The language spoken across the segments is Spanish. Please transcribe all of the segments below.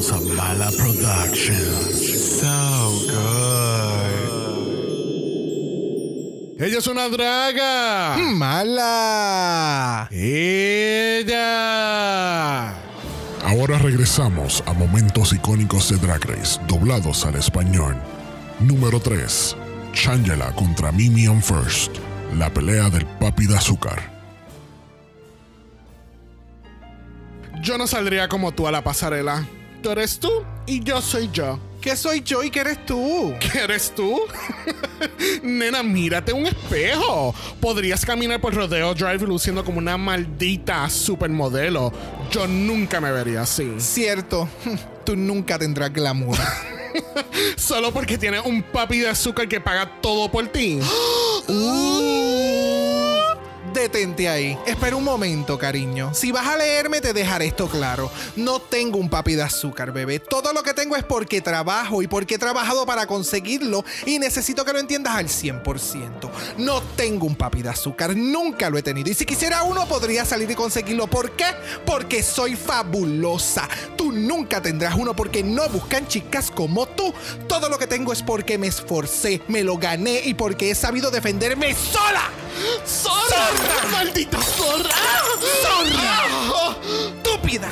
Bienvenidos a Mala Productions. So good. Ella es una draga. Mala. Ella. Ahora regresamos a momentos icónicos de Drag Race, doblados al español. Número 3. Changela contra Mimi on First. La pelea del papi de azúcar. Yo no saldría como tú a la pasarela. Tú eres tú y yo soy yo. ¿Qué soy yo y qué eres tú? ¿Qué eres tú? Nena, mírate un espejo. Podrías caminar por Rodeo Drive luciendo como una maldita supermodelo. Yo nunca me vería así. Cierto, tú nunca tendrás glamour. Solo porque tienes un papi de azúcar que paga todo por ti. Detente ahí. Espera un momento, cariño. Si vas a leerme, te dejaré esto claro. No tengo un papi de azúcar, bebé. Todo lo que tengo es porque trabajo y porque he trabajado para conseguirlo y necesito que lo entiendas al 100%. No tengo un papi de azúcar. Nunca lo he tenido. Y si quisiera uno, podría salir y conseguirlo. ¿Por qué? Porque soy fabulosa. Tú nunca tendrás uno porque no buscan chicas como tú. Todo lo que tengo es porque me esforcé, me lo gané y porque he sabido defenderme sola. ¡Zorra! ¡Maldita zorra! ¡Zorra! ¡Estúpida!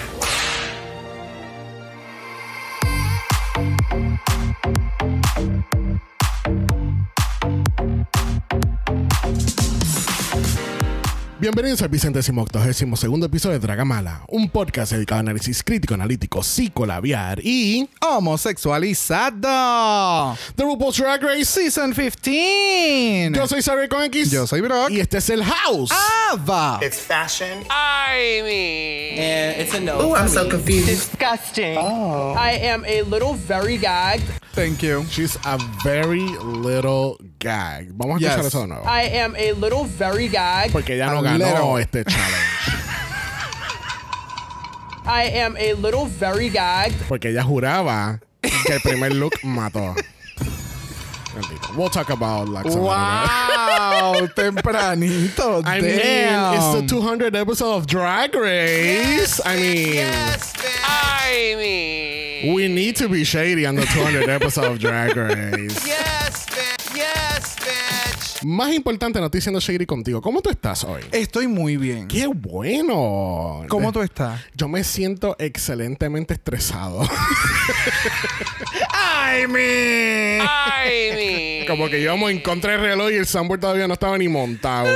Bienvenidos al vicentésimo octogésimo segundo episodio de Dragamala, un podcast dedicado a análisis crítico, analítico, psicolabiar y Homosexualizado. The RuPaul's Drag Race. Season 15. Yo soy Xavier con X. Yo soy Brock. Y este es el House. Ava. It's fashion. I mean, And it's a no. Oh, I'm so confused. disgusting. I am a little very gagged. Thank you. She's a very little gag. Vamos a escuchar Yes. eso de nuevo. I am a little very gag. Porque ella no A ganó little. este challenge. I am a little very gag. Porque ella juraba que el primer look mató. We'll talk about like some other. Wow, tempranito. I mean, it's the 200 episode of Drag Race. I mean, yes, I mean, we need to be shady on the 200 episode of Drag Race. Yes, bitch. Yes, bitch. Más importante, no estoy siendo shady contigo. ¿Cómo tú estás hoy? Estoy muy bien. ¡Qué bueno! ¿Cómo tú estás? Yo me siento excelentemente estresado. ¡Ay, mi! I mean. Como que íbamos en contra del reloj y el soundboard todavía no estaba ni montado.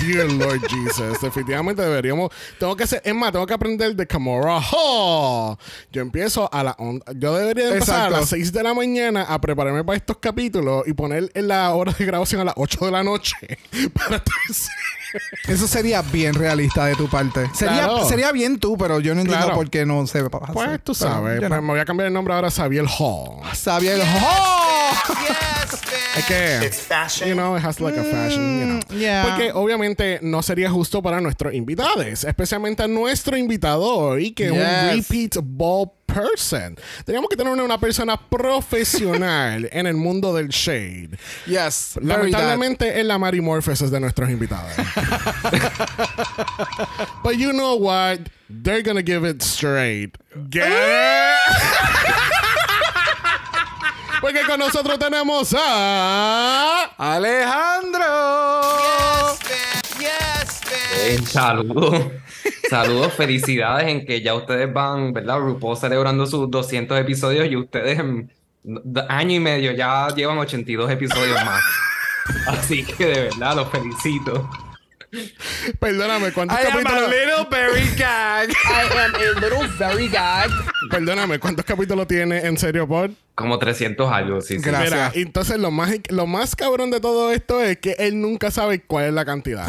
Dear Lord Jesus. Definitivamente deberíamos. Tengo que hacer. Es más, tengo que aprender de Camorra. ¡Oh! Yo empiezo a la. on- Yo debería de empezar Exacto. a las 6 de la mañana a prepararme para estos capítulos y poner en la hora de grabación a las 8 de la noche. Para estar. Eso sería bien realista de tu parte. Sería, Claro. sería bien tú, pero yo no entiendo Claro. por qué no se va a. Pues tú sabes. pues no. me voy a cambiar el nombre ahora a Xavier Hall. Sabía el... ¡Oh! Yes. Es que. It's fashion. You know, it has like a fashion, you know. Mm, yeah. Porque obviamente no sería justo para nuestros invitados, especialmente a nuestro invitado hoy, que es un Yes. repeat ball person. Teníamos que tener una, persona profesional en el mundo del shade. Yes. Lamentablemente es la Mary Morpheus de nuestros invitados. But you know what? They're gonna give it straight. Get it? Porque con nosotros tenemos a... that. Eh, Saludos. Saludos, felicidades en que ya ustedes van, ¿verdad? RuPaul celebrando sus 200 episodios y ustedes en año y medio ya llevan 82 episodios más. Así que de verdad los felicito. Perdóname, ¿cuántos I am a capítulos... little very gag. I am a little very gagged. Perdóname, ¿cuántos capítulos tiene en serio pod? Como 300 algo, sí, sí. Gracias. Mira, entonces lo más, lo más cabrón de todo esto es que él nunca sabe cuál es la cantidad.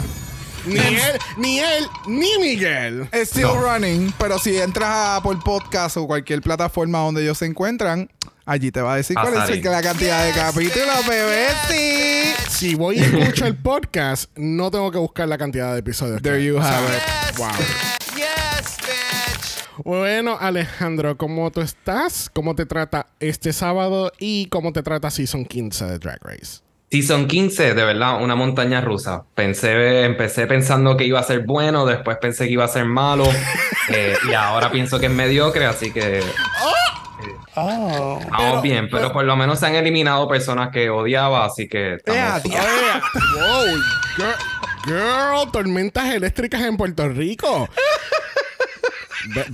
Ni él, ni él, ni Miguel. It's still running, pero si entras a por podcast o cualquier plataforma donde ellos se encuentran, allí te va a decir Va a cuál es la cantidad de capítulos, bebé. Sí. Si voy y escucho el podcast, no tengo que buscar la cantidad de episodios. There you have it. Wow. Yes, bitch. Bueno, Alejandro, ¿cómo tú estás? ¿Cómo te trata este sábado? ¿Y cómo te trata Season 15 de Drag Race? Season 15, de verdad, una montaña rusa. Pensé, empecé pensando que iba a ser bueno, después pensé que iba a ser malo, eh, y ahora pienso que es mediocre, así que Oh. vamos bien. Pero, por lo menos se han eliminado personas que odiaba, así que estamos- Eh, wow, girl, girl, tormentas eléctricas en Puerto Rico.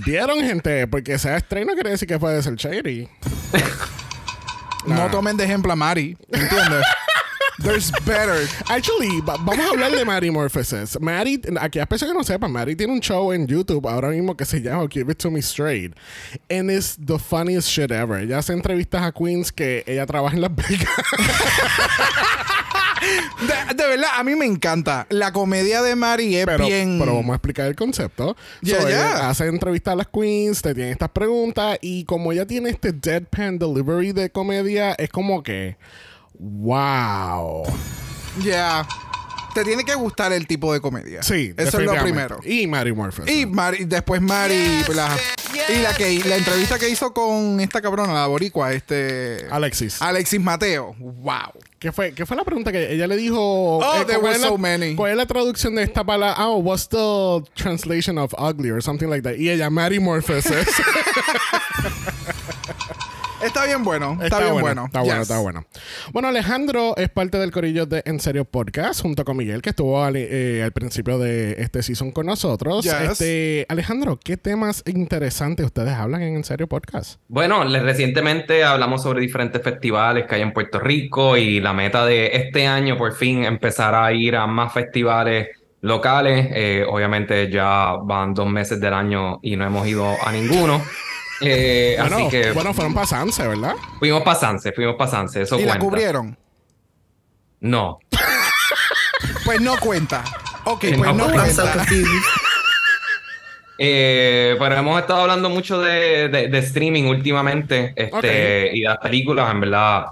¿Vieron, gente? Porque sea estreno quiere decir que puede ser shady. No tomen de ejemplo a Mari. ¿Entiendes? There's better. Actually, va- vamos a hablar de Mary Morphosis. Mary, aquellas personas que no sepan, Mary tiene un show en YouTube ahora mismo que se llama Give It To Me Straight. And it's the funniest shit ever. Ella hace entrevistas a queens que ella trabaja en Las Vegas. De, de verdad, a mí me encanta. La comedia de Mari es pero, bien. pero vamos a explicar el concepto. Ya, So, ella hace entrevistas a las queens, te tiene estas preguntas y como ella tiene este deadpan delivery de comedia, es como que... ¡Wow! Ya. Te tiene que gustar el tipo de comedia. Sí, Eso es lo primero. Y Mary Morphosis. Y Mari, después Mari. la- y la que la entrevista que hizo con esta cabrona, la boricua, este. Alexis. Alexis Mateo. Wow. ¿Qué fue, ¿Qué fue la pregunta que ella le dijo? Oh, there ¿cuál were la- so many. ¿Cuál es la traducción de esta palabra? Oh, what's the translation of ugly or something like that? Y ella, Mary Morphosis. Está bien bueno. Está, bien bueno. Está bueno, Yes. está bueno. Bueno, Alejandro es parte del corillo de En Serio Podcast junto con Miguel, que estuvo al, eh, al principio de este season con nosotros. Yes. Este, Alejandro, ¿qué temas interesantes ustedes hablan en En Serio Podcast? Bueno, le- recientemente hablamos sobre diferentes festivales que hay en Puerto Rico y la meta de este año por fin empezar a ir a más festivales locales. Eh, obviamente ya van dos meses del año y no hemos ido a ninguno. Eh, Bueno, así que bueno, fueron para Sanse, ¿verdad? fuimos para Sanse, fuimos para Sanse, eso ¿Y la cuenta. cubrieron? No. Pues no cuenta. Ok, Eh, pues no, no cuenta. Eh, pero hemos estado hablando mucho de, de- de streaming últimamente este, y de las películas, en verdad.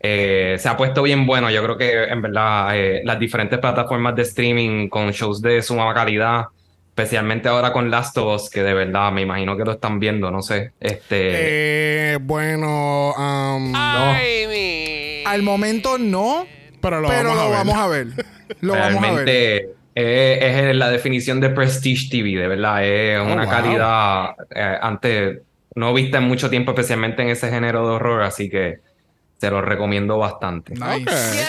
eh, se ha puesto bien bueno. Yo creo que en verdad eh, las diferentes plataformas de streaming con shows de suma calidad, especialmente ahora con Last of Us, que de verdad me imagino que lo están viendo, no sé. Este, Eh, bueno, um, no, Al momento no, pero lo pero vamos lo a ver. vamos a ver. Lo vamos a ver. realmente eh, es la definición de Prestige TV, de verdad. Es una wow. calidad eh, antes no vista en mucho tiempo, especialmente en ese género de horror, así que se lo recomiendo bastante. Nice.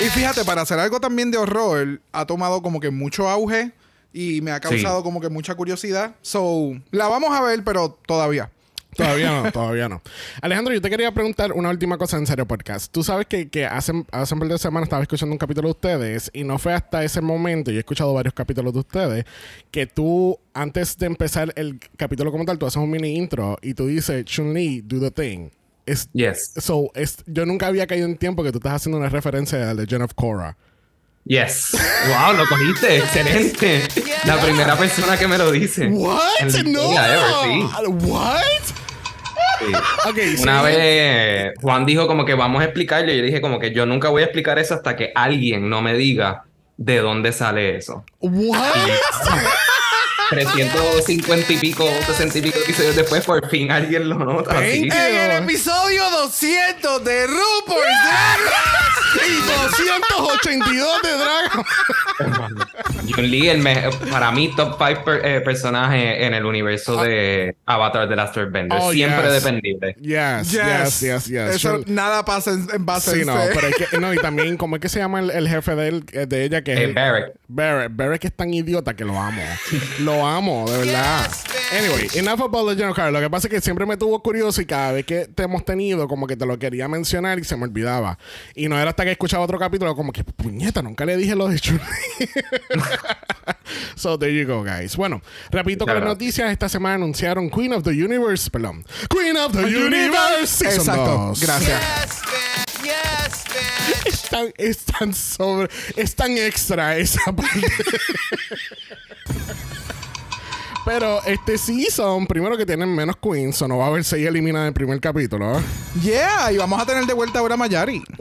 Y fíjate, para hacer algo también de horror, ha tomado como que mucho auge y me ha causado Sí. como que mucha curiosidad. So, la vamos a ver, pero todavía. Todavía no, todavía no. Alejandro, yo te quería preguntar una última cosa en serio podcast. Tú sabes que, que hace, hace un par de semanas estaba escuchando un capítulo de ustedes y no fue hasta ese momento, y he escuchado varios capítulos de ustedes, que tú, antes de empezar el capítulo como tal, tú haces un mini intro y tú dices, Chun-Li, do the thing. Es, Yes, so, es, yo nunca había caído en tiempo que tú estás haciendo una referencia a Legend of Korra. Yes. Wow, lo cogiste, excelente. La primera persona que me lo dice. What? No. ever, sí. What? Sí. Una sí. vez Juan dijo como que vamos a explicarlo y yo dije como que yo nunca voy a explicar eso hasta que alguien no me diga de dónde sale eso. What? 350 y pico, 60 y pico episodios después, por fin alguien lo nota. En el episodio 200 de RuPaul's Drag y 282 de Dragon. Jun Lee, el me- para mí, top 5 personajes en el universo de Avatar The Last Airbender. Oh, Siempre yes. dependible. Yes, yes, yes, yes. Eso Yo- nada pasa en, en base Sí, a no, pero es que, no, y también, ¿cómo es que se llama el, el jefe de, él, eh, de ella? Que es Eh, Barrett. Barrett. Barrett que es tan idiota que lo amo. lo amo, de verdad. Anyway, enough about Legend of Korra. Lo que pasa es que siempre me tuvo curioso y cada vez que te hemos tenido, como que te lo quería mencionar y se me olvidaba. Y no era hasta que escuchaba otro capítulo, como que, puñeta, nunca le dije lo de Chun. so, there you go, guys. Bueno, repito con las noticias. Esta semana anunciaron Queen of the Universe, perdón. Queen of the Universe Season Exacto. 2. Gracias. Yes. Es tan, es tan sobre. Es tan extra esa parte. Pero este season, primero que tienen menos queens, o no va a haber seis eliminadas en el primer capítulo. ¿eh? Yeah, y vamos a tener de vuelta ahora a Mayari.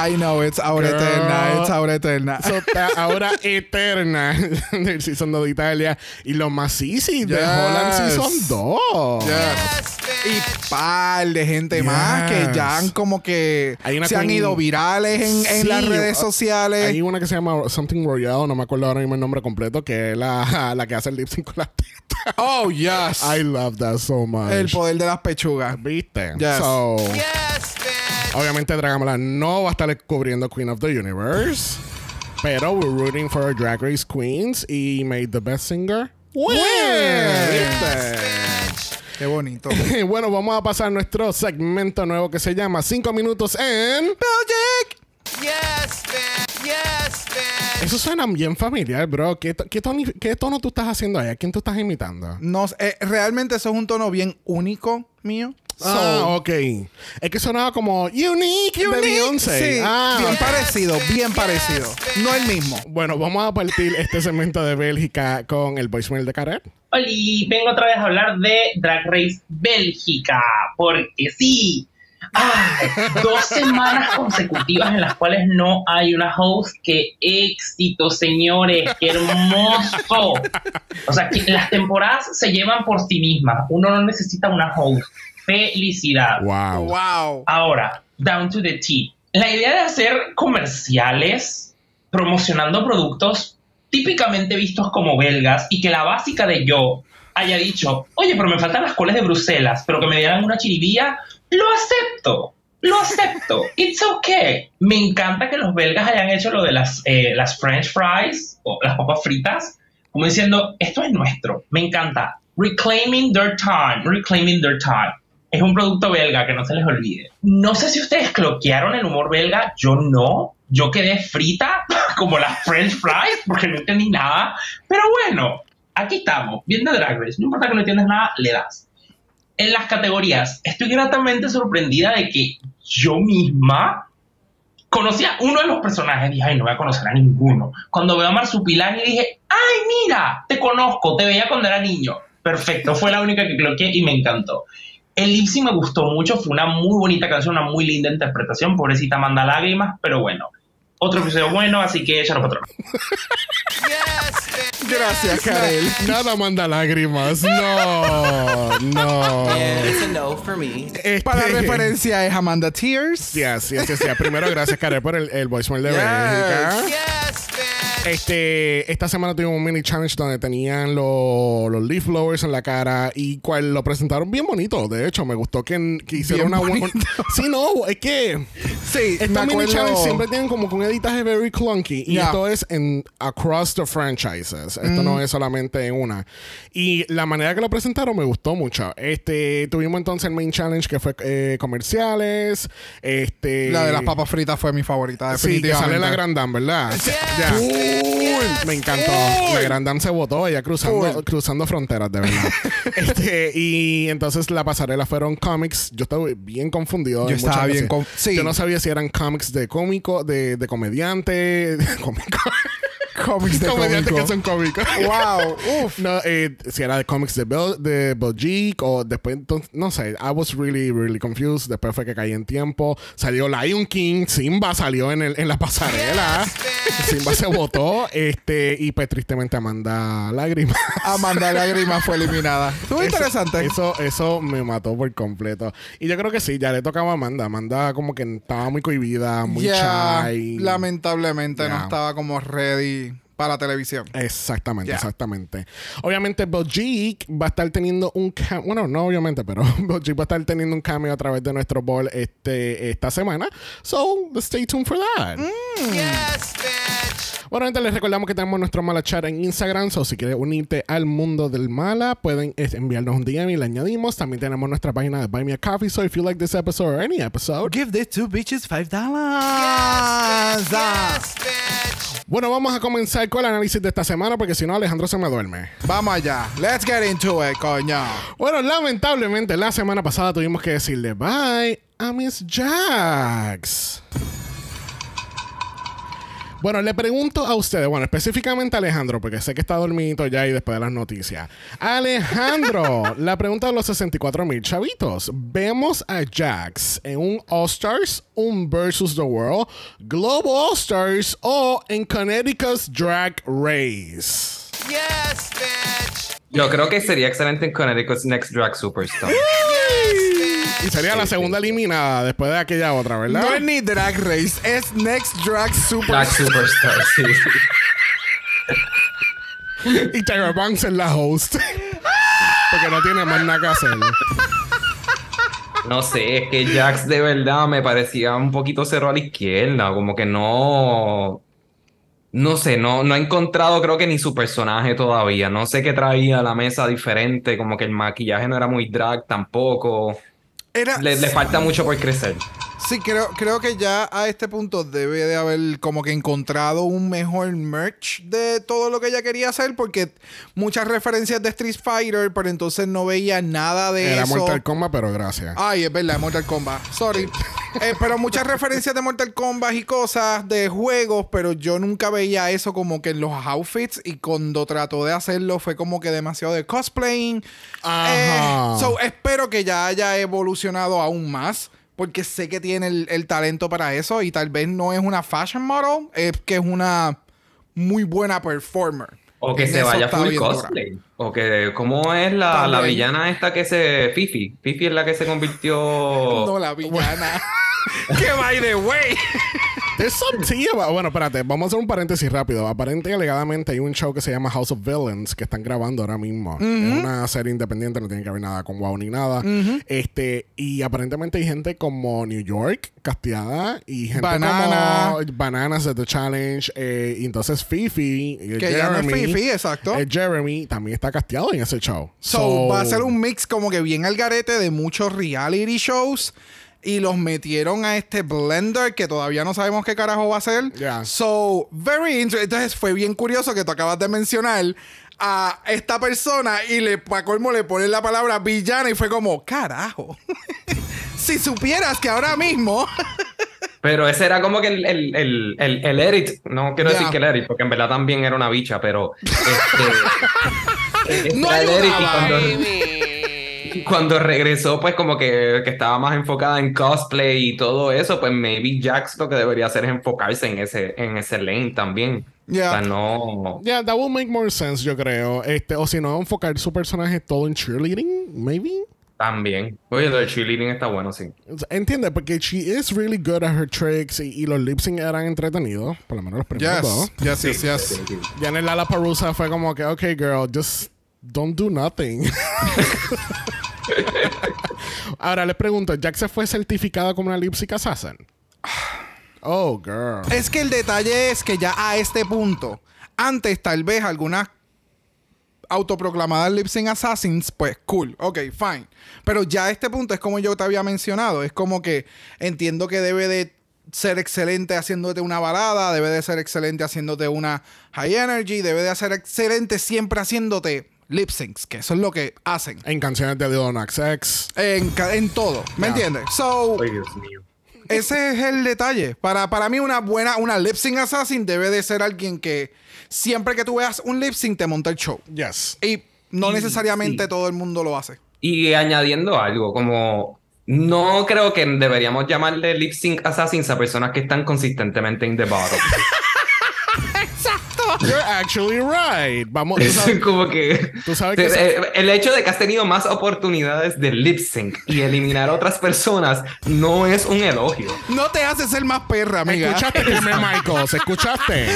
I know, it's ahora Girl. eterna, it's ahora eterna. So, está ahora eterna del Season 2 de Italia y los más easy de Yes. Holland Season 2. Yes. Y par de gente más que ya han como que Hay una se han ido virales en, en Sí, las redes sociales. Hay una que se llama Something Royale, no me acuerdo ahora mismo el nombre completo, que es la, la que hace el lip sync con las tetas. Oh, yes. I love that so much. El poder de las pechugas. ¿Viste? Yes. So, Yes, bitch. Obviamente Dragamala no va a estar cubriendo Queen of the Universe. Pero we're rooting for our Drag Race Queens y made the best singer win. ¿Viste? Qué bonito. bueno, vamos a pasar a nuestro segmento nuevo que se llama 5 minutos en Belgic. Yes, bitch. Yes, bitch. Eso suena bien familiar, bro. ¿Qué, qué tono, qué tono tú estás haciendo ahí? ¿A quién tú estás imitando? No, eh, realmente eso es un tono bien único mío. Ah, ok. Es que sonaba como Unique, de Beyoncé. Sí, Ah, bien parecido, bien parecido. No el mismo. Bueno, vamos a partir este segmento de Bélgica con el voicemail de Karet. Oli, vengo otra vez a hablar de Drag Race Bélgica, porque sí. Ay, dos semanas consecutivas en las cuales no hay una host. ¡Qué éxito, señores! ¡Qué hermoso! O sea, que las temporadas se llevan por sí mismas. Uno no necesita una host. ¡Felicidad! Wow. Wow. Ahora, down to the T. La idea de hacer comerciales promocionando productos típicamente vistos como belgas y que la básica de yo haya dicho, oye, pero me faltan las coles de Bruselas, pero que me dieran una chiribía, lo acepto. Lo acepto. It's okay. Me encanta que los belgas hayan hecho lo de las, eh, las French fries o las papas fritas, como diciendo, esto es nuestro. Me encanta. Reclaiming their time. Reclaiming their time. Es un producto belga, que no se les olvide. No sé si ustedes cloquearon el humor belga, yo no. Yo quedé frita como las French fries porque no entendí nada. Pero bueno, aquí estamos, viendo Drag Race. No importa que no entiendas nada, le das. En las categorías, estoy gratamente sorprendida de que yo misma conocía uno de los personajes. Dije, ay, no voy a conocer a ninguno. Cuando veo a Marsupilami dije, ay, mira, te conozco, te veía cuando era niño. Perfecto, fue la única que cloqueé y me encantó. El lip sync me gustó mucho, fue una muy bonita canción, una muy linda interpretación. Pobrecita manda lágrimas, pero bueno. Otro episodio bueno, así que échalo para otro. Yes. Gracias, Karel. Nada manda lágrimas. No, no. Yeah, it's a no for me. Este- Para referencia es Amanda Tears. Yes, yes, yes, yes. Primero, gracias, Karet, por el, el voicemail de Yes. Bélgica. Yes. Este, esta semana tuvimos un mini challenge donde tenían lo- los leaf blowers en la cara y cual lo presentaron bien bonito. De hecho, me gustó que, que hicieron Bien una buena. Sí, no, es que Sí, estos mini acuerdo. challenge siempre tienen como que un editaje very clunky y Yeah. esto es en across the franchises. Esto Mm. no es solamente en una. Y la manera que lo presentaron me gustó mucho. Este, tuvimos entonces el main challenge que fue eh, comerciales. Este, La de las papas fritas fue mi favorita, Sí, que definitivamente. sale la Grand Dame, ¿verdad? Ya. Yes. Me encantó. La Grand Dame se votó ella cruzando, cruzando fronteras, de verdad. este, y entonces la pasarela fueron cómics. Yo estaba bien confundido. Yo en estaba bien veces. con- sí. Yo no sabía si eran cómics de cómico, de, de comediante, de cómico. Cómics de comediantes que son cómicos. Wow, uf. No, eh, si era de cómics de, Bel de Belgique o después, entonces, no sé, I was really, really confused. Después fue que caí en tiempo. Salió Lion King, Simba salió en, el, en la pasarela. Simba se votó, este, y pues tristemente Amanda Lágrimas. Amanda Lágrima fue eliminada. Estuvo interesante. Eso, eso me mató por completo. Y yo creo que sí, ya le tocaba a Amanda. Amanda como que estaba muy cohibida, muy shy. lamentablemente Ya. no estaba como ready para la televisión. Exactamente, Ya. exactamente. Obviamente, Belgique va a estar teniendo un cameo. Bueno, no obviamente, pero Belgique va a estar teniendo un cameo a través de nuestro ball este, esta semana. So, stay tuned for that. Yes, bitch. Bueno, gente, les recordamos que tenemos nuestro Mala Chat en Instagram. So, si quieres unirte al mundo del Mala, pueden eh, enviarnos un DM y le añadimos. También tenemos nuestra página de Buy Me a Coffee. So, if you like this episode or any episode, Give these two bitches five dollars. Yes, bitch. Bueno, vamos a comenzar con el análisis de esta semana porque si no, Alejandro se me duerme. Vamos allá. Let's get into it, coño. Bueno, lamentablemente la semana pasada tuvimos que decirle bye a Miss Jax. Bueno, le pregunto a ustedes, bueno, específicamente a Alejandro, porque sé que está dormido ya y después de las noticias. Alejandro, la pregunta de los 64 mil chavitos. Vemos a Jax en un All Stars, un Versus the World, Global All Stars o en Connecticut's Drag Race. Yes, bitch. Yo creo que sería excelente en Connecticut's Next Drag Superstar. Y sería la segunda eliminada después de aquella otra, ¿verdad? No es ni Drag Race, es Next Drag Super. Drag Superstar, sí. Y Tyra Banks es la host. Porque no tiene más nada que hacer. No sé, es que Jax de verdad me parecía un poquito cerrado a la izquierda, como que no. No sé, no, no he encontrado creo que ni su personaje todavía. No sé qué traía a la mesa diferente, como que el maquillaje no era muy drag tampoco. Era, Le, le falta mucho por crecer. Sí, creo, creo que ya a este punto debe de haber como que encontrado un mejor merch de todo lo que ella quería hacer, porque muchas referencias de Street Fighter, pero entonces no veía nada de Era eso. Mortal Kombat, pero gracias. Ay, es verdad, Mortal Kombat. Sorry. Eh, pero muchas referencias de Mortal Kombat y cosas de juegos, pero yo nunca veía eso como que en los outfits y cuando trató de hacerlo fue como que demasiado de cosplaying. Ajá. Eh, so, espero que ya haya evolucionado aún más. Porque sé que tiene el, el talento para eso y tal vez no es una fashion model, es que es una muy buena performer. O que En se vaya full dura. cosplay. O que, ¿cómo es la, la villana esta que se. Fifi. Fifi es la que se convirtió. No la villana. que by the way. There's some tea about- Bueno, espérate, vamos a hacer un paréntesis rápido. Aparente y alegadamente hay un show que se llama House of Villains que están grabando ahora mismo. Es una serie independiente, no tiene que ver nada con WoW ni nada. Este, y aparentemente hay gente como New York casteada y gente Banana. como Bananas de The Challenge. eh, y entonces Fifi, y Que ya no es Jeremy, Fifi, exacto. eh, Jeremy también está casteado en ese show. So, va a ser un mix como que bien al garete de muchos reality shows. Y los metieron a este blender que todavía no sabemos qué carajo va a ser. Yeah. So, very interesting. Entonces fue bien curioso que tú acabas de mencionar a esta persona y le, para colmo, le ponen la palabra villana y fue como, carajo. si supieras que ahora mismo. Pero ese era como que el, el, el, el, el edit. No quiero decir que el edit, porque en verdad también era una bicha, pero. Este, ese No era el edit y cuando, cuando regresó, pues como que, que estaba más enfocada en cosplay y todo eso, pues maybe Jax lo que debería hacer es enfocarse en ese, en ese lane también. Ya. O sea, no. Yeah, that will make more sense, yo creo. Este, o si no, enfocar su personaje todo en cheerleading, maybe. También. Oye, lo del cheerleading está bueno, sí. Entiende, porque she is really good at her tricks y, y los lip sync eran entretenidos, por lo menos los primeros dos. Yes, yes, yes, yes. definitivo. Ya en el Lala Parusa fue como que, okay, girl, just don't do nothing. Ahora les pregunto, ¿Jack se fue certificada como una lip sync assassin? Oh, girl. Es que el detalle es que ya a este punto, antes tal vez algunas autoproclamadas lip sync assassins, pues cool, ok, fine. Pero ya a este punto es como yo te había mencionado, es como que entiendo que debe de ser excelente haciéndote una balada, debe de ser excelente haciéndote una high energy, debe de ser excelente siempre haciéndote lip syncs, que eso es lo que hacen. En canciones de Lil Nas X. En, en todo, ¿me entiendes? So, Ay, Dios mío. ese es el detalle. Para, para mí, una buena, una lip sync assassin debe de ser alguien que siempre que tú veas un lip sync te monta el show. Yes. Y no Y- necesariamente sí. todo el mundo lo hace. Y añadiendo algo, como no creo que deberíamos llamarle lip sync assassins a personas que están consistentemente en the bottom. You're actually right. Vamos, Es sabes, como que tú sabes que... Eh, el hecho de que has tenido más oportunidades de lip sync y eliminar a otras personas no es un elogio. No te hace ser más perra, amiga. ¿Escuchaste, Kimmer Michaels? ¿Escuchaste?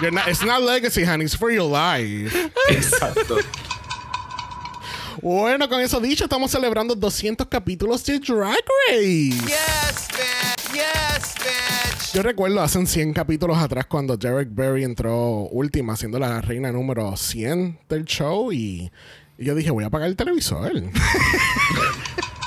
You're not- it's not legacy, honey. It's for your life. Exacto. Bueno, con eso dicho, estamos celebrando 200 capítulos de Drag Race. Yes, bitch. Yes, bitch. Yo recuerdo hace 100 capítulos atrás cuando Derek Berry entró última, siendo la reina número 100 del show y... Y yo dije, voy a apagar el televisor.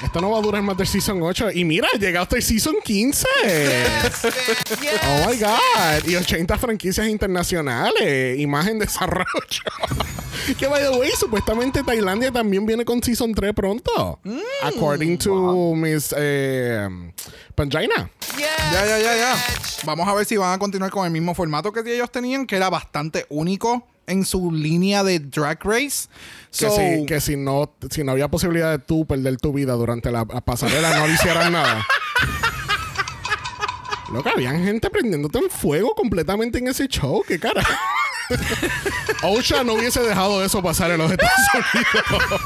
Esto no va a durar más del Season 8. Y mira, llega hasta el Season 15. Yes, bitch. Yes. Oh my God. Y 80 franquicias internacionales. Y más en desarrollo. que by the way, supuestamente Tailandia también viene con Season 3 pronto. According to Miss eh, Pangina. Yes, Ya, ya, ya, ya. Vamos a ver si van a continuar con el mismo formato que ellos tenían, que era bastante único en su línea de Drag Race. Que, So, si, que si no si no había posibilidad de tú perder tu vida durante la, la pasarela, no le hicieran nada. Loca, habían gente prendiéndote en fuego completamente en ese show. ¿Qué cara? Osha no hubiese dejado eso pasar en los Estados Unidos.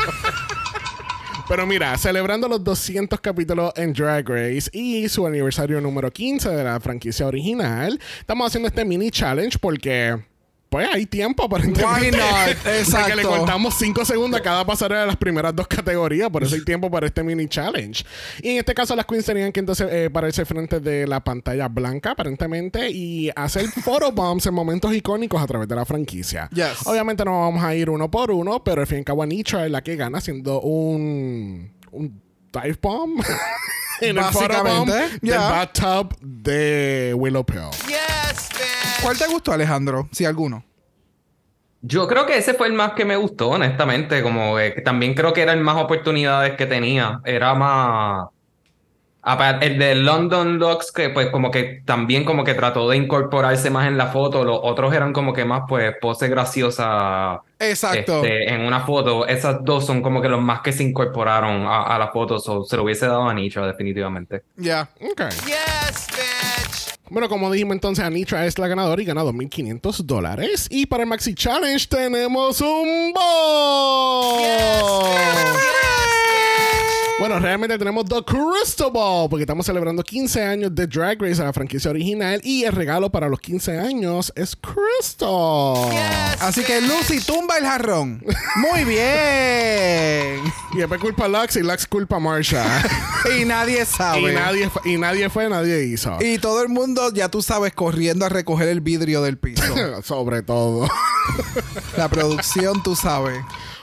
Pero mira, celebrando los 200 capítulos en Drag Race y su aniversario número 15 de la franquicia original, estamos haciendo este mini challenge porque... Pues hay tiempo aparentemente. Why not? De que le Exacto. cortamos 5 segundos a cada pasarela de las primeras dos categorías. Por eso hay tiempo para este mini challenge. Y en este caso las queens tenían que entonces eh, pararse frente de la pantalla blanca aparentemente y hacer photobombs en momentos icónicos a través de la franquicia. Yes. Obviamente no vamos a ir uno por uno, pero al fin y al cabo Anitra es la que gana siendo un... un dive bomb. en el photobomb Básicamente, del bathtub de Willow Pill. Yes, bitch. ¿Cuál te gustó, Alejandro? Si alguno. Yo creo que ese fue el más que me gustó, honestamente. Como que también creo que eran más oportunidades que tenía. Era más. El de London Lux, que pues como que también como que trató de incorporarse más en la foto. Los otros eran como que más pues pose graciosa Exacto. este, en una foto. Esas dos son como que los más que se incorporaron a, a la foto. So, se lo hubiese dado a Nicho, definitivamente. Ya. Ok. Yes. Bueno, como dijimos entonces, Anitra es la ganadora y gana 2.500 dólares. Y para el Maxi Challenge tenemos un ball. Bueno, realmente tenemos The Crystal Ball porque estamos celebrando 15 años de Drag Race a la franquicia original y el regalo para los 15 años es Crystal. Así que Lucy tumba el jarrón. Muy bien. Y después culpa a Lux y Lux culpa a Marsha. Y nadie sabe. y, nadie fue, y nadie fue, nadie hizo. Y todo el mundo, ya tú sabes, corriendo a recoger el vidrio del piso. Sobre todo. La producción, tú sabes.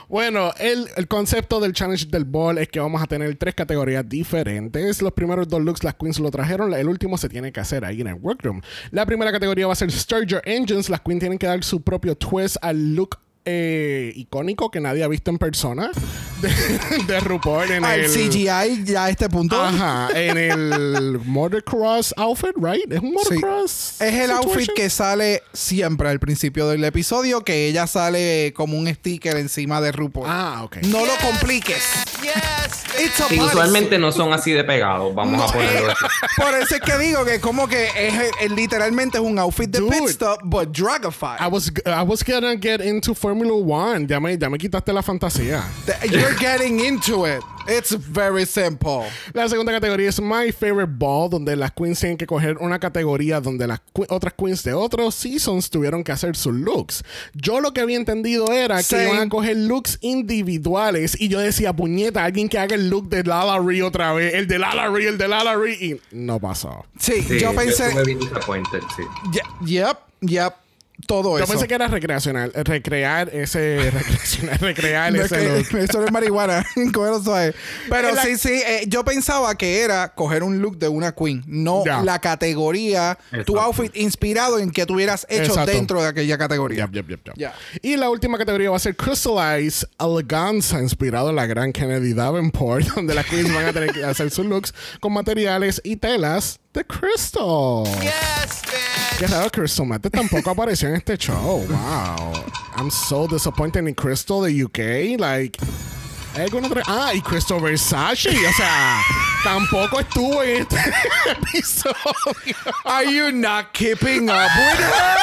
Bueno, el, concepto del challenge del ball es que vamos a tener tres categorías diferentes. Los primeros dos looks las queens lo trajeron, el último se tiene que hacer ahí en el workroom. La primera categoría va a ser Stir Your Engines. Las queens tienen que dar su propio twist al look eh, icónico que nadie ha visto en persona de, de RuPaul en Al el CGI ya a este punto. Ajá, en el motocross outfit, right? Es un Sí. motocross. Es el outfit que sale siempre al principio del episodio, que ella sale como un sticker encima de RuPaul. Ah, ok. No lo compliques. Yes, Sí, bodysuit. usualmente no son así de pegados. Vamos a ponerlo así. Por eso es que digo que como que es, es- literalmente es un outfit de Dude. pit stop, but dragified. I was, I was gonna get into Formula One. Ya me, ya me quitaste la fantasía. You're getting into it. It's very simple. La segunda categoría es My Favorite Ball, donde las queens tienen que coger una categoría donde las que- otras queens de otros seasons tuvieron que hacer sus looks. Yo lo que había entendido era Same. que iban a coger looks individuales y yo decía, puñeta, alguien que haga el look de Lala Ree otra vez, el de Lala Ree, el de Lala Ree, y no pasó. Sí, Sí, yo pensé. disappointed, sí. Ye- Yep, yep. Todo Yo eso. pensé que era recreacional, eh, recrear ese, recreacional, recrear No es ese que- look. eso no es marihuana. Pero Es la- sí, sí, eh, yo pensaba que era coger un look de una queen, no Ya. la categoría, tu Exacto. outfit inspirado en que tuvieras hecho Exacto. dentro de aquella categoría. Yep, yep, yep, yep. Ya. Y la última categoría va a ser Crystallize Eleganza, inspirado en la gran Kennedy Davenport, donde las queens van a tener que hacer sus looks con materiales y telas de Crystal. Yes, bitch. Qué raro, Crystal Method tampoco apareció en este show. Wow. I'm so disappointed in Crystal de UK. Like. Ah, y Crystal Versace. O sea, tampoco estuvo en este episodio. Are you not keeping up with her?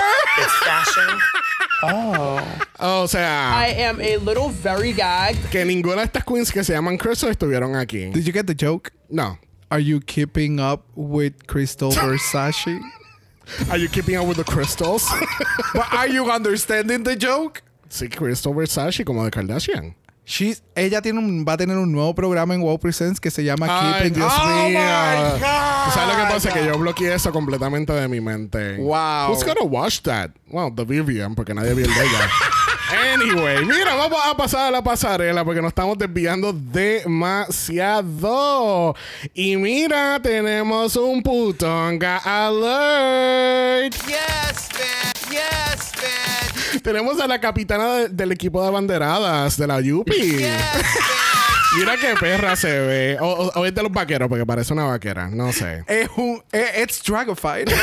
O sea, I am a little very gagged. que ninguna de estas queens que se llaman Crystal estuvieron aquí. Did you get the joke? No. Are you keeping up with Crystal Versace? Are you keeping up with the crystals? But are you understanding the joke? sí, Crystal Versace como de Kardashian. She's, ella tiene un, va a tener un nuevo programa en Wow Presents que se llama Ay, Keeping Dios Oh mío. ¿Sabes lo que pasa? Que yo bloqueé eso completamente de mi mente. Wow. Who's gonna watch that? Well, the Vivian, porque nadie vio el de ella. Anyway, mira, vamos a pasar a la pasarela porque nos estamos desviando demasiado. Y mira, tenemos un putonga alert. Yes, bitch. Yes, bitch. Tenemos a la capitana de- del equipo de banderadas de la Yupi. Yes. Mira qué perra se ve. O, o- o es de los vaqueros porque parece una vaquera. No sé. Es un. eh, It's dragified.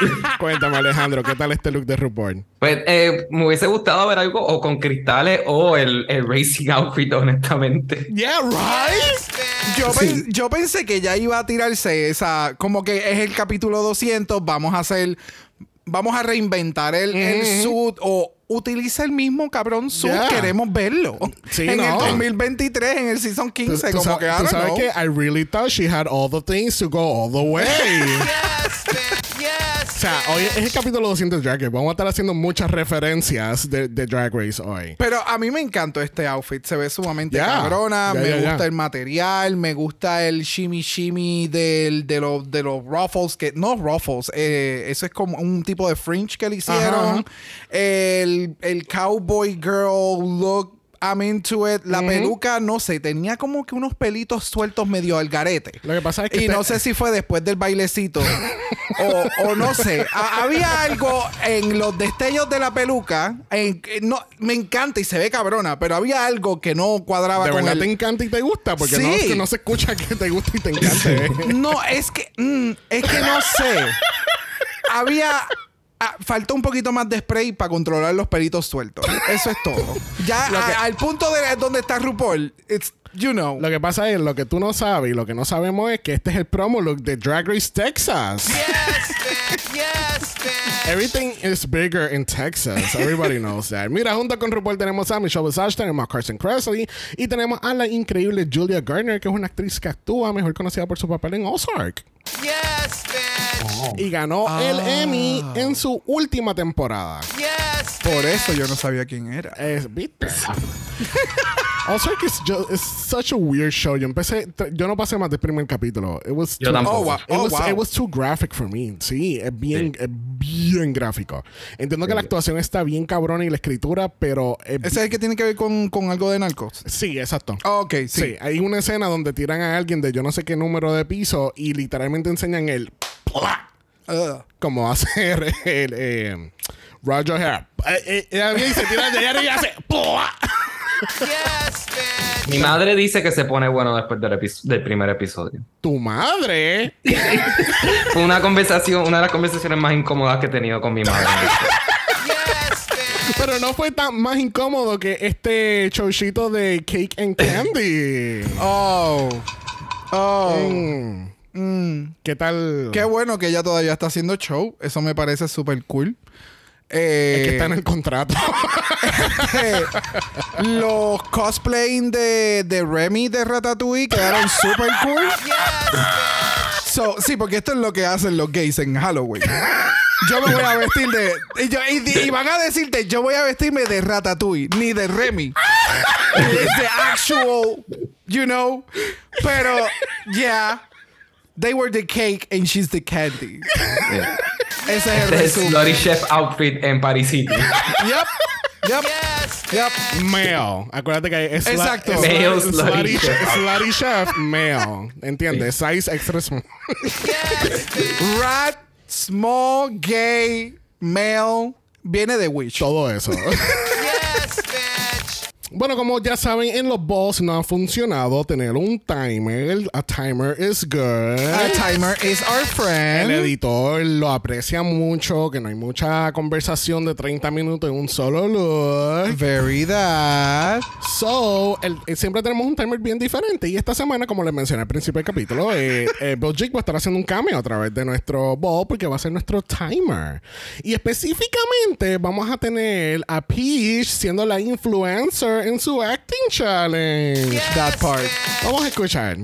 Cuéntame, Alejandro, ¿qué tal este look de RuPaul? Pues eh, me hubiese gustado ver algo o con cristales o el, el racing outfit, honestamente. Yeah, right. Yo, pen- yo pensé que ya iba a tirarse esa. Como que es el capítulo 200. Vamos a hacer. Vamos a reinventar el, el suit. O utiliza el mismo cabrón suit. Yeah. Queremos verlo. Sí, en no. el 2023, en el season 15. Tú, como que tú sabes que I really thought she had all the things to go all the way. Yes, O sea, hoy es el capítulo 200 de Drag Race. Vamos a estar haciendo muchas referencias de, de Drag Race hoy. Pero a mí me encantó este outfit. Se ve sumamente Yeah. cabrona. Yeah, me yeah, gusta el material. Me gusta el shimmy shimmy del, de, los de los ruffles. Que, no ruffles. eh, eso es como un tipo de fringe que le hicieron. Ajá, ajá. El, el cowboy girl look. I'm into it. La peluca, no sé, tenía como que unos pelitos sueltos medio al garete. Lo que pasa es que Y no sé si fue después del bailecito o, o no sé. Ha- había algo en los destellos de la peluca. en- no, me encanta y se ve cabrona, pero había algo que no cuadraba ¿De con verdad el- te encanta y te gusta? Porque no, Sí. es que no se escucha que te gusta y te encante. No, es que mm, es que no sé. Había ah, faltó un poquito más de spray para controlar los pelitos sueltos. Eso es todo. Ya que- al punto de donde está RuPaul, it's you know. Lo que pasa es, lo que tú no sabes y lo que no sabemos es que este es el promo look de Drag Race Texas. Yes, bitch. Yes, bitch. Everything is bigger in Texas. Everybody knows that. Mira, junto con RuPaul tenemos a Michelle Visage, tenemos a Carson Kressley y tenemos a la increíble Julia Garner, que es una actriz que actúa, mejor conocida por su papel en Ozark. Yes, bitch. Y ganó el Emmy en su última temporada. Yes, Por eso yo no sabía quién era. Es, ¿viste? Ozark is, ju- is such a weird show. Yo empecé, yo no pasé más del primer capítulo. It was Yo too- tampoco. Oh, wow. It, Oh, was, wow. it was too graphic for me. Sí, es bien, es bien gráfico. Entiendo que la actuación está bien cabrona y la escritura, pero es Ese es el que tiene que ver con, con algo de narcos. Sí, exacto. Ah, ok, sí. Sí. hay una escena donde tiran a alguien de yo no sé qué número de piso y literalmente enseñan el. Ugh. como hacer el eh, Roger Hair. Eh, eh, alguien se tira de allá y hace yes, bitch. Mi madre dice que se pone bueno después del, epi- del primer episodio. Tu madre. Fue una conversación, una de las conversaciones más incómodas que he tenido con mi madre. Yes, bitch. Pero no fue tan más incómodo que este showcito de Cake and Candy. Oh. Oh. Mm. Mm. ¿Qué tal? Qué bueno que ella todavía está haciendo show. Eso me parece súper cool. Eh, Es que está en el contrato. los cosplaying de, de Remy de Ratatouille quedaron súper cool. So, sí, porque esto es lo que hacen los gays en Halloween. Yo me voy a vestir de. Y, yo- y- y van a decirte, yo voy a vestirme de Ratatouille, ni de Remy. Es de actual, you know. Pero, yeah. They were the cake and she's the candy. Yeah. Ese es el Este es resumen. Slutty Chef outfit en Paris City. Yep. Yep. Yes, Yep. Male. Acuérdate que es Exacto. es Male slut- slutty slutty chef. Slutty chef male. ¿Entiendes? Size extra small. Rat, small, gay, male. Viene de Wish. Todo eso. Bueno, como ya saben, en los balls no ha funcionado tener un timer. A timer is good. A timer is our El friend. editor lo aprecia mucho, que no hay mucha conversación de 30 minutos en un solo look. Very that. So, el- eh, siempre tenemos un timer bien diferente. Y esta semana, como les mencioné al principio del capítulo, eh, eh, Bill Jig va a estar haciendo un cameo a través de nuestro ball porque va a ser nuestro timer. Y específicamente vamos a tener a Peach siendo la influencer en su acting challenge. That part. Vamos a escuchar.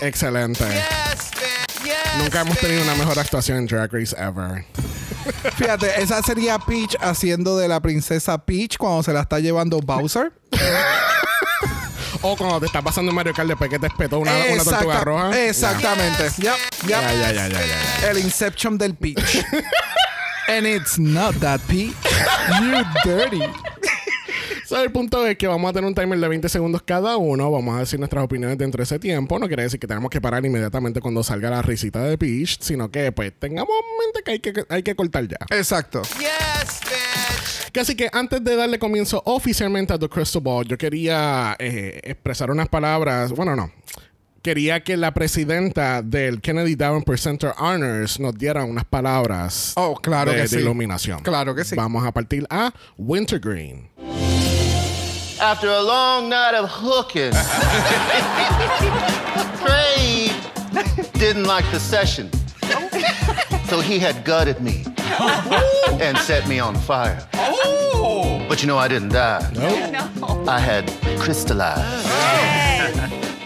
Excelente. Yes, bitch. Yes, Nunca hemos tenido una mejor actuación en Drag Race ever. Fíjate, esa sería Peach haciendo de la princesa Peach cuando se la está llevando Bowser. O cuando te está pasando Mario Kart después que te espetó una, una tortuga roja. Exactamente. Ya, ya, ya, ya. El Inception del Peach. And it's not that Peach. You dirty. So, el punto es que vamos a tener un timer de 20 segundos cada uno. Vamos a decir nuestras opiniones dentro de ese tiempo. No quiere decir que tenemos que parar inmediatamente cuando salga la risita de Peach, sino que pues tengamos en mente que hay que, hay que cortar ya. Exacto. Yes, bitch. Así que antes de darle comienzo oficialmente a The Crystal Ball, yo quería eh, expresar unas palabras. Bueno, no. Quería que la presidenta del Kennedy Davenport Center Honors nos diera unas palabras Oh, claro de, que de sí. iluminación. Claro que sí. Vamos a partir a Wintergreen. After a long night of hooking, Trey didn't like the session. So he had gutted me and set me on fire. But you know, I didn't die. I had crystallized.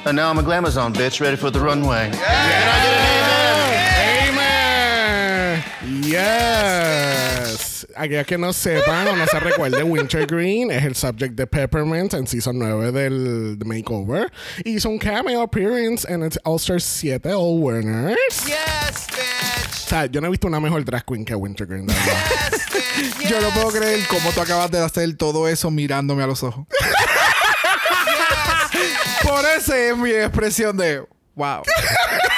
And now I'm a glamazon bitch ready for the runway. Can I get an amen? Amen. Yes. Aquellos que no sepan o no se recuerden, Wintergreen es el subject de Peppermint en Season 9 del The Makeover. Hizo un cameo appearance en el All-Star 7 All Winners. Yes, bitch. O sea, yo no he visto una mejor drag queen que Wintergreen. de verdad. Yes, bitch. Yo no puedo creer cómo tú acabas de hacer todo eso mirándome a los ojos. Por eso es mi expresión de wow.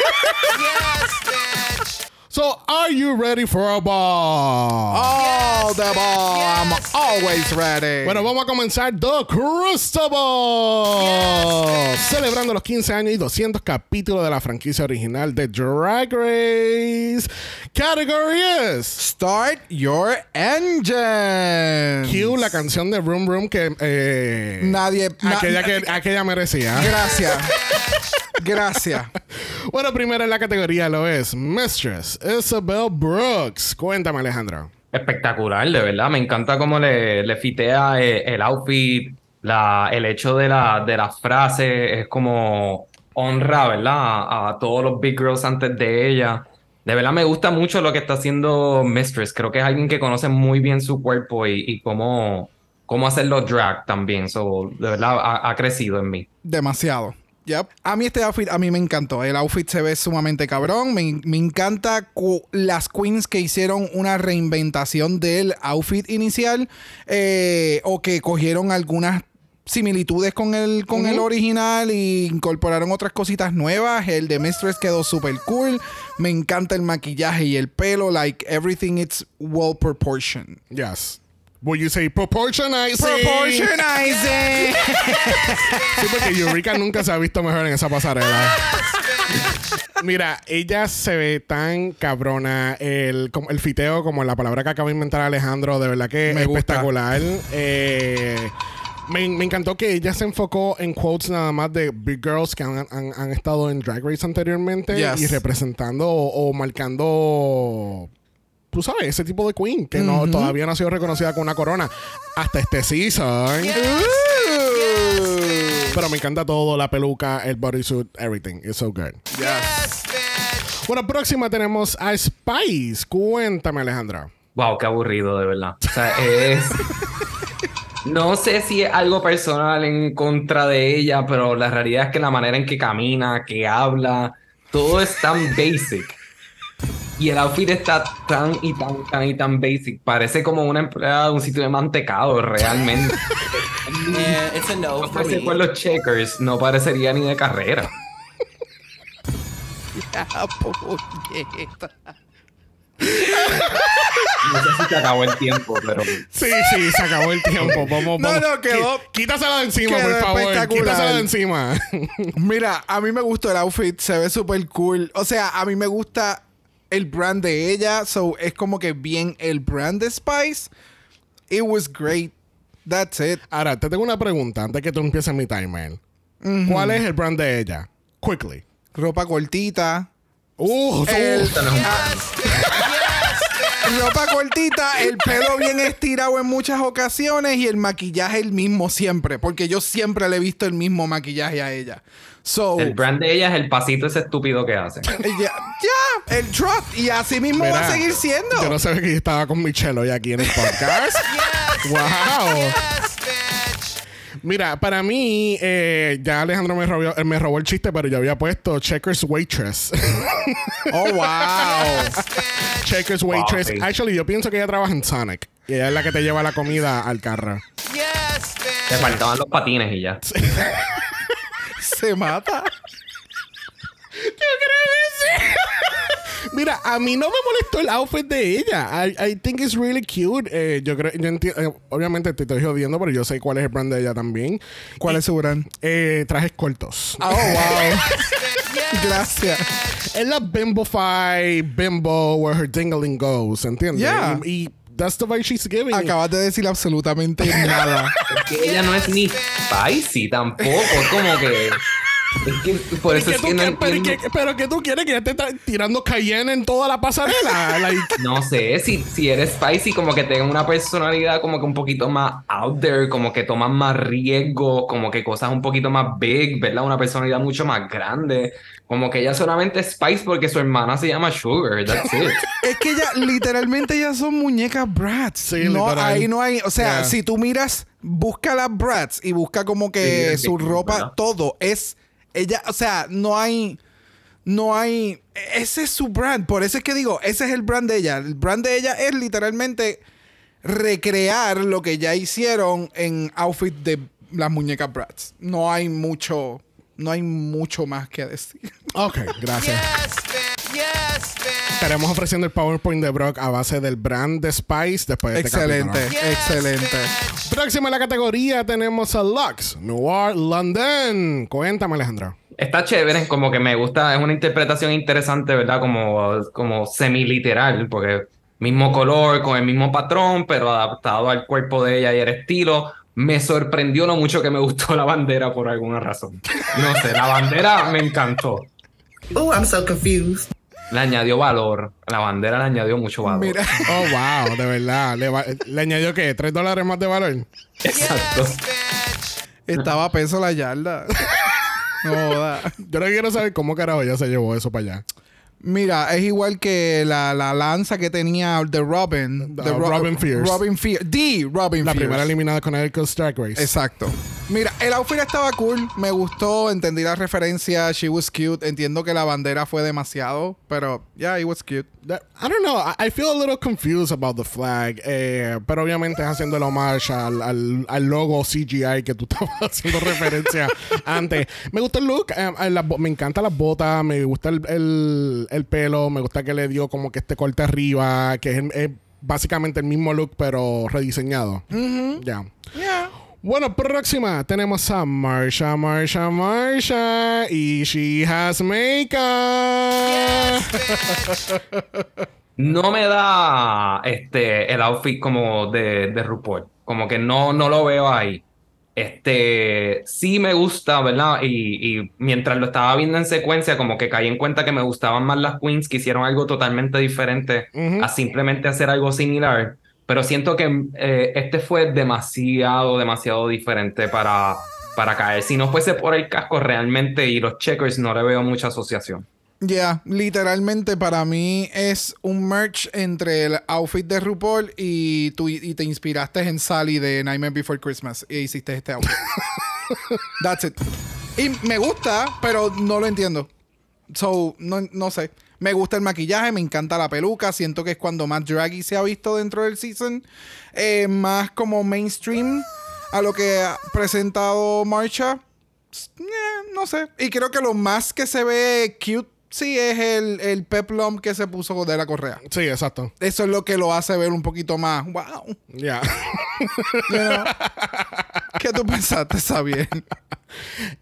Yes, so, are you ready for a ball? All the ball. I'm yes, always ready. Bueno, vamos a comenzar The Crystal Ball. Celebrando los 15 años y 200 capítulos de la franquicia original de Drag Race. Category is Start your engine. Cue la canción de Room Room que eh, Nadie- na- aquella, que, aquella merecía. Gracias. Gracias. Bueno, primero en la categoría lo es Mistress Isabel Brooks. Cuéntame, Alejandro. Espectacular, de verdad. Me encanta cómo le, le fitea eh, el, outfit, la, el hecho de la, de la frase, es como honra, ¿verdad? A, a todos los big girls antes de ella. De verdad me gusta mucho lo que está haciendo Mistress. Creo que es alguien que conoce muy bien su cuerpo y, y cómo, cómo hacerlo drag también. So, de verdad ha, ha crecido en mí. Demasiado. Yep. A mí este outfit, a mí me encantó. El outfit se ve sumamente cabrón. Me, me encanta las queens que hicieron una reinventación del outfit inicial eh, o que cogieron algunas similitudes con el, con el original y incorporaron otras cositas nuevas. El de Mistress quedó súper cool. Me encanta el maquillaje y el pelo. Like everything it's well proportioned. Yes. Will you say proportionizing? Proportionizing. Sí, porque Eureka nunca se ha visto mejor en esa pasarela. Mira, ella se ve tan cabrona. El, el fiteo, como la palabra que acaba de inventar Alejandro, de verdad que Me es gusta. espectacular. Eh, me, me encantó que ella se enfocó en quotes nada más de big girls que han, han- han estado en Drag Race anteriormente Yes. y representando o, o marcando. Tú sabes, ese tipo de queen que no, todavía no ha sido reconocida con una corona hasta este season. Pero me encanta todo, la peluca, el bodysuit, everything. It's so good. Yes, bitch. Bueno, próxima tenemos a Spice. Cuéntame, Alejandra. Wow, qué aburrido, de verdad. O sea, es. No sé si es algo personal en contra de ella, pero la realidad es que la manera en que camina, que habla, todo es tan basic. Y el outfit está tan y tan, tan y tan basic. Parece como una empleada de un sitio de mantecado, realmente. Yeah, it's a no parece por los checkers, no parecería ni de carrera. No sé si se acabó el tiempo, pero. Sí, sí, se acabó el tiempo. Vamos, No, vamos. no, quedó- Quítasela de encima, quedó por favor. Quítasela de encima. Mira, a mí me gustó el outfit, se ve súper cool. O sea, a mí me gusta el brand de ella, so es como que bien el brand de Spice. It was great. That's it. Ahora, te tengo una pregunta antes que tú empieces mi timer. ¿Cuál es el brand de ella? Quickly. Ropa cortita. Uh, El- ropa cortita, el pelo bien estirado en muchas ocasiones y el maquillaje el mismo siempre, porque yo siempre le he visto el mismo maquillaje a ella. So, El brand de ella es el pasito ese estúpido que hace. ya, ya, el trot y así mismo va a seguir siendo. Yo no sabía que yo estaba con Michelle hoy aquí en el podcast. wow. Yes, bitch. Mira, para mí, eh, ya Alejandro me robó, eh, me robó el chiste, pero yo había puesto Checkers Waitress. Oh, wow. Checkers Waitress. sí. Actually, yo pienso que ella trabaja en Sonic. Y ella es la que te lleva la comida al carro. Yes, Te faltaban los patines y ya. Se mata. Mira, a mí no me molestó el outfit de ella. I, I think it's really cute. Eh, yo creo, yo enti- eh, obviamente te estoy jodiendo, pero yo sé cuál es el brand de ella también. ¿Cuál es su brand? Eh, trajes cortos. Oh, wow. Gracias. Es la Bimbofy Bimbo where her dingling goes, ¿entiendes? Yeah. Y, y that's the vibe she's giving. Acabas de decir absolutamente nada. Es que ella no es ni spicy tampoco. Es como que. Es que por ¿Y eso es que no pero, entiendo. ¿qué- pero que tú quieres que ya te está tirando Cayenne en toda la pasarela. Like, No sé, si, si eres spicy, como que tenga una personalidad como que un poquito más out there, como que toman más riesgo, como que cosas un poquito más big, ¿verdad? Una personalidad mucho más grande. Como que ella solamente es spice porque su hermana se llama Sugar, that's it. Es que ya, literalmente ya son muñecas brats. Sí, no, literal. ahí no hay, o sea, Yeah. si tú miras, busca las brats y busca como que Sí, su sí, ropa, ¿verdad? todo es, ella, o sea, no hay, no hay, ese es su brand. Por eso es que digo, ese es el brand de ella. El brand de ella es literalmente recrear lo que ya hicieron en outfit de las muñecas brats. No hay mucho, no hay mucho más que decir. ok, gracias. Yes. Estaremos ofreciendo el PowerPoint de Brock a base del brand de Spice después de este excelente, capítulo. excelente. Próxima en la categoría tenemos a Lux, Noir London. Cuéntame, Alejandro. Está chévere, como que me gusta, es una interpretación interesante, ¿verdad? Como, como semi-literal, porque mismo color, con el mismo patrón, pero adaptado al cuerpo de ella y el estilo. Me sorprendió lo mucho que me gustó la bandera por alguna razón. No sé, la bandera me encantó. Oh, I'm so confused. Le añadió valor. La bandera le añadió mucho valor. Mira. Oh, wow, de verdad. ¿Le, va- le añadió qué? ¿Tres dólares más de valor? Exacto. Estaba a peso la yarda. No joda. Yo no quiero saber cómo carajo ella se llevó eso para allá. Mira, es igual que la, la lanza que tenía de Robin. The de Ro- Robin Fierce. Robin Fierce. The Robin La Fierce. primera eliminada con Eric's Drag Race. Exacto. Mira, el outfit estaba cool. Me gustó. Entendí la referencia. She was cute. Entiendo que la bandera fue demasiado. Pero, yeah, it was cute. That- I don't know. I, I feel a little confused about the flag. eh, pero obviamente es haciendo el homage al, al, al logo CGI que tú estabas haciendo referencia antes. Me gusta el look. eh, eh, me encanta las botas. Me gusta el, el, el pelo. Me gusta que le dio como que este corte arriba. Que es, es básicamente el mismo look, pero rediseñado. Ya. Bueno, próxima tenemos a Marsha, Marsha, Marsha. Y she has makeup. No me da este el outfit como de, de RuPaul. Como que no, no lo veo ahí. Este sí me gusta, ¿verdad? Y, y mientras lo estaba viendo en secuencia, como que caí en cuenta que me gustaban más las queens que hicieron algo totalmente diferente a simplemente hacer algo similar. Pero siento que eh, este fue demasiado, demasiado diferente para, para caer. Si no fuese por el casco realmente y los checkers, no le veo mucha asociación. Yeah, literalmente para mí es un merch entre el outfit de RuPaul y tú y te inspiraste en Sally de Nightmare Before Christmas y hiciste este outfit. That's it. Y me gusta, pero no lo entiendo. So, no, no sé. Me gusta el maquillaje, me encanta la peluca. Siento que es cuando más draggy se ha visto dentro del season. Eh, más como mainstream a lo que ha presentado Marcha. Eh, no sé. Y creo que lo más que se ve cute, sí, es el, el peplum que se puso de la correa. Sí, exacto. Eso es lo que lo hace ver un poquito más. Wow. Ya. Know? ¿Qué tú pensaste? Bien.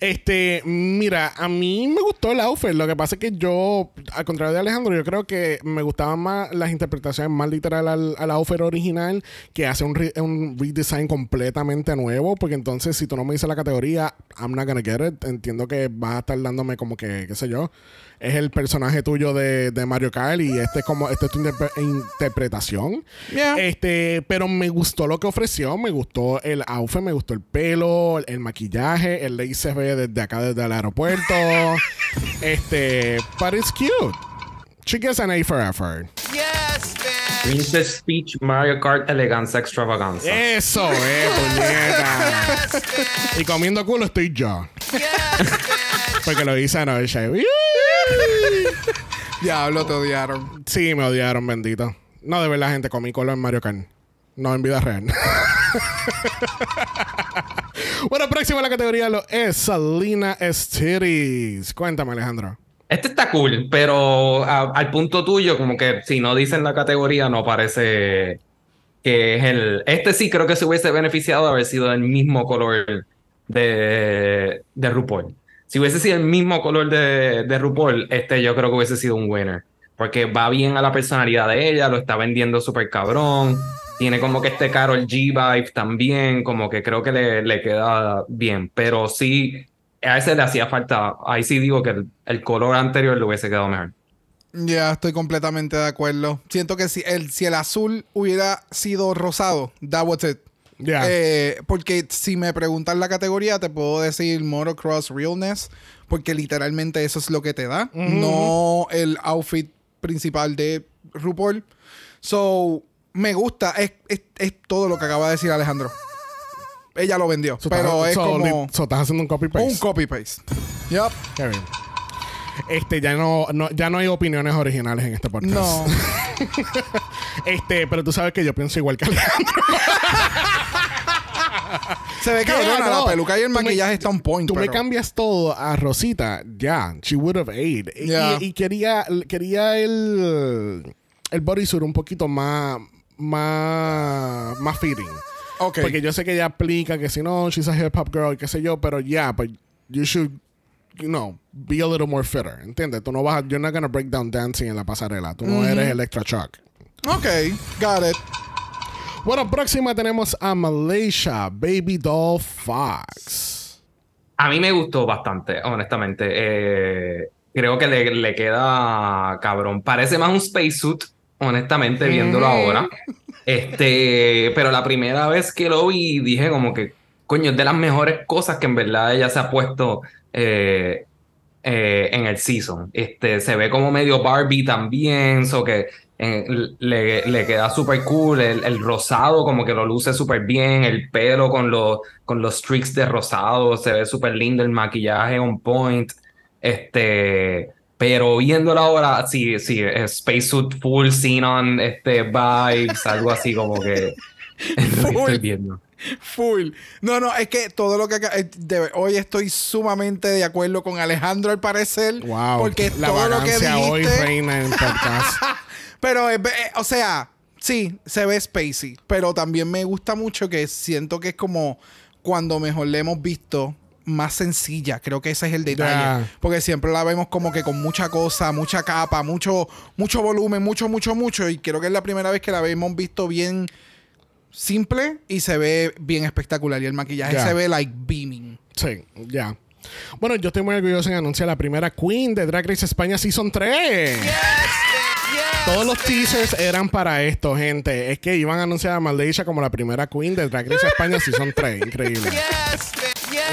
Este, mira, a mí me gustó el outfit. Lo que pasa es que yo, al contrario de Alejandro, yo creo que me gustaban más las interpretaciones más literal al, al outfit original que hace un, re- un redesign completamente nuevo. Porque entonces, si tú no me dices la categoría, I'm not gonna get it. Entiendo que vas a estar dándome como que, qué sé yo. Es el personaje tuyo de, de Mario Kart y este es como, esta es tu interpre- interpretación. Yeah. Este, pero me gustó lo que ofreció, me gustó el outfit, me gustó el pelo, el, el maquillaje, el lace se ve desde acá, desde el aeropuerto. este, but it's cute. She gets an A for effort. Yes, bitch. Princess Peach Mario Kart Eleganza Extravaganza. Eso es, puñeta. y comiendo culo estoy yo. Porque lo hice anoche. Diablo, te odiaron. Sí, me odiaron, bendito. No, de verdad, gente, comí culo en Mario Kart. no en vida real. bueno, próximo a la categoría lo es Salina Estiris. Cuéntame, Alejandro. Este está cool, pero a- al punto tuyo, como que si no dicen la categoría, no parece que es el. Este sí creo que se hubiese beneficiado de haber sido el mismo color de, de RuPaul. Si hubiese sido el mismo color de, de RuPaul, este yo creo que hubiese sido un winner. Porque va bien a la personalidad de ella, lo está vendiendo súper cabrón. Tiene como que este Carol G vibe también, como que creo que le, le queda bien. Pero sí, a ese le hacía falta. Ahí sí digo que el, color anterior le hubiese quedado mejor. Ya, estoy completamente de acuerdo. Siento que si el, si el azul hubiera sido rosado, that was it. Eh, porque si me preguntan la categoría, te puedo decir Motocross Realness, porque literalmente eso es lo que te da, no el outfit principal de RuPaul. So, me gusta, es, es- es todo lo que acaba de decir Alejandro. Ella lo vendió, So, pero estás- es so, como so, estás haciendo un copy paste. un copy-paste. Yup. Este, ya no, no- ya no hay opiniones originales en este podcast. No. este, pero tú sabes que yo pienso igual que Alejandro. Se ve cabrona, Yeah, no. la peluca y el Tú me- maquillaje está on point. Tú me cambias todo a Rosita, ya, she would have aid. Y- Yeah. Y, quería, quería el, el bodysuit un poquito más, más, más fitting. Porque yo sé que ella aplica que si no, she's a hip hop girl, qué sé yo, pero ya, but you should, you know, be a little more fitter, ¿entiendes? Tú no vas, a- you're not gonna break down dancing en la pasarela. Tú no eres Electra Shock. Ok, got it. Bueno, próxima tenemos a Malaysia, Baby Doll Fox. A mí me gustó bastante, honestamente. Eh, creo que le, le queda cabrón. Parece más un spacesuit, honestamente, viéndolo ahora. Este, pero la primera vez que lo vi, dije como que, coño, es de las mejores cosas que en verdad ella se ha puesto eh, eh, en el season. Este, se ve como medio Barbie también, so que le, le queda súper cool. El, el rosado como que lo luce súper bien, el pelo con los, con los streaks de rosado, se ve súper lindo, el maquillaje on point. Este, pero viéndola ahora, sí, sí, es spacesuit full xenon, este, vibes, algo así como que es lo que estoy viendo. Full. No, no, es que todo lo que eh, de- hoy estoy sumamente de acuerdo con Alejandro al parecer. Wow. Porque la todo lo que hoy dijiste. reina en podcast. Pero, eh, eh, o sea, sí, se ve spacey. Pero también me gusta mucho que siento que es como cuando mejor le hemos visto más sencilla. Creo que ese es el detalle. Ya. Porque siempre la vemos como que con mucha cosa, mucha capa, mucho, mucho volumen, mucho, mucho, mucho. Y creo que es la primera vez que la hemos visto bien simple y se ve bien espectacular. Y el maquillaje se ve like beaming. Sí, ya. Bueno, yo estoy muy orgulloso en anunciar la primera Queen de Drag Race España Season 3. Todos los teasers eran para esto, gente. Es que iban a anunciar a Malaysia como la primera Queen de Drag Race España Season 3. Increíble.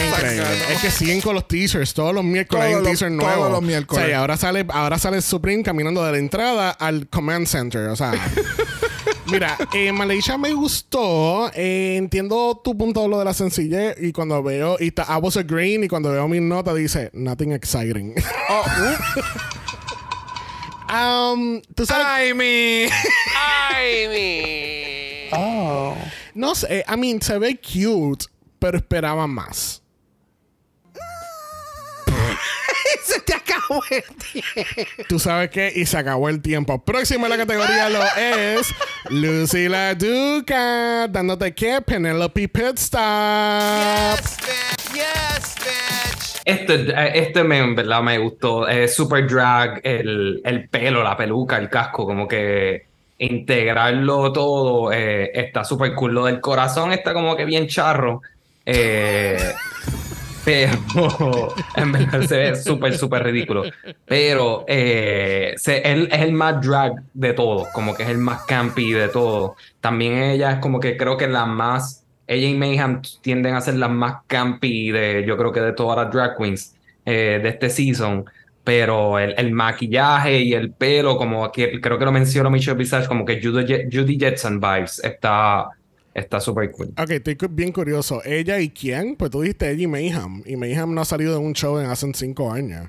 Increíble. Es que siguen con los teasers. Todos los miércoles hay Todos un los- teaser todos nuevo. los miércoles. O sea, y ahora sale, ahora sale Supreme caminando de la entrada al Command Center. O sea. Mira, eh, Malaysia me gustó. Eh, entiendo tu punto de lo de la sencillez. Y cuando veo, y ta- I was agreeing, y cuando veo mi nota dice, nothing exciting. Oh, Um, tú sabes. Ay, mi. No sé, I mean, se ve cute, pero esperaba más. Acabó el tiempo. Tú sabes qué, y se acabó el tiempo. Próxima en la categoría lo es Lucy La Duca, dándote que Penelope Pit Stop. Yes, bitch. Este, eh, este me, en verdad me gustó. Es super drag, el, el pelo, la peluca, el casco, como que integrarlo todo eh, está súper cool. Lo del corazón está como que bien charro. eh, pero en verdad se ve súper, súper ridículo. Pero eh, él es el más drag de todos, como que es el más campy de todos. También ella es como que creo que la más. Ella y Mayhem tienden a ser las más campy de, yo creo que de todas las drag queens eh, de este season. Pero el, maquillaje y el pelo, como que creo que lo mencionó Michelle Visage, como que Judy, Judy Jetson vibes, está está súper cool. Ok, estoy bien curioso. ¿Ella y quién? Pues tú dijiste ella y Mayhem. Y Mayhem no ha salido de un show en hace cinco años.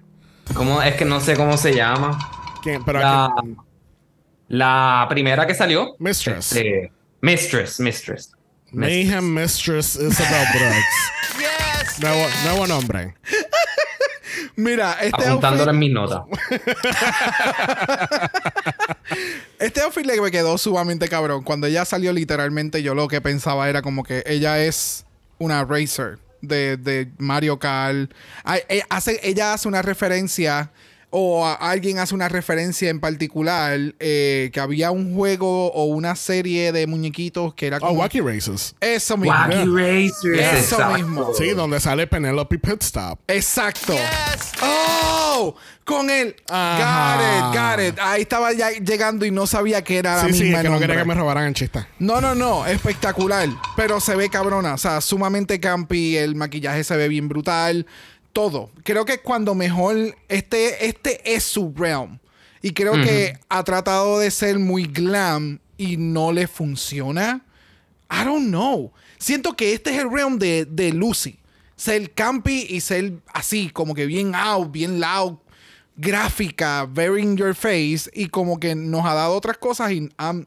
¿Cómo? Es que no sé cómo se llama. ¿Quién? Pero La, aquí- la primera que salió. Mistress. este, Mistress, Mistress. Mayhem Mistress is about drugs. Yes, Nuevo, nuevo nombre. Mira, este Apuntándolo en outfit, mis notas. este outfit le me quedó sumamente cabrón. Cuando ella salió, literalmente, yo lo que pensaba era como que ella es una racer de, de Mario Kart. Ay, eh, hace, ella hace una referencia. O a- alguien hace una referencia en particular eh, que había un juego o una serie de muñequitos que era Oh, como Wacky Races. eso mismo. Wacky Racers. Eso exacto. mismo. Sí, donde sale Penelope Pitstop. Exacto. yes. ¡Oh! Con él. Ajá. Got it, got it. Ahí estaba ya llegando y no sabía que era la Sí, sí, misma es que no quería que me robaran el chiste. No, no, no. Espectacular. Pero se ve cabrona. O sea, sumamente campy. El maquillaje se ve bien brutal. Todo. Creo que cuando mejor. Este, este es su realm. Y creo que ha tratado de ser muy glam y no le funciona. I don't know. Siento que este es el realm de, de Lucy. Ser campy y ser así, como que bien out, bien loud, gráfica, very in your face. Y como que nos ha dado otras cosas y um,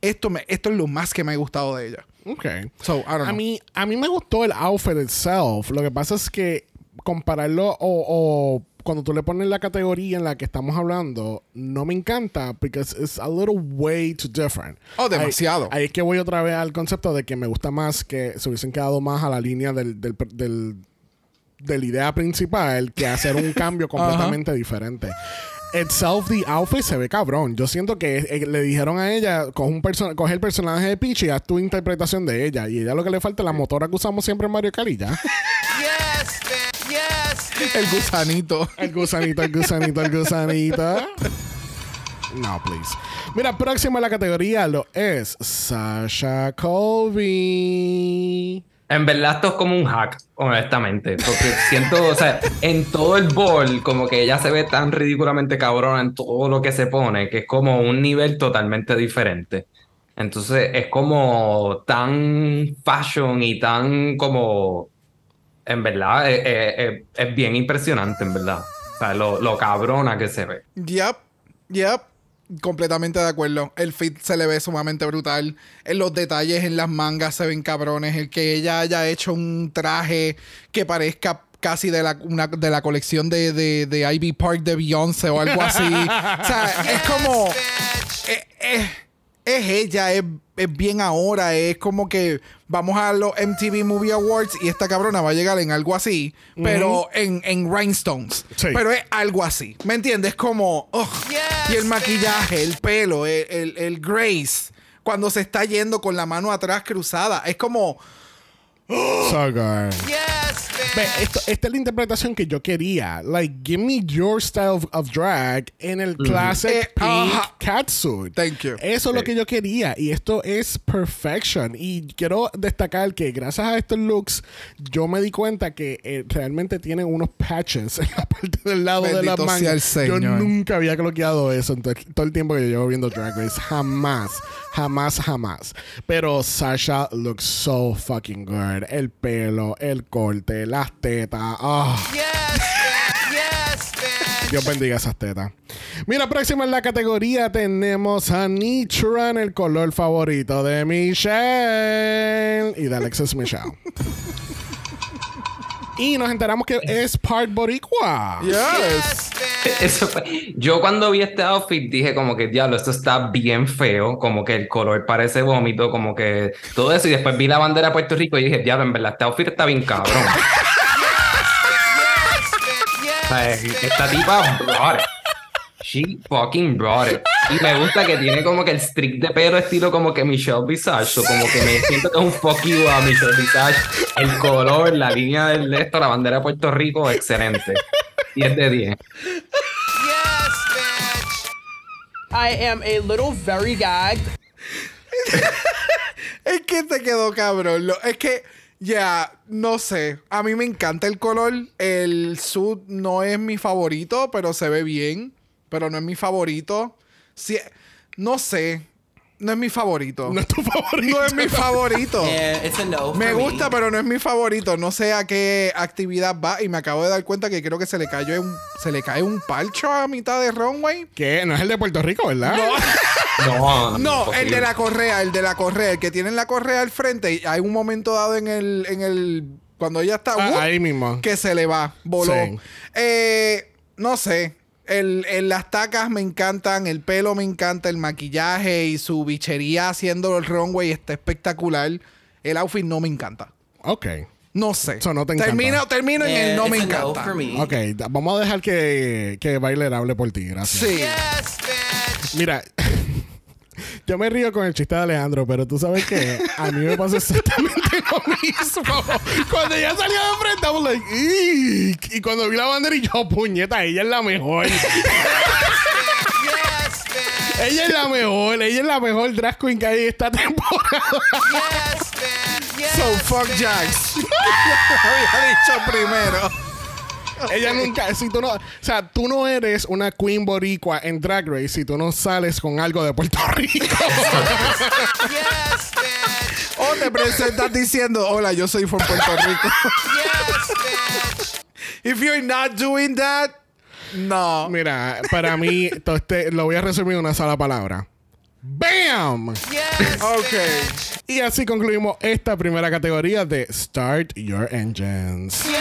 esto, me, esto es lo más que me ha gustado de ella. Ok. So, I don't A know. mí, a mí me gustó el outfit itself. Lo que pasa es que compararlo o, o cuando tú le pones la categoría en la que estamos hablando, no me encanta because it's a little way too different. Oh, demasiado. Ahí, ahí es que voy otra vez al concepto de que me gusta más que se hubiesen quedado más a la línea del, del, del- de la idea principal que hacer un cambio completamente diferente. Itself, the outfit se ve cabrón. Yo siento que eh, le dijeron a ella, coge, un perso- coge el personaje de Peach y haz tu interpretación de ella. Y ella lo que le falta es la motora que usamos siempre en Mario Kart y ya. El gusanito. El gusanito, el gusanito, el gusanito. No, please. Mira, próximo a la categoría lo es Sasha Colby. En verdad esto es como un hack, honestamente. Porque siento, o sea, en todo el ball, como que ella se ve tan ridículamente cabrona en todo lo que se pone, que es como un nivel totalmente diferente. Entonces es como tan fashion y tan como... En verdad, eh, eh, eh, es bien impresionante, en verdad. O sea, lo, lo cabrona que se ve. Yep, yep. Completamente de acuerdo. El fit se le ve sumamente brutal. En los detalles en las mangas se ven cabrones. El que ella haya hecho un traje que parezca casi de la, una- de la colección de, de, de Ivy Park de Beyoncé o algo así. o sea, es como... eh, eh, es ella, es, es bien ahora, es como que vamos a los MTV Movie Awards y esta cabrona va a llegar en algo así, pero en, en rhinestones. Sí. Pero es algo así, ¿me entiendes? Como, ugh. y el maquillaje, el pelo, el, el, el grace, cuando se está yendo con la mano atrás cruzada, es como, So good. yes, Ve, esto- esta es la interpretación que yo quería. Like, give me your style of, of drag en el classic Eh, pink ajá. catsuit. Thank you. Eso es lo que yo quería. Y esto es perfection. Y quiero destacar que gracias a estos looks, yo me di cuenta que eh, realmente tienen unos patches en la parte del lado de la Bendito manga. sea el Yo nunca había bloqueado eso en to- todo el tiempo que yo llevo viendo Drag Race. Jamás, jamás, jamás. Pero Sasha looks so fucking good. El pelo, el corte, las tetas. Ah. yes, man. Yes, man. Dios bendiga esas tetas. Mira, próximo en la categoría tenemos a Nitra en el color favorito de Michelle y de Alexis Michelle. y nos enteramos que es part boricua. yes. Eso fue- Yo cuando vi este outfit dije como que diablo, esto está bien feo, como que el color parece vómito, como que todo eso y después vi la bandera de Puerto Rico y dije, diablo, en verdad este outfit está bien cabrón. O sea, esta tipa brought it. She fucking brought it. Y me gusta que tiene como que el streak de pelo estilo como que Michelle Visage, o como que me siento que es un fuck you a Michelle Visage. El color, la línea del de esto, la bandera de Puerto Rico, excelente. 10 de 10. Yes, bitch. I am a little very gagged. Es que te quedó cabrón. Lo- es que, ya, no sé. A mí me encanta el color. El sud no es mi favorito, pero se ve bien. Pero no es mi favorito. No sé. No es mi favorito. No es tu favorito. No es mi favorito. Yeah, it's a no. Me for me. gusta, pero no es mi favorito. No sé a qué actividad va. Y me acabo de dar cuenta que creo que se le cayó un, se le cae un palcho a mitad de runway. Que no es el de Puerto Rico, ¿verdad? No, No, el imposible. de la correa, el de la correa, el que tiene la correa al frente. y Hay un momento dado en el, en el, cuando ella está, Ah, ¡wup! ahí mismo. que se le va, voló. Sí. Eh, no sé. El, el- las tacas me encantan, el pelo me encanta, el maquillaje y su bichería haciendo el runway está espectacular. El outfit no me encanta. Ok. No sé. Eso no te encanta. termino, termino en el no me encanta. Ok, da- vamos a dejar que, que Bailer hable por ti, gracias. Sí. Yes, bitch. Mira, yo me río con el chiste de Alejandro, pero tú sabes que a mí me pasa exactamente lo mismo. Cuando ella salió de frente, I was like, "Eek". y cuando vi la bandera y yo, puñeta, ella es la mejor. Yes, bitch. ella es la mejor, ella es la mejor drag queen que hay esta temporada. Yes, bitch. Yes, So fuck. Jax. Había dicho primero. Ella nunca, si tú no, o sea, tú no eres una queen boricua en Drag Race si tú no sales con algo de Puerto Rico. Yes, bitch. O te presentas diciendo, hola, yo soy from Puerto Rico. Yes, bitch. If you're not doing that, no. Mira, para mí, todo este, lo voy a resumir en una sola palabra. ¡Bam! Yes, Ok. Y así concluimos esta primera categoría de Start Your Engines. yes,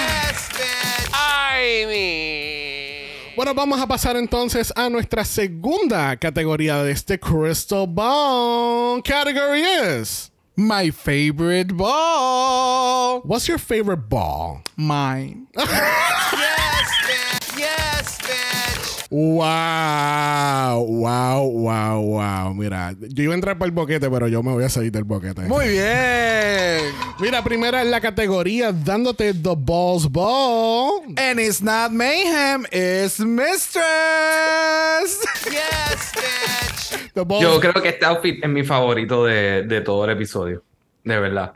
Bueno, vamos a pasar entonces a nuestra segunda categoría de este Crystal Ball. Category is My favorite ball. What's your favorite ball? Mine. Wow, wow, wow, wow. Mira, yo iba a entrar para el boquete, pero yo me voy a salir del boquete. Muy bien. Mira, primera en la categoría dándote The Balls Ball. And it's not mayhem, it's mistress. Yes, bitch. The Balls Yo creo que este outfit es mi favorito de, de todo el episodio. De verdad.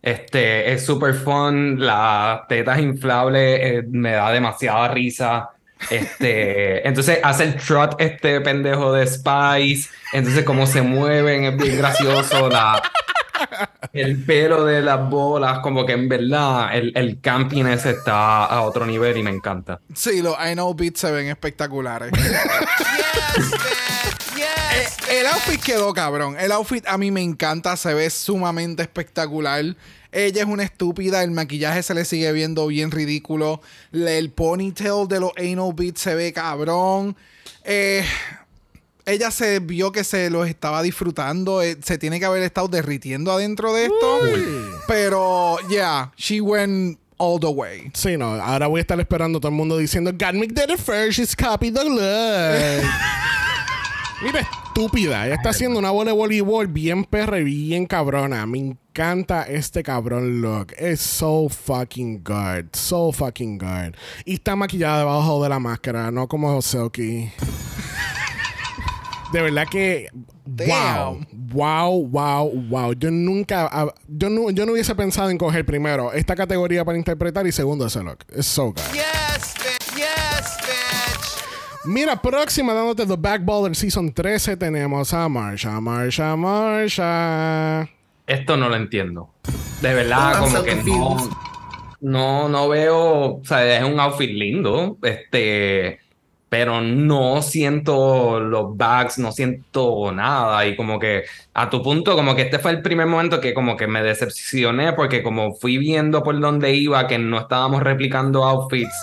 Este es súper fun. Las tetas inflables eh, me da demasiada risa. Este, entonces hace el trot este pendejo de Spice. Entonces, cómo se mueven es bien gracioso. La, el pelo de las bolas, como que en verdad el, el campiness está a otro nivel y me encanta. Sí, los I Know Beats se ven espectaculares. Yes, El outfit quedó cabrón. El outfit a mí me encanta, se ve sumamente espectacular. Ella es una estúpida, el maquillaje se le sigue viendo bien ridículo. El ponytail de los anal beats se ve cabrón. Eh, ella se vio que se los estaba disfrutando. eh, se tiene que haber estado derritiendo adentro de esto. Pero, yeah, she went all the way. Sí, no, ahora voy a estar esperando a todo el mundo diciendo Gatmic did it first, she's copied the look. Mira, estúpida. Ella está haciendo una bola de voleibol bien perra y bien cabrona. Me encanta este cabrón look. Es so fucking good. So fucking good. Y está maquillada debajo de la máscara, no como Silky. De verdad que. Wow. Wow, wow, wow. Yo nunca. ah, Yo no, yo no hubiese pensado en coger primero esta categoría para interpretar y segundo ese look. Es so good. yes, bitch. Mira, próxima dándote The Backballer Season 13 tenemos a Marsha, Marsha, Marsha. Esto no lo entiendo. De verdad, como que no, no, no veo, o sea, es un outfit lindo, este, pero no siento los bags, no siento nada y como que a tu punto, como que este fue el primer momento que como que me decepcioné porque como fui viendo por dónde iba que no estábamos replicando outfits,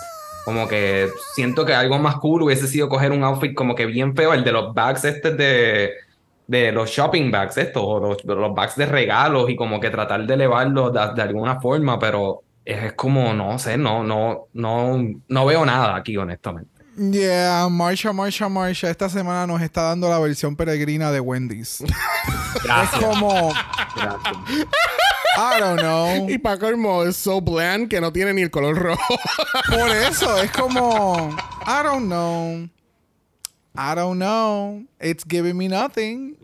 como que siento que algo más cool hubiese sido coger un outfit como que bien feo, el de los bags este de de los shopping bags estos, o los, los bags de regalos y como que tratar de elevarlos de, de alguna forma, pero es, es como, no sé, no, no, no, no veo nada aquí, honestamente. Yeah, Marsha, Marsha, Marsha. Esta semana nos está dando la versión peregrina de Wendy's. es Gracias. como, gracias. I don't know. Y para colmo es so bland que no tiene ni el color rojo. Por eso, es como, I don't know. I don't know. It's giving me nothing.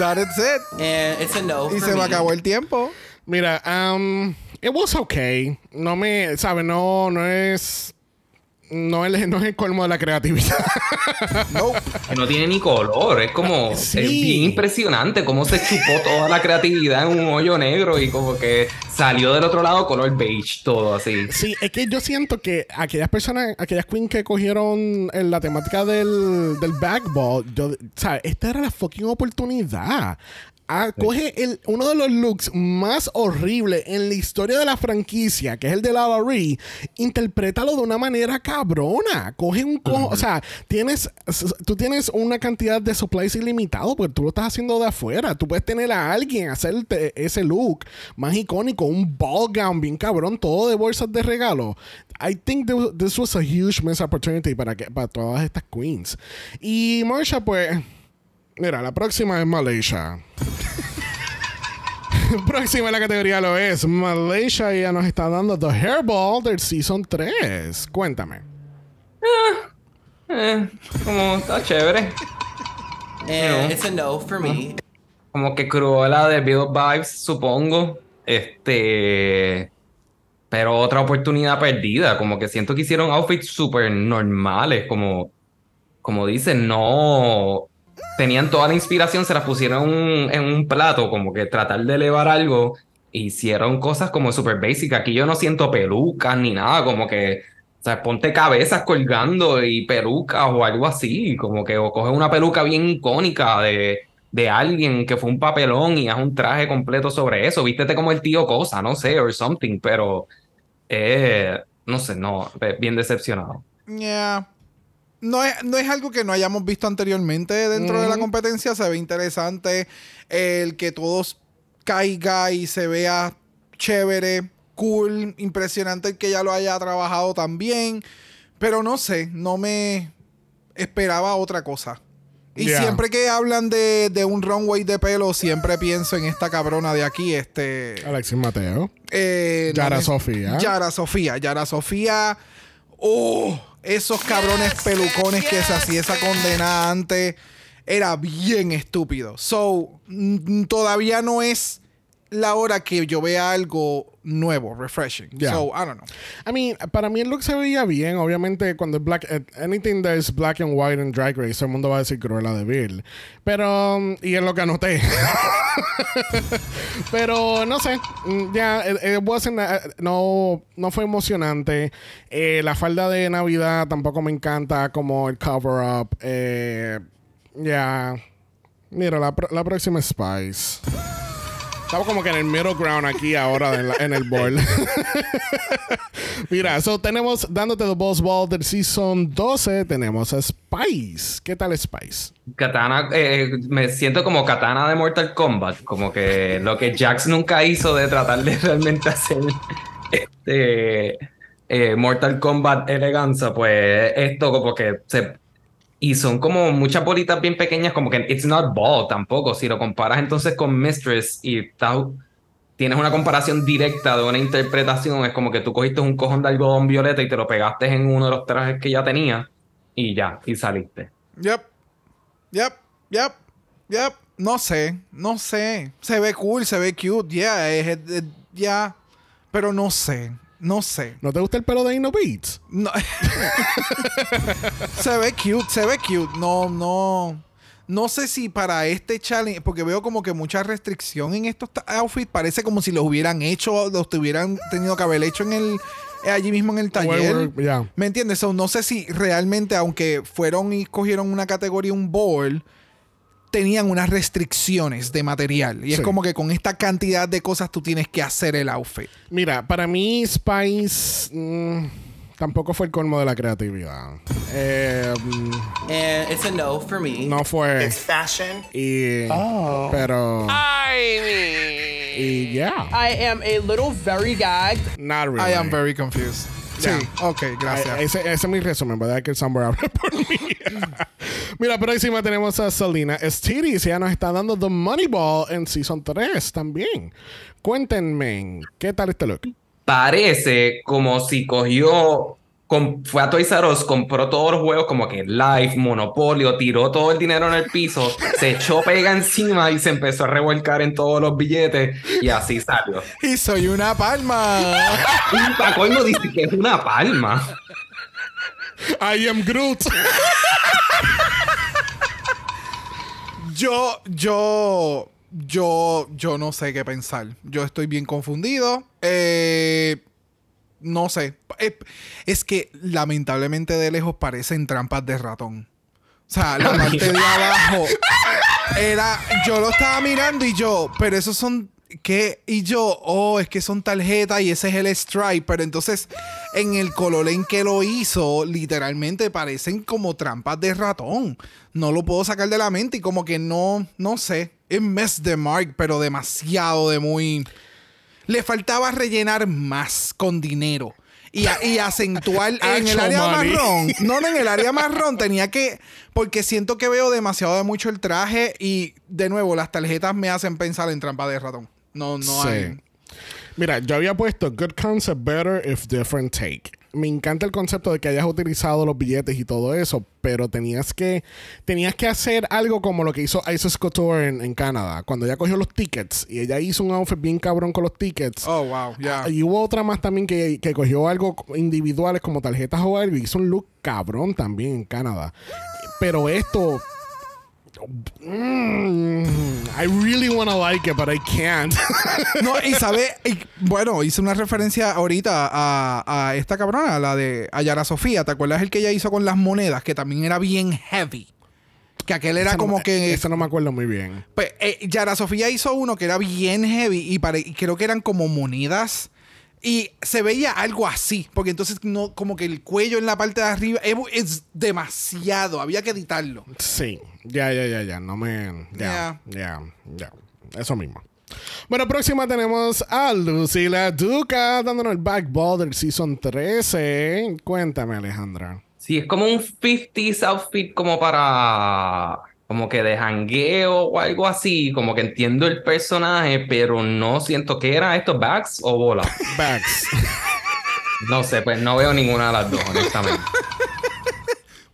That is it. And it's a no. Y for se me me. acabó el tiempo. Mira, um, it was okay. No me, sabe, no, no es, no es, no es el colmo de la creatividad. Que no tiene ni color. Es como. Sí. Es bien impresionante cómo se chupó toda la creatividad en un hoyo negro y como que salió del otro lado color beige, todo así. Sí, es que yo siento que aquellas personas, aquellas queens que cogieron en la temática del, del backball, yo, ¿sabes? Esta era la fucking oportunidad. Ah, coge el, uno de los looks más horribles en la historia de la franquicia, que es el de Lala Ree, interprétalo de una manera cabrona. Coge un cojo, o sea, tienes, tú tienes una cantidad de supplies ilimitado, porque tú lo estás haciendo de afuera. Tú puedes tener a alguien hacerte ese look más icónico, un ball gown bien cabrón, todo de bolsas de regalo. I think th- this was a huge missed opportunity para, que, para todas estas queens. Y Marsha, pues. Mira, la próxima es Malaysia. próxima en la categoría lo es Malaysia y ya nos está dando The Hairball del Season 3. Cuéntame. Eh, como está chévere. And it's a no for me. Como que Cruella de Bill Vibes, supongo. Este. Pero otra oportunidad perdida. Como que siento que hicieron outfits súper normales. Como. Como dicen, no. Tenían toda la inspiración, se las pusieron en un, plato. Como que tratar de elevar algo. Hicieron cosas como súper basic. Aquí yo no siento pelucas ni nada. Como que. O sea, ponte cabezas colgando y pelucas o algo así. Como que o coge una peluca bien icónica de, de alguien que fue un papelón y haz un traje completo sobre eso. Vístete como el tío Cosa, no sé, or something, pero eh, no sé, no, eh, bien decepcionado. Yeah. No es, no es algo que no hayamos visto anteriormente dentro de la competencia. Se ve interesante el que todos caiga y se vea chévere, cool, impresionante el que ya lo haya trabajado también. Pero no sé, no me esperaba otra cosa. Y Yeah. siempre que hablan de, de un runway de pelo, siempre pienso en esta cabrona de aquí, este... Alexis Mateo. Eh, no Yara me- Sofía. Yara Sofía. Yara Sofía. Oh, esos cabrones pelucones que se hacía esa condena antes. Era bien estúpido. So, todavía no es la hora que yo vea algo nuevo, refreshing. Yeah. So, I don't know. I mean, para mí el look se veía bien. Obviamente, cuando es black, eh, anything that is black and white en Drag Race, todo el mundo va a decir Cruella de Vil. Pero, um, y es lo que anoté. Pero no sé, mm, ya, it wasn't, uh, no, no fue emocionante. Eh, la falda de Navidad tampoco me encanta, como el cover up. Eh, ya, mira, la, la próxima Spice. Estamos como que en el middle ground aquí ahora en, la- en el board. Mira, so tenemos dándote the Boss Ball del Season 12, tenemos a Spice. ¿Qué tal Spice? Katana, eh, me siento como Katana de Mortal Kombat, como que lo que Jax nunca hizo de tratar de realmente hacer este eh, Mortal Kombat eleganza, pues esto como que se y son como muchas bolitas bien pequeñas, como que it's not ball tampoco. Si lo comparas entonces con Mistress y tienes una comparación directa de una interpretación, es como que tú cogiste un cojón de algodón violeta y te lo pegaste en uno de los trajes que ya tenía y ya, y saliste. Yep. Yep. Yep. Yep. No sé. No sé. Se ve cool, se ve cute. Yeah. es- yeah. Pero no sé. No sé. ¿No te gusta el pelo de Inno Beats? No. se ve cute, se ve cute. No, no. No sé si para este challenge, porque veo como que mucha restricción en estos outfits. Parece como si los hubieran hecho, los hubieran tenido que haber hecho en el eh, allí mismo en el taller. Yeah. ¿Me entiendes? So, no sé si realmente, aunque fueron y cogieron una categoría, un board, tenían unas restricciones de material. Y es Sí. como que con esta cantidad de cosas tú tienes que hacer el outfit. Mira, para mí Spice mm, tampoco fue el colmo de la creatividad. Eh, And it's a no for me. no fue. It's fashion. Y, Pero. Y yeah. I am a little very gagged. Not really. I am very confused. Yeah. Sí, ok, gracias. Ay, Ese, ese es mi resumen, ¿verdad? Que el Samber hable por mí. Mira, por encima tenemos a Selena Stiris. Ya nos está dando The Moneyball en Season 3 también. Cuéntenme, ¿qué tal este look? parece como si cogió, fue a Toys R Us, compró todos los juegos como que Life, Monopolio, tiró todo el dinero en el piso, se echó pega encima y se empezó a revolcar en todos los billetes y así salió. Y soy una palma. Y para colmo dice que es una palma. I am Groot. Yo, yo, yo, yo no sé qué pensar. Yo estoy bien confundido. Eh, no sé. Eh, Es que lamentablemente de lejos parecen trampas de ratón. O sea, la parte de abajo era. Yo lo estaba mirando y yo, pero esos son. ¿Qué? Y yo, oh, es que son tarjetas y ese es el stripe. Pero entonces, en el color en que lo hizo, literalmente parecen como trampas de ratón. No lo puedo sacar de la mente y como que no, no sé. Es mess de Mark, pero demasiado de muy. Le faltaba rellenar más con dinero. Y, a- y acentuar en el área money. marrón. No, no, en el área marrón tenía que. Porque siento que veo demasiado de mucho el traje. Y de nuevo, las tarjetas me hacen pensar en trampa de ratón. No, no Sí. hay. Mira, yo había puesto good concept, better if different take. Me encanta el concepto de que hayas utilizado los billetes y todo eso, pero tenías que tenías que hacer algo como lo que hizo Isis Couture en, en Canadá, cuando ella cogió los tickets y ella hizo un outfit bien cabrón con los tickets. Oh, wow, ya. Y hubo otra más también que, que cogió algo individuales como tarjetas o algo y hizo un look cabrón también en Canadá. Pero esto. Mm, I really wanna like it, but I can't. No, y sabe, y, bueno, hice una referencia ahorita a, a esta cabrona, la de Ayara Sofía. ¿Te acuerdas el que ella hizo con las monedas? Que también era bien heavy. Que aquel era no- como que. Eso no me acuerdo muy bien. Pues, eh, Yara Sofía hizo uno que era bien heavy y, pare- y creo que eran como monedas. Y se veía algo así, porque entonces no, como que el cuello en la parte de arriba es demasiado, había que editarlo. Sí, ya, ya, ya, ya. No me. Ya, ya, ya. Eso mismo. Bueno, próxima tenemos a Lucila Duca dándonos el backball del season 13. Cuéntame, Alejandra. Sí, es como un 50s outfit como para como que de jangueo o algo así, como que entiendo el personaje, pero no siento que era esto bags o bolas. Bags. No sé, pues no veo ninguna de las dos, honestamente.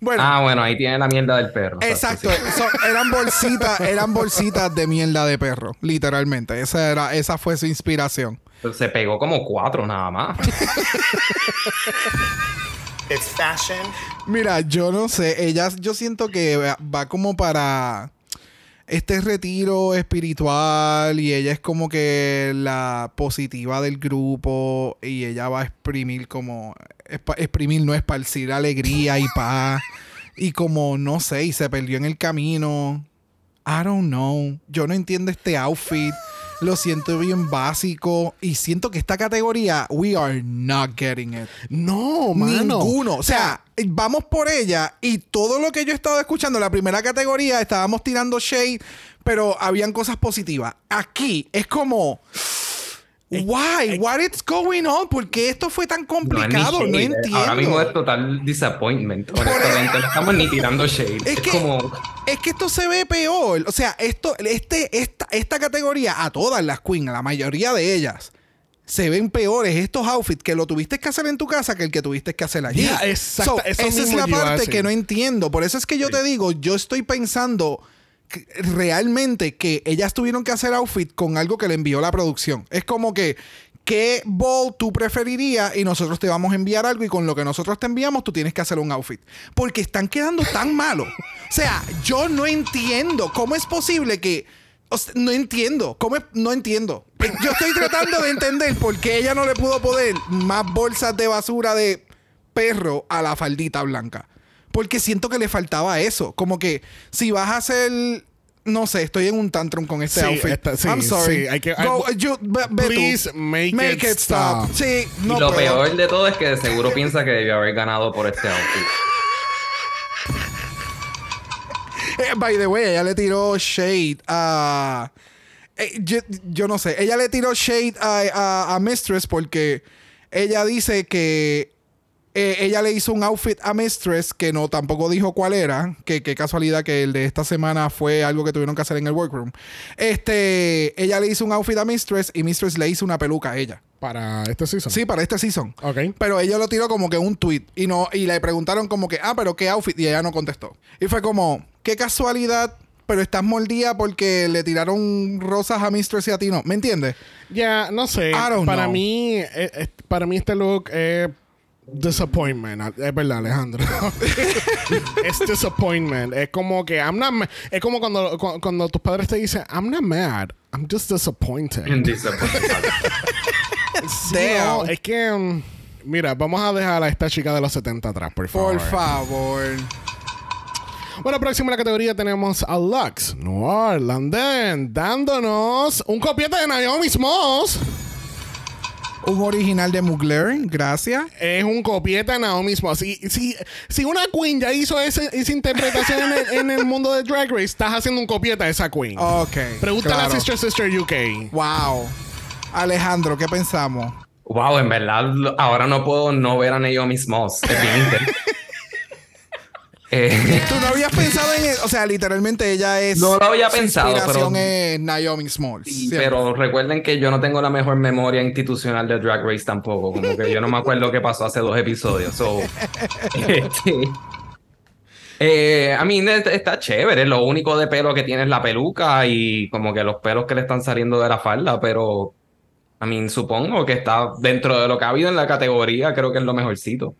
Bueno, Ah, bueno, ahí tiene la mierda del perro. exacto, sí. eran bolsitas, eran bolsitas de mierda de perro, literalmente. Esa era, esa fue su inspiración. Pero Se pegó como cuatro nada más. It's fashion. Mira, yo no sé, ella, yo siento que va, va como para este retiro espiritual y ella es como que la positiva del grupo y ella va a exprimir como, exprimir, no esparcir alegría y paz y como, no sé, y se perdió en el camino. I don't know, yo no entiendo este outfit. Lo siento bien básico y siento que esta categoría we are not getting it. No, mano. Ninguno. O sea, vamos por ella y todo lo que yo he estado escuchando, la primera categoría, estábamos tirando shade, pero habían cosas positivas. Aquí es como. Why? What is going on? ¿Por qué esto fue tan complicado? No, entiendo. Ahora mismo es total disappointment. Honestamente, no estamos ni tirando shade. Es Es, que- como. Es que esto se ve peor. O sea, esto, este, esta, esta categoría, a todas las queens, a la mayoría de ellas, se ven peores estos outfits que lo tuviste que hacer en tu casa que el que tuviste que hacer allí. Exacto, So, esa es la parte que no entiendo. Por eso es que yo te digo, yo estoy pensando realmente que ellas tuvieron que hacer outfit con algo que le envió la producción. Es como que. ¿Qué ball tú preferirías? Y nosotros te vamos a enviar algo y con lo que nosotros te enviamos tú tienes que hacer un outfit. Porque están quedando tan malos. O sea, yo no entiendo cómo es posible que... no entiendo. ¿Cómo? No entiendo. Yo estoy tratando de entender por qué ella no le pudo poner más bolsas de basura de perro a la faldita blanca. Porque siento que le faltaba eso. Como que si vas a hacer... No sé, estoy en un tantrum con este Sí, outfit. sí, I'm sorry. sí, hay que- Go, you- tú. Please make it stop. Sí, no y lo peor de todo es que de seguro piensa que debió haber ganado por este outfit. Eh, by the way, ella le tiró shade a. eh, yo, yo no sé. Ella le tiró shade a, a- a Mistress porque ella dice que eh, ella le hizo un outfit a Mistress que no tampoco dijo cuál era. Que qué casualidad que el de esta semana fue algo que tuvieron que hacer en el workroom. Este, ella le hizo un outfit a Mistress y Mistress le hizo una peluca a ella. Para este season. Sí, para este season. Ok. Pero ella lo tiró como que un tweet y no y le preguntaron como que, "Ah, pero qué outfit" y ella no contestó. Y fue como, "Qué casualidad, pero estás mordida porque le tiraron rosas a Mistress y a ti no." ¿Me entiendes? Ya, no sé. I don't para know. mí, eh, eh, para mí este look es Disappointment, es verdad, Alejandro. es disappointment. Es como que I'm not es como cuando, cu- cuando tus padres te dicen I'm not mad, I'm just disappointed. Sí, no, Damn. es que mm, mira, vamos a dejar a esta chica de los 70 atrás, por favor. Por favor. Bueno, próximo en la categoría tenemos a Lux Noir Landen dándonos un copiete de Naomi Smalls. Un original de Mugler, gracias. Es un copieta de Naomi Smalls. Si, si, si una queen ya hizo ese- esa interpretación en el, en el mundo de Drag Race, estás haciendo un copieta de esa queen. Ok. Pregúntale claro. a Sister Sister UK. Wow. Alejandro, ¿qué pensamos? Wow, en verdad, ahora no puedo no ver a Naomi Smalls. Es bien Eh, Tú no habías pensado en eso. O sea, literalmente ella es. No lo había pensado, inspiración pero- es Naomi Smalls. Sí, pero recuerden que yo no tengo la mejor memoria institucional de Drag Race tampoco. Como que yo no me acuerdo qué pasó hace dos episodios. So, este, eh, a mí está chévere. Lo único de pelo que tiene es la peluca y como que los pelos que le están saliendo de la falda. Pero, a mí supongo que está dentro de lo que ha habido en la categoría. Creo que es lo mejorcito.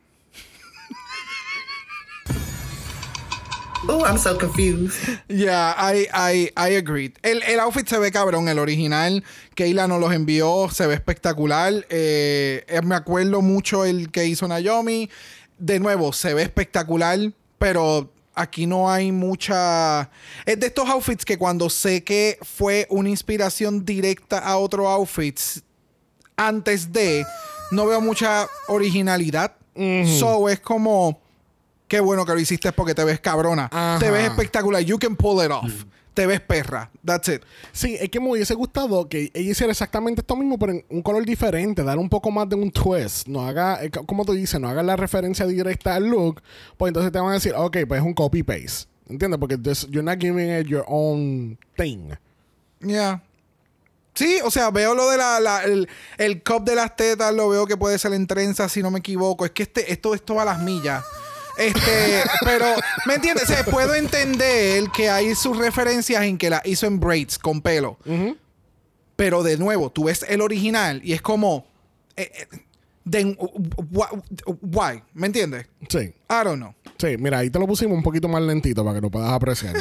Oh, I'm so confused. Yeah, I, I, I agreed. El, el outfit se ve cabrón, el original. Keila nos los envió, se ve espectacular. Eh, eh, me acuerdo mucho el que hizo Naomi. De nuevo, se ve espectacular, pero aquí no hay mucha... Es de estos outfits que cuando sé que fue una inspiración directa a otro outfit antes de, no veo mucha originalidad. So es como... Qué bueno que lo hiciste porque te ves cabrona. Ajá. Te ves espectacular. You can pull it off. Te ves perra. That's it. Sí, es que me hubiese gustado que ella hiciera exactamente esto mismo, pero en un color diferente, dar un poco más de un twist. No haga, eh, co- como tú dices, no haga la referencia directa al look, pues entonces te van a decir, ok, pues es un copy-paste. ¿Entiendes? Porque this- you're not giving it your own thing. Yeah. Sí, o sea, veo lo de la, la- el, el cup de las tetas, lo veo que puede ser en trenza, si no me equivoco. Es que este, esto es todas las millas. Este, pero, ¿me entiendes? O sea, puedo entender que hay sus referencias en que la hizo en braids, con pelo. Pero de nuevo, tú ves el original y es como. eh, eh, then, wh- why? ¿Me entiendes? Sí. I don't know. Sí, mira, ahí te lo pusimos un poquito más lentito para que lo puedas apreciar.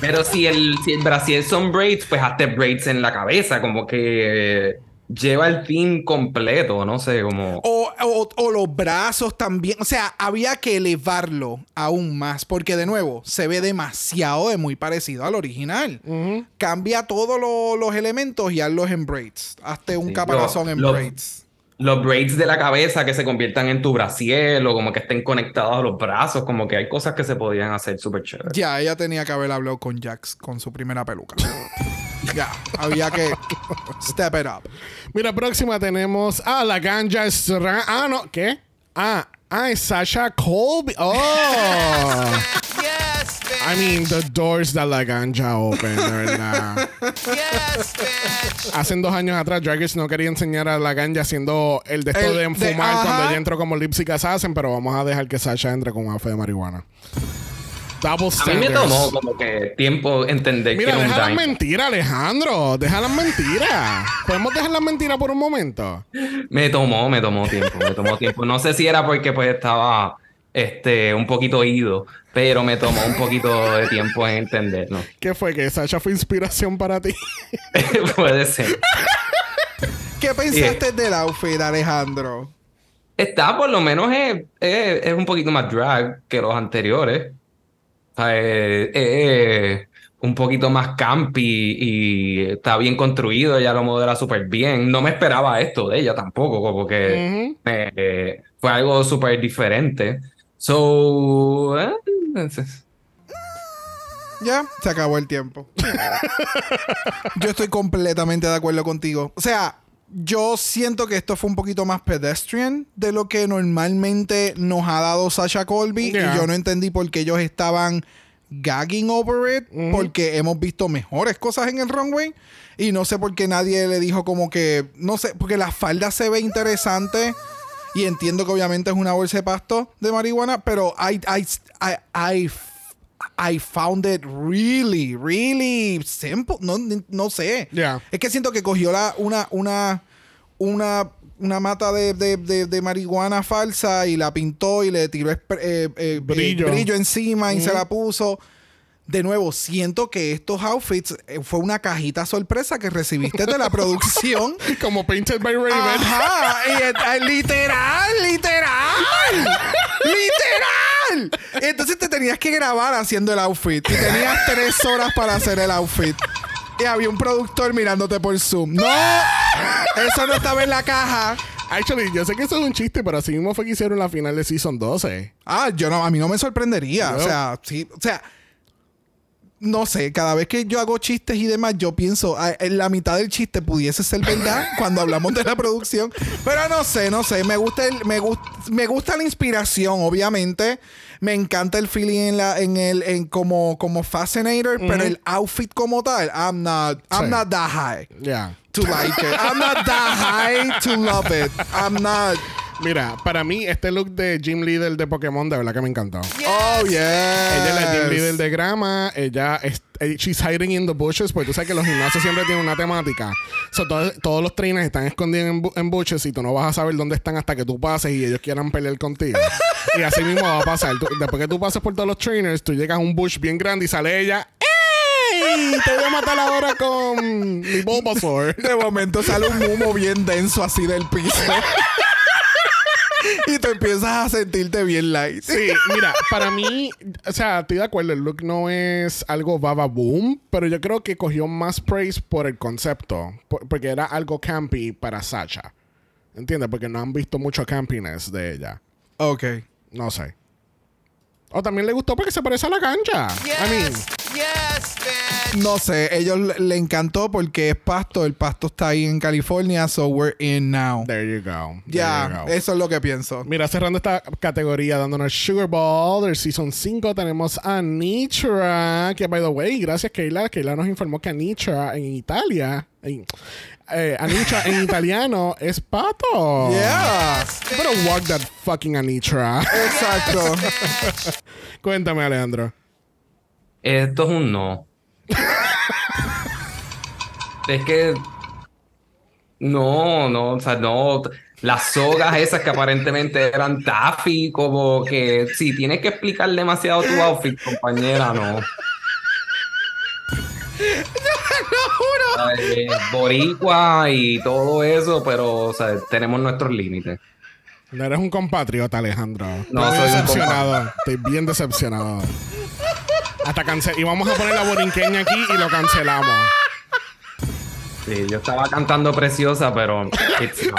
Pero si el, si el brasier son braids, pues hazte braids en la cabeza. Como que eh, lleva el fin completo. No sé, como... O, o- o los brazos también. O sea, había que elevarlo aún más. Porque de nuevo, se ve demasiado de muy parecido al original. Cambia todos lo- los elementos y hazlos en braids. Hazte un Sí, caparazón lo- en lo- braids. los braids de la cabeza que se conviertan en tu brasier o como que estén conectados a los brazos, como que hay cosas que se podían hacer súper chéveres. Ya, ella tenía que haber hablado con Jax con su primera peluca. ya, había que step it up. Mira, próxima tenemos a la ganja Stra- Ah, no, ¿qué? Ah, ah, es Sasha Colby. Oh. Yes, bitch. I mean, the doors that la ganja open, de verdad. Yes, bitch. Hace dos años atrás, Drag Race no quería enseñar a la ganja haciendo el de esto El de enfumar cuando ella entró como Lipsy hacen, pero vamos a dejar que Sasha entre con un fe de marihuana. Double A mí me tomó como que tiempo entender Mira, que era un deja las mentiras, Alejandro. Deja las mentiras. ¿Podemos dejar las mentiras por un momento? Me tomó, me tomó tiempo, me tomó tiempo. No sé si era porque pues estaba este, un poquito ido, pero me tomó un poquito de tiempo en entenderlo. ¿Qué fue? ¿Que Sasha fue inspiración para ti? Puede ser. ¿Qué pensaste del outfit, Alejandro? Está por lo menos es, es- es un poquito más drag que los anteriores. O sea, es- es un poquito más campy y está bien construido, ella lo modela súper bien. No me esperaba esto de ella tampoco, como que me- eh, fue algo súper diferente. So, eh, entonces, Ya, se acabó el tiempo. yo estoy completamente de acuerdo contigo. O sea, yo siento que esto fue un poquito más pedestrian de lo que normalmente nos ha dado Sasha Colby. Yeah. Y yo no entendí por qué ellos estaban gagging over it. Porque hemos visto mejores cosas en el runway. Y no sé por qué nadie le dijo como que... No sé, porque la falda se ve interesante. Y entiendo que obviamente es una bolsa de pasto de marihuana. Pero I, I, I, I I found it really, really simple. No, no sé. Yeah. Es que siento que cogió la, una, una, una, una mata de, de- de- de marihuana falsa y la pintó y le tiró eh, eh, Brillo. eh, brillo encima y se la puso. De nuevo, siento que estos outfits eh, fue una cajita sorpresa que recibiste de la producción. Como Painted by Raven. Ajá, y, literal, literal, literal. Entonces te tenías que grabar haciendo el outfit y tenías tres horas para hacer el outfit. Y había un productor mirándote por Zoom. No, eso no estaba en la caja. Actually, yo sé que eso es un chiste, pero así mismo fue que hicieron la final de Season 12. Ah, yo no, a mí no me sorprendería. O sea, sí, o sea, no sé, cada vez que yo hago chistes y demás, yo pienso, ah, en la mitad del chiste pudiese ser verdad cuando hablamos de la producción. Pero no sé, no sé, me gusta el, me gusta, me gusta la inspiración, obviamente. Me encanta el feeling en la, en el, en como, como Fascinator, pero el outfit como tal, I'm not, I'm Sí. not that high Ya. to like it. I'm not that high to love it. I'm not. Mira, para mí, este look de Gym Leader de Pokémon, de verdad que me encantó. Oh, yeah. Ella es la Gym Leader de grama. Ella es. eh, She's hiding in the bushes. Porque tú sabes que los gimnasios siempre tienen una temática. So, todo- todos los trainers están escondidos en, bu- en bushes y tú no vas a saber dónde están hasta que tú pases y ellos quieran pelear contigo. y así mismo va a pasar. Tú- después que tú pases por todos los trainers, tú llegas a un bush bien grande y sale ella. ¡Ey! Te voy a matar ahora con mi Bulbasaur. De momento sale un humo bien denso así del piso. y tú empiezas a sentirte bien light. Sí, mira, para mí, o sea, estoy de acuerdo, el look no es algo baba boom, pero yo creo que cogió más praise por el concepto, por- porque era algo campy para Sacha. ¿Entiendes? Porque no han visto mucho campiness de ella. Ok. No sé. O también le gustó porque se parece a la cancha. I mean, Yes, bitch. No sé, ellos le, le encantó porque es pasto. El pasto está ahí en California, so we're in now. there you go. Ya, go. eso es lo que pienso. Mira, cerrando esta categoría, dándonos Sugar Ball del Season 5, tenemos a Nitra, que by the way, gracias Keila, Keila nos informó que Anitra en Italia, en, eh, Anitra en italiano es pato. Yeah. Pero walk that fucking Anitra. Exacto. Cuéntame, Alejandro. Esto es un no. es que. No, no, o sea, no. Las sogas esas que aparentemente eran taffy, como que si tienes que explicar demasiado tu outfit, compañera, no. Eh, boricua y todo eso, pero o sea, tenemos nuestros límites. No eres un compatriota, Alejandro. No, Estoy soy un decepcionado. Estoy bien decepcionado. Hasta cance y vamos a poner la borinqueña aquí y lo cancelamos. Sí, yo estaba cantando preciosa, pero it's not.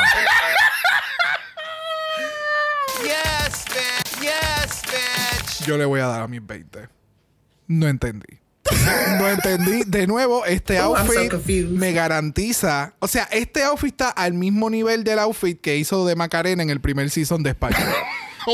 Yes, bitch. Yes, bitch. Yo le voy a dar a mis 20. No entendí. No entendí. De nuevo, este Oh, so outfit me garantiza. O sea, este outfit está al mismo nivel del outfit que hizo de Macarena en el primer season de España.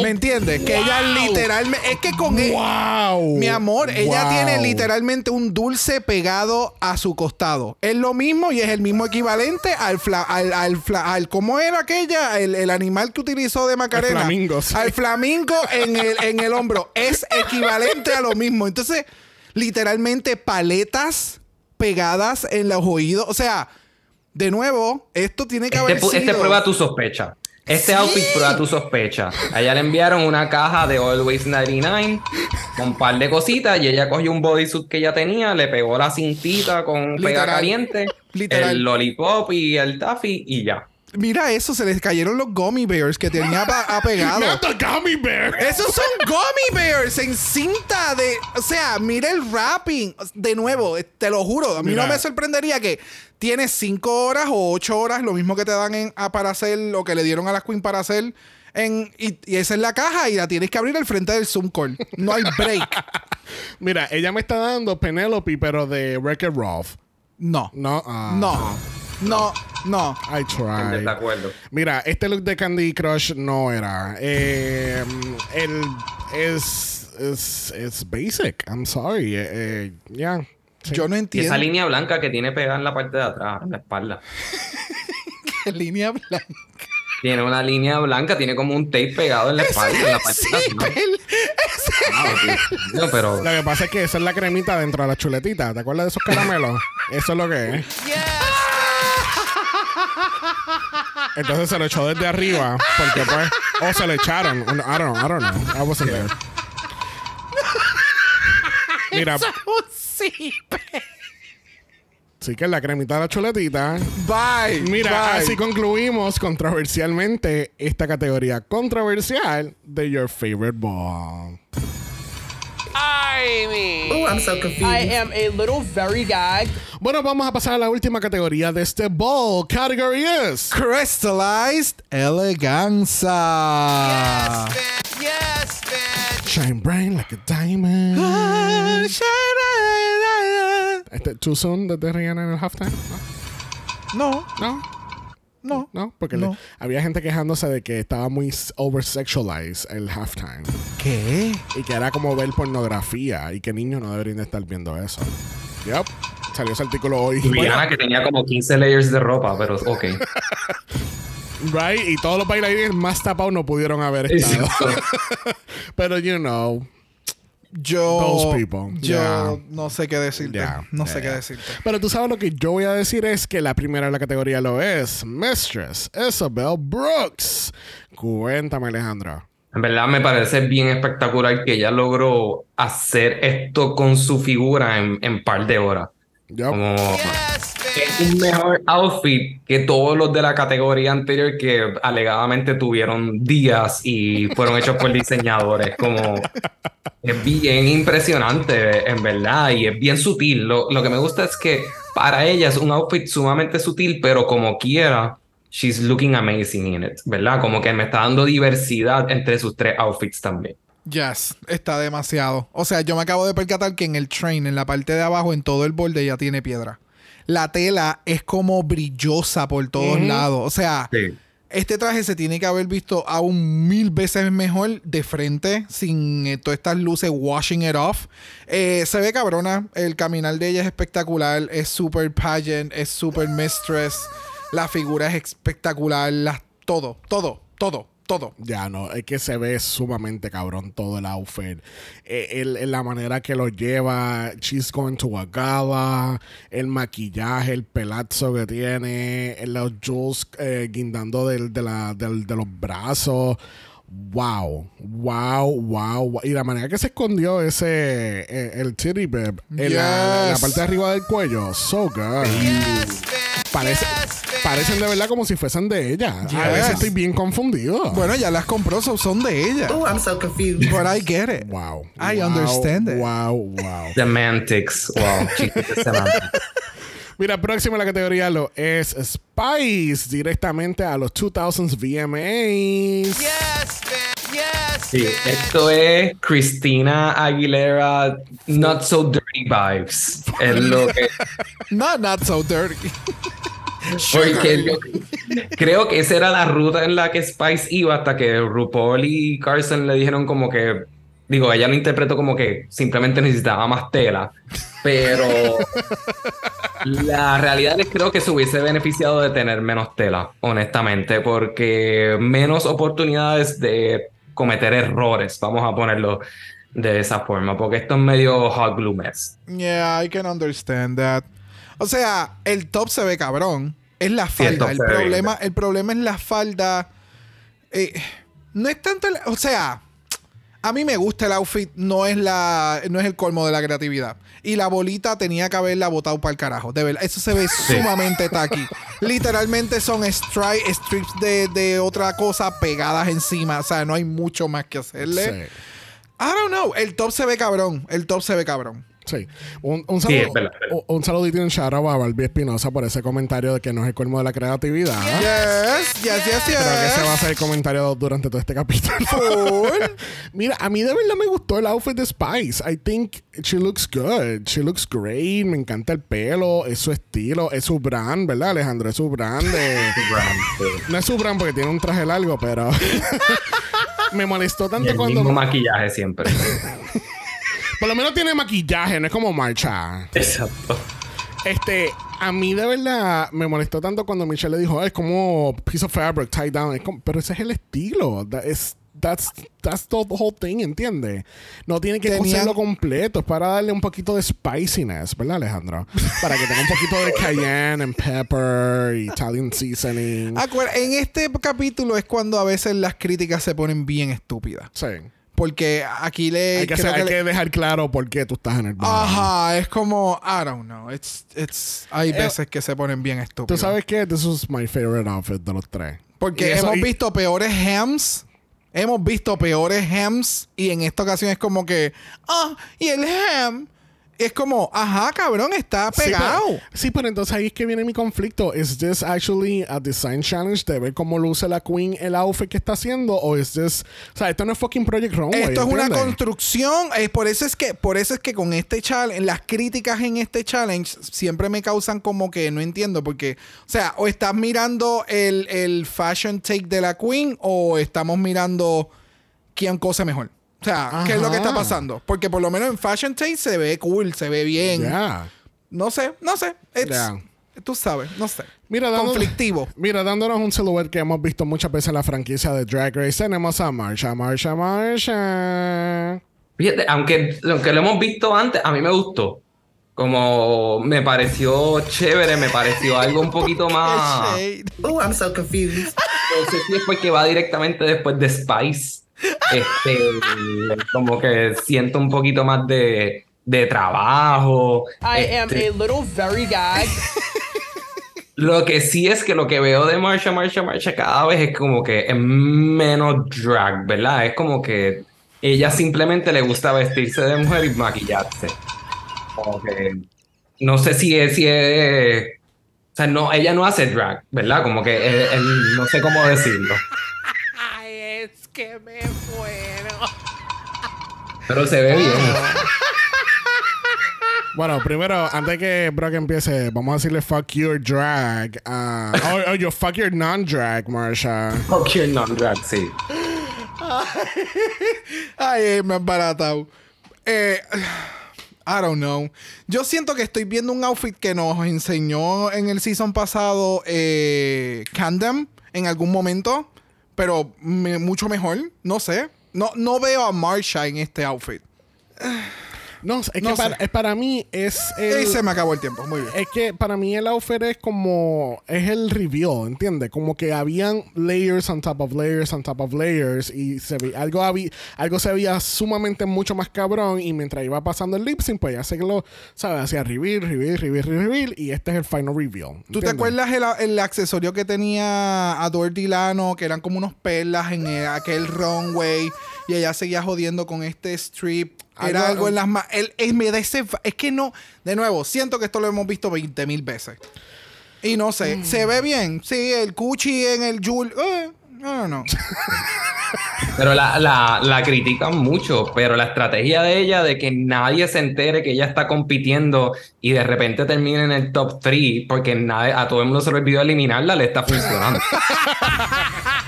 ¿Me entiendes? Que ella literalmente. Es que con él. ¡Wow! Mi amor, ella Wow. tiene literalmente un dulce pegado a su costado. Es lo mismo y es el mismo equivalente al fla- al, al, fla- al- ¿cómo era aquella? El, el animal que utilizó de Macarena. flamingo, sí. Al flamingo en el, en el hombro. Es equivalente a lo mismo. Entonces, literalmente paletas pegadas en los oídos. O sea, de nuevo, esto tiene que Este, haber este sido- prueba tu sospecha. Este outfit prueba tu sospecha. A ella le enviaron una caja de Always 99 con un par de cositas y ella cogió un bodysuit que ella tenía, le pegó la cintita con pega Literal. caliente, Literal. el lollipop y el taffy y ya. Mira eso, se les cayeron los gummy bears que tenía apegado. Not the gummy bear. Esos son gummy bears en cinta de. O sea, mira el wrapping. De nuevo, eh, te lo juro. A mí Mira. no me sorprendería que tienes cinco horas o ocho horas, lo mismo que te dan en, a- para hacer, lo que le dieron a las Queen para hacer. En, y, y esa es la caja y la tienes que abrir al frente del Zoom call. No hay break. Mira, ella me está dando Penelope, pero de Wreck-It Ralph. No. No, ah. No. No. No. I tried. De acuerdo. Mira, este look de Candy Crush no era. Eh, el es, es, es basic. I'm sorry. Eh, eh, yeah. Sí. Yo no Y entiendo. esa línea blanca que tiene pegada en la parte de atrás, en la espalda. qué línea blanca. Tiene una línea blanca, tiene como un tape pegado en la espalda, en la parte Sí, de atrás. el- Ah. No, pero Lo que pasa es que esa es la cremita dentro de la chuletita. ¿Te acuerdas de esos caramelos? Eso es lo que es. Yes, Entonces se lo echó desde arriba. Porque pues. O se lo echaron. I don't know. I don't know. I wasn't there. Mira. Sí que es la cremita de la chuletita. Bye. Mira, bye. así concluimos controversialmente esta categoría controversial de Your Favorite Ball. Oh, I'm so confused. I am a little very gagged. Bueno, vamos a pasar a la última categoría de este ball. Category is Crystallized eleganza. Yes, bitch. Shine bright like a diamond. Este, ¿Too soon de Rihanna en el halftime? No, No. no. No, porque No. le- había gente quejándose de que estaba muy oversexualized el halftime. ¿Qué? Y que era como ver pornografía y que niños no deberían de estar viendo eso. Yep. Salió ese artículo hoy. Rihanna que tenía como 15 layers de ropa, pero ok. Right, y todos los bailarines más tapados no pudieron haber estado. Pero, you know. Yo. Those people. Yo Yeah. no sé qué decirte. Yeah, no yeah, sé qué decirte. Pero tú sabes lo que yo voy a decir es que la primera de la categoría lo es Mistress Isabel Brooks. Cuéntame, Alejandro. En verdad me parece bien espectacular que ella logró hacer esto con su figura en, en par de horas. Como Yes, es un mejor outfit que todos los de la categoría anterior que alegadamente tuvieron días y fueron hechos por diseñadores. Como es bien impresionante, en verdad, y es bien sutil. Lo, lo que me gusta es que para ella es un outfit sumamente sutil, pero como quiera, she's looking amazing in it, ¿verdad? Como que me está dando diversidad entre sus tres outfits también. Yes, está demasiado. O sea, yo me acabo de percatar que en el train, en la parte de abajo, en todo el borde, ya tiene piedra. La tela es como brillosa por todos lados. O sea, Sí. este traje se tiene que haber visto aún mil veces mejor de frente, sin eh, todas estas luces washing it off. Eh, se ve cabrona. El caminar de ella es espectacular. Es super pageant, es super mistress. La figura es espectacular. las- todo, todo, todo, todo. Ya no, es que se ve sumamente cabrón todo el outfit. Eh, el- el- la manera que lo lleva, she's going to a gala, el maquillaje, el pelazo que tiene, eh, los jewels eh, guindando del- de, la- del- de los brazos. Wow, wow, wow, wow. Y la manera que se escondió ese, eh, el titty en la, en la Yes. parte de arriba del cuello. So good. Parece, parecen de verdad como si fuesen de ella. A veces estoy bien confundido. Bueno, ya las compró, so son de ella. Oh, I'm so confused. But I get it. Wow. I Wow, understand it. Wow, wow. Semantics. Wow. Mira, próximo en la categoría lo es Spice, directamente a los 2000s VMAs. Yes, bitch. Yes, Sí, bitch. esto es Cristina Aguilera Not So Dirty Vibes. Es lo que. Not, not so dirty. Porque yo creo que esa era la ruta en la que Spice iba hasta que RuPaul y Carson le dijeron como que. Digo, ella lo interpretó como que simplemente necesitaba más tela. Pero la realidad es que creo que se hubiese beneficiado de tener menos tela, honestamente, porque menos oportunidades de cometer errores, vamos a ponerlo de esa forma, porque esto es medio hot glue mess. Yeah, I can understand that. O sea, el top se ve cabrón. Es la el falda. el, problema, el problema es la falda. Eh, no es tanto. el- o sea, a mí me gusta el outfit. No es, la, no es el colmo de la creatividad. Y la bolita tenía que haberla botado para el carajo. De verdad, eso se ve sumamente tacky. Literalmente son stri- strips de, de otra cosa pegadas encima. O sea, no hay mucho más que hacerle. Sí. I don't know. El top se ve cabrón. El top se ve cabrón. Sí. Un, un, Sí, saludo, verdad. un, un saludito y un shout out a Barbie Espinosa por ese comentario de que no es el colmo de la creatividad. Yes, yes, yes, yes. Creo que ese va a ser el comentario durante todo este capítulo. Mira, a mí de verdad me gustó el outfit de Spice. I think she looks good. She looks great. Me encanta el pelo. Es su estilo. Es su brand, ¿verdad, Alejandro? Es su brand de... No es su brand porque tiene un traje largo, pero... me molestó Y tanto el cuando... mismo maquillaje siempre. Por lo menos tiene maquillaje, no es como marcha. Exacto. Este, a mí de verdad me molestó tanto cuando Michelle le dijo, "Ah, es como piece of fabric tied down. Es como- pero ese es el estilo. That is, that's, that's the whole thing, ¿entiendes? No tiene que Tenían- cocerlo completo, es para darle un poquito de spiciness, ¿verdad, Alejandro? para que tenga un poquito de cayenne and pepper, Italian seasoning. Acuer- en este capítulo es cuando a veces las críticas se ponen bien estúpidas. Sí. Porque aquí le. Hay que, creo hacer- hay que le- que dejar claro por qué tú estás en el bar. Ajá, es como. I don't know. It's, it's, hay Eh, veces que se ponen bien ¿Tú estúpidos. sabes qué? This is my favorite outfit de los tres. Porque eso- hemos y- visto peores hams. Hemos visto peores hams. Y en esta ocasión es como que. Ah, y el ham. Es como, ajá, cabrón, está Sí, pegado. pero, sí, pero entonces ahí es que viene mi conflicto. ¿Es this actually a design challenge de ver cómo luce la queen el outfit que está haciendo? ¿O es this... O sea, esto no es fucking Project Runway, Esto es una construcción. eh, por eso es que, por eso es que con este challenge, las críticas en este challenge siempre me causan como que no entiendo. Porque, o sea, o estás mirando el, el fashion take de la queen, o estamos mirando quién cose mejor. O sea, ¿qué es lo que está pasando? Porque por lo menos en Fashion Take se ve cool, se ve bien. Yeah. No sé, no sé. It's- Yeah. Tú sabes, no sé. Mira, dando- Conflictivo. Mira, dándonos un silhouette que hemos visto muchas veces en la franquicia de Drag Race, tenemos a Marsha, Marsha, Marsha. Fíjate, aunque, aunque lo hemos visto antes, a mí me gustó. Como me pareció chévere, me pareció algo un poquito más. Oh, I'm so confused. No sé si es porque va directamente después de Spice. Este, como que siento un poquito más de, de trabajo. I am Este, a little very gagged. Lo que sí es que lo que veo de Marsha, Marsha, Marsha cada vez es como que es menos drag, ¿verdad? Es como que ella simplemente le gusta vestirse de mujer y maquillarse. Como que no sé si es, si es, o sea, no, ella no hace drag, ¿verdad? Como que no sé cómo decirlo. Que me muero. Pero se ve bien. Bueno, primero, antes que Brock empiece, vamos a decirle fuck your drag. ah, oh, oh, yo, fuck your non-drag, Marsha. Fuck your non-drag, sí. Ay, me han baratado. Eh, I don't know. Yo siento que estoy viendo un outfit que nos enseñó en el season pasado eh, Candem en algún momento, pero me- mucho mejor. No sé. No, no veo a Marsha en este outfit. No, es que para, sé. es- para mí es el... Y se me acabó el tiempo. Muy bien. Es que para mí el outfit es como. Es el reveal, ¿entiendes? Como que habían layers on top of layers on top of layers. Y se ve, algo, habí- algo se veía sumamente mucho más cabrón. Y mientras iba pasando el lip sync, pues ya se lo. ¿Sabes? Hacía reveal, reveal, reveal, reveal. Y este es el final reveal. ¿Tú te acuerdas el, el accesorio que tenía Ador Dilano? Que eran como unos perlas en el- aquel runway. Y ella seguía jodiendo con este strip. Era Algo- algo en las manos. me da ese. fa- Es que no. De nuevo, siento que esto lo hemos visto 20 mil veces. Y no sé. Mm. Se ve bien. Sí, el Cuchi en el Jul. Eh, no, no. Pero la, la, la critican mucho, pero la estrategia de ella de que nadie se entere que ella está compitiendo y de repente termine en el top 3 porque nadie, a todo el mundo se le olvidó eliminarla, le está funcionando.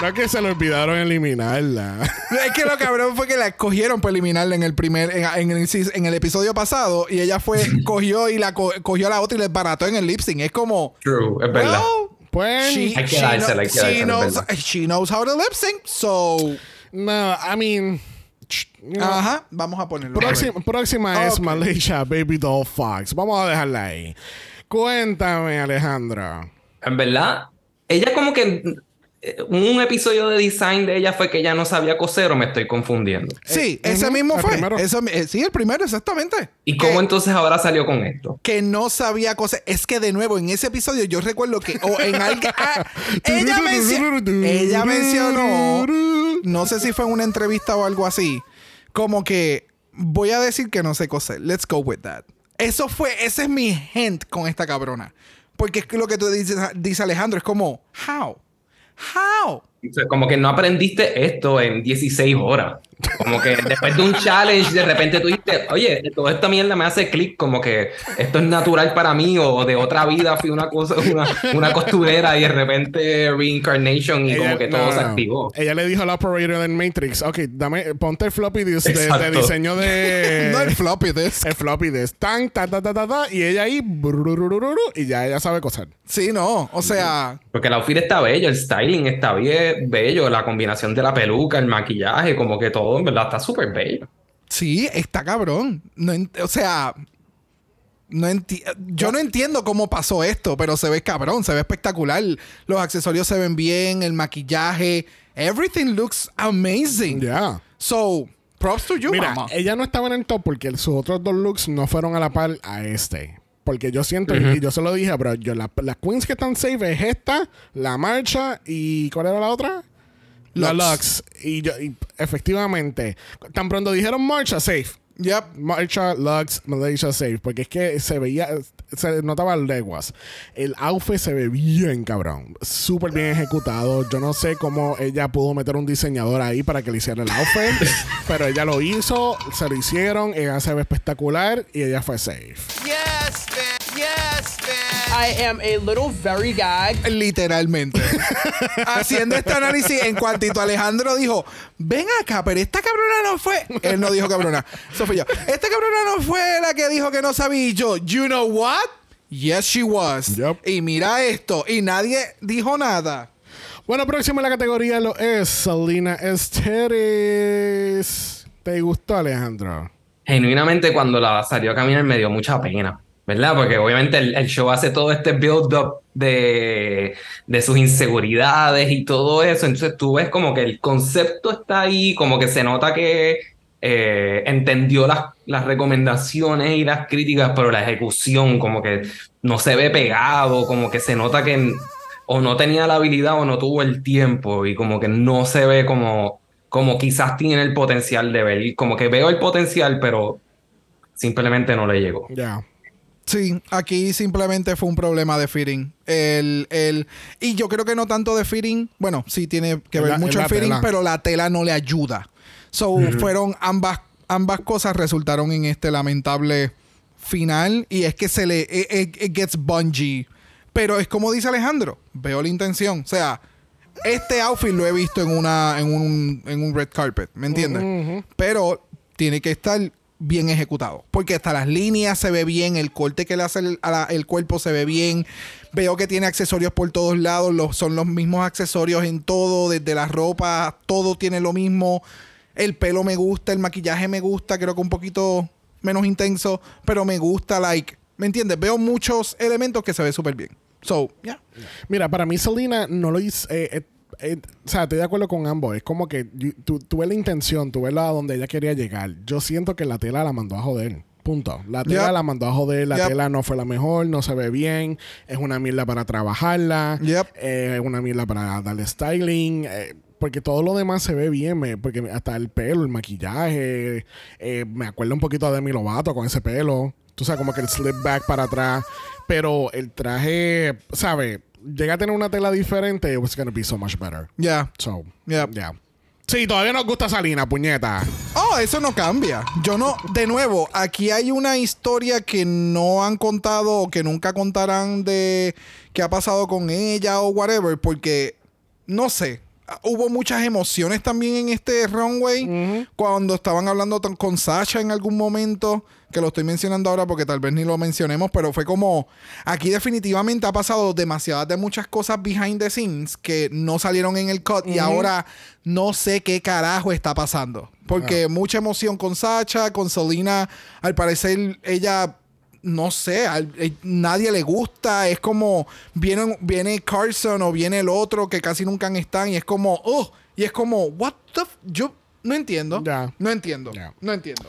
No es que se le olvidaron eliminarla. es que lo cabrón fue que la escogieron para eliminarla en el primer. En, en el, en el episodio pasado. Y ella fue. cogió y la co- cogió a la otra y le barató en el lip sync. Es como. True, es verdad. well, Pues. She, knows, verdad. she knows how to lip sync, so. No, I mean. ch- you know, Ajá, vamos a ponerlo. Próxima, próxima es. Malaysia Baby Doll Fox. Vamos a dejarla ahí. Cuéntame, Alejandra. En verdad, ella como que un episodio de design de ella fue que ella no sabía coser o me estoy confundiendo. Sí, Eh, ese mismo el fue. primero. Eso- eh, sí, el primero, exactamente. ¿Y Que- cómo entonces ahora salió con esto? que no sabía cosas. Es que de nuevo, en ese episodio yo recuerdo que o en algo, ah, ella, mencio- ella mencionó, no sé si fue en una entrevista o algo así, como que voy a decir que no sé coser. Let's go with that. Eso fue, ese es mi hint con esta cabrona. Porque es que lo que tú dices, dice Alejandro, es como, how? How? Como que no aprendiste esto en 16 horas. Como que después de un challenge, de repente tú dices, oye, toda esta mierda me hace clic, como que esto es natural para mí, o de otra vida fui una cosa, una, una costurera y de repente reincarnation y como que no, todo se no. activó. Ella le dijo al operator del Matrix, ok, dame, ponte el floppy disk de, de diseño de... no el floppy disk. el floppy disk. Tan, ta, ta, ta, ta, ta, y ella ahí... y ya ella sabe coser. Sí, no. O sea, Porque el outfit está bello, el styling está bien, bello, la combinación de la peluca, el maquillaje, como que todo, en verdad, está súper bello. Sí, está cabrón. No o sea, no enti- yo no entiendo cómo pasó esto, pero se ve cabrón, se ve espectacular. Los accesorios se ven bien, el maquillaje, everything looks amazing. Yeah. So, props to you, Mira, mama. ella no estaba en el top porque sus otros dos looks no fueron a la par a este. Porque yo siento, y yo se lo dije, pero yo, la- las queens que están safe es esta, la marcha y ¿cuál era la otra? La Lux. Lux. Y, yo, y efectivamente, tan pronto dijeron marcha, safe. Yep. Marcha, Lux, Malaysia safe. Porque es que se veía, se notaba leguas. El outfit se ve bien cabrón. Súper bien ejecutado. Yo no sé cómo ella pudo meter un diseñador ahí para que le hiciera el outfit. pero ella lo hizo, se lo hicieron. Ella se ve espectacular y ella fue safe. Yes, man. I am a little very gagged. Literalmente. Haciendo este análisis en cuantito Alejandro dijo, ven acá, pero esta cabrona no fue. Él no dijo cabrona. Eso fui yo. Esta cabrona no fue la que dijo que no sabía. Y yo, you know what? Yes, she was. Yep. Y mira esto. Y nadie dijo nada. Bueno, próximo en la categoría lo es Selena Esteres. ¿Te gustó, Alejandro? Genuinamente, cuando la salió a caminar me dio mucha pena, ¿verdad? Porque obviamente el, el show hace todo este build-up de, de sus inseguridades y todo eso. Entonces tú ves como que el concepto está ahí, como que se nota que eh, entendió las, las recomendaciones y las críticas, pero la ejecución como que no se ve pegado, como que se nota que o no tenía la habilidad o no tuvo el tiempo y como que no se ve como, como quizás tiene el potencial de ver. Como que veo el potencial, pero simplemente no le llegó. Ya. Sí, aquí simplemente fue un problema de fitting. El, el, y yo creo que no tanto de fitting. Bueno, sí tiene que ver la- mucho el fitting, tela. pero la tela no le ayuda. So, fueron ambas, ambas cosas resultaron en este lamentable final. Y es que se le. It, it- it gets bungee. Pero es como dice Alejandro. Veo la intención. O sea, este outfit lo he visto en una en un, en un red carpet. ¿Me entiendes? Pero tiene que estar bien ejecutado. Porque hasta las líneas se ve bien, el corte que le hace el, el cuerpo se ve bien. Veo que tiene accesorios por todos lados, los, son los mismos accesorios en todo, desde la ropa, todo tiene lo mismo. El pelo me gusta, el maquillaje me gusta, creo que un poquito menos intenso, pero me gusta, like, ¿me entiendes? Veo muchos elementos que se ve súper bien. So, yeah. Mira, para mí Selena no lo hizo. eh, eh, eh, o sea, estoy de acuerdo con ambos. Es como que tú, tú ves la intención, tú ves la donde ella quería llegar. Yo siento que la tela la mandó a joder. Punto. La tela Yep. la mandó a joder. La Yep. tela no fue la mejor, no se ve bien. Es una mierda para trabajarla. Yep. eh, Es una mierda para darle styling. eh, porque todo lo demás se ve bien. me- porque hasta el pelo, el maquillaje. eh, me acuerdo un poquito de Demi Lovato con ese pelo. Tú sabes, como que el slip back para atrás. Pero el traje, ¿sabes? Llega a tener una tela diferente. It was gonna be so much better. Yeah. So, Yep. yeah. Sí, todavía nos gusta Salina, puñeta. Oh, eso no cambia. Yo no, de nuevo, aquí hay una historia que no han contado o que nunca contarán de qué ha pasado con ella o whatever, porque no sé. Hubo muchas emociones también en este runway cuando estaban hablando con Sasha en algún momento, que lo estoy mencionando ahora porque tal vez ni lo mencionemos, pero fue como aquí definitivamente ha pasado demasiadas de muchas cosas behind the scenes que no salieron en el cut y ahora no sé qué carajo está pasando. Porque mucha emoción con Sacha, con Selena, al parecer ella no sé, eh, nadie le gusta, es como viene, viene Carson o viene el otro que casi nunca están y es como, oh, y es como, what the f-? yo no entiendo, Ya. no entiendo, no entiendo.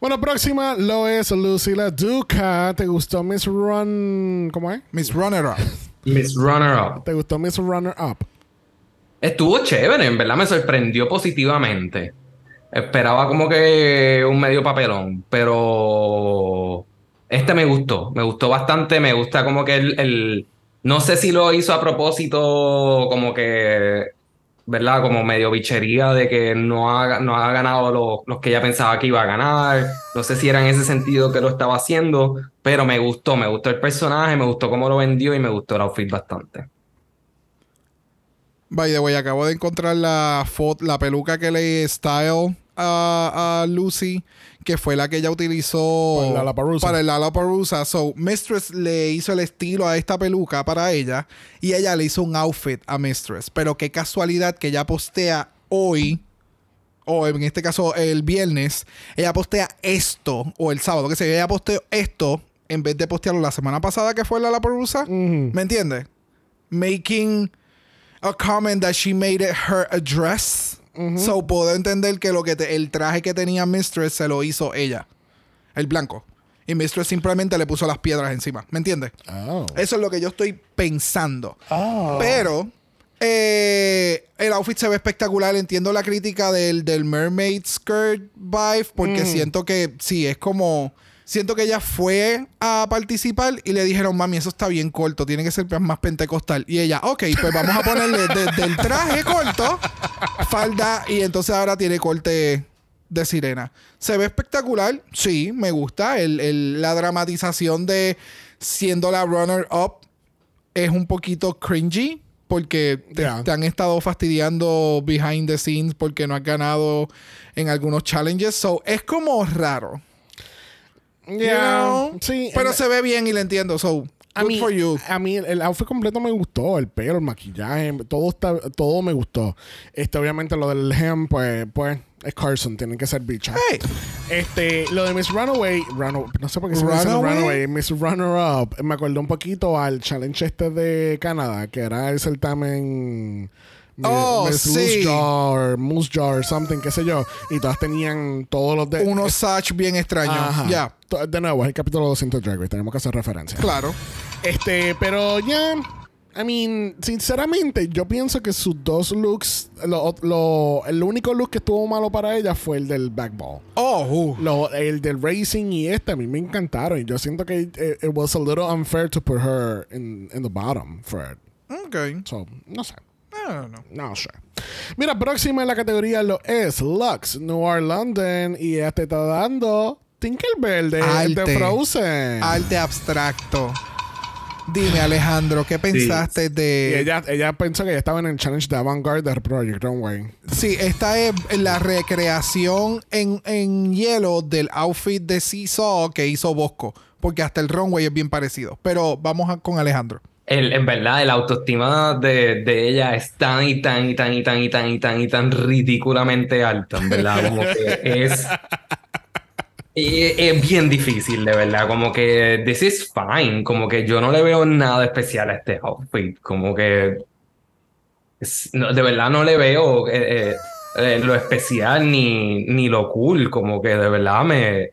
Bueno, próxima lo es Lucila Duca. ¿Te gustó Miss Run? ¿Cómo es? Miss Runner Up. Miss Runner Up. ¿Te gustó Miss Runner Up? Estuvo chévere, en verdad me sorprendió positivamente. Esperaba como que un medio papelón, pero este me gustó, me gustó bastante, me gusta como que el, el- no sé si lo hizo a propósito, como que, ¿verdad? Como medio bichería de que no ha, no ha ganado lo- los que ella pensaba que iba a ganar. No sé si era en ese sentido que lo estaba haciendo, pero me gustó, me gustó el personaje, me gustó cómo lo vendió y me gustó el outfit bastante. By the acabo de encontrar la foto, la peluca que le style a, a Lucy, que fue la que ella utilizó Para el Lollapalooza. So, Mistress le hizo el estilo a esta peluca para ella y ella le hizo un outfit a Mistress. Pero qué casualidad que ella postea hoy, o en este caso el viernes, ella postea esto, o el sábado, que yo, ella posteó esto en vez de postearlo la semana pasada que fue la Lollapalooza. ¿Me entiendes? Making a comment that she made it her address. So puedo entender que lo que te- el traje que tenía Mistress se lo hizo ella. El blanco. Y Mistress simplemente le puso las piedras encima. ¿Me entiendes? Oh. Eso es lo que yo estoy pensando. Pero eh, el outfit se ve espectacular. Entiendo la crítica del, del mermaid skirt vibe. Porque siento que sí, es como. Siento que ella fue a participar y le dijeron, mami, eso está bien corto, tiene que ser más pentecostal. Y ella, ok, pues vamos a ponerle desde el traje corto, falda, y entonces ahora tiene corte de sirena. ¿Se ve espectacular? Sí, me gusta. El- el- la dramatización de siendo la runner-up es un poquito cringy porque te, Yeah. te han estado fastidiando behind the scenes porque no has ganado en algunos challenges. So, es como raro. You Yeah. know? Sí, Pero el- se ve bien y le entiendo. So, A good mí, for you. a mí el, el outfit completo me gustó, el pelo, el maquillaje, todo está, todo me gustó. Este, obviamente lo del hem, pues, pues, es Carson, tienen que ser bichas. Hey. Este, lo de Miss Runaway, Run- no sé por qué se dice Runaway? Runaway, Miss Runner Up, me acordó un poquito al challenge este de Canadá, que era el certamen Oh, Miss sí. Moose Jar, Moose Jar, something, qué sé yo, y todas tenían todos los de Unos Satch bien extraños. Ya, To- De nuevo, es el capítulo 200 de Drag Race, tenemos que hacer referencia. claro. Este, pero ya. I mean, sinceramente, yo pienso que sus dos looks. Lo, lo- el único look que estuvo malo para ella fue el del backball. Oh, uh. Lo- el del racing y este a mí me encantaron. Y yo siento que it, it was a little unfair to put her in, in the bottom for it. ok. So, no sé. Know. No sé. Mira, próxima en la categoría lo es Lux, Noir London. Y ella te está dando Tinkerbell de, de Arte. Frozen. Arte abstracto. Dime, Alejandro, ¿qué pensaste de...? ella, ella pensó que ella estaba en el challenge de Avant-Garde de Project Runway. Sí, esta es la recreación en, en hielo del outfit de Seesaw que hizo Bosco. Porque hasta el runway es bien parecido. Pero vamos a- con Alejandro. El, en verdad, el autoestima de, de ella es tan y tan y tan y tan y tan y tan y tan ridículamente alta, en verdad. Como que es. Es, es bien difícil, de verdad. Como que this is fine. Como que yo no le veo nada especial a este outfit. Como que. es- no, de verdad no le veo eh, eh, eh, lo especial ni, ni lo cool. Como que de verdad me.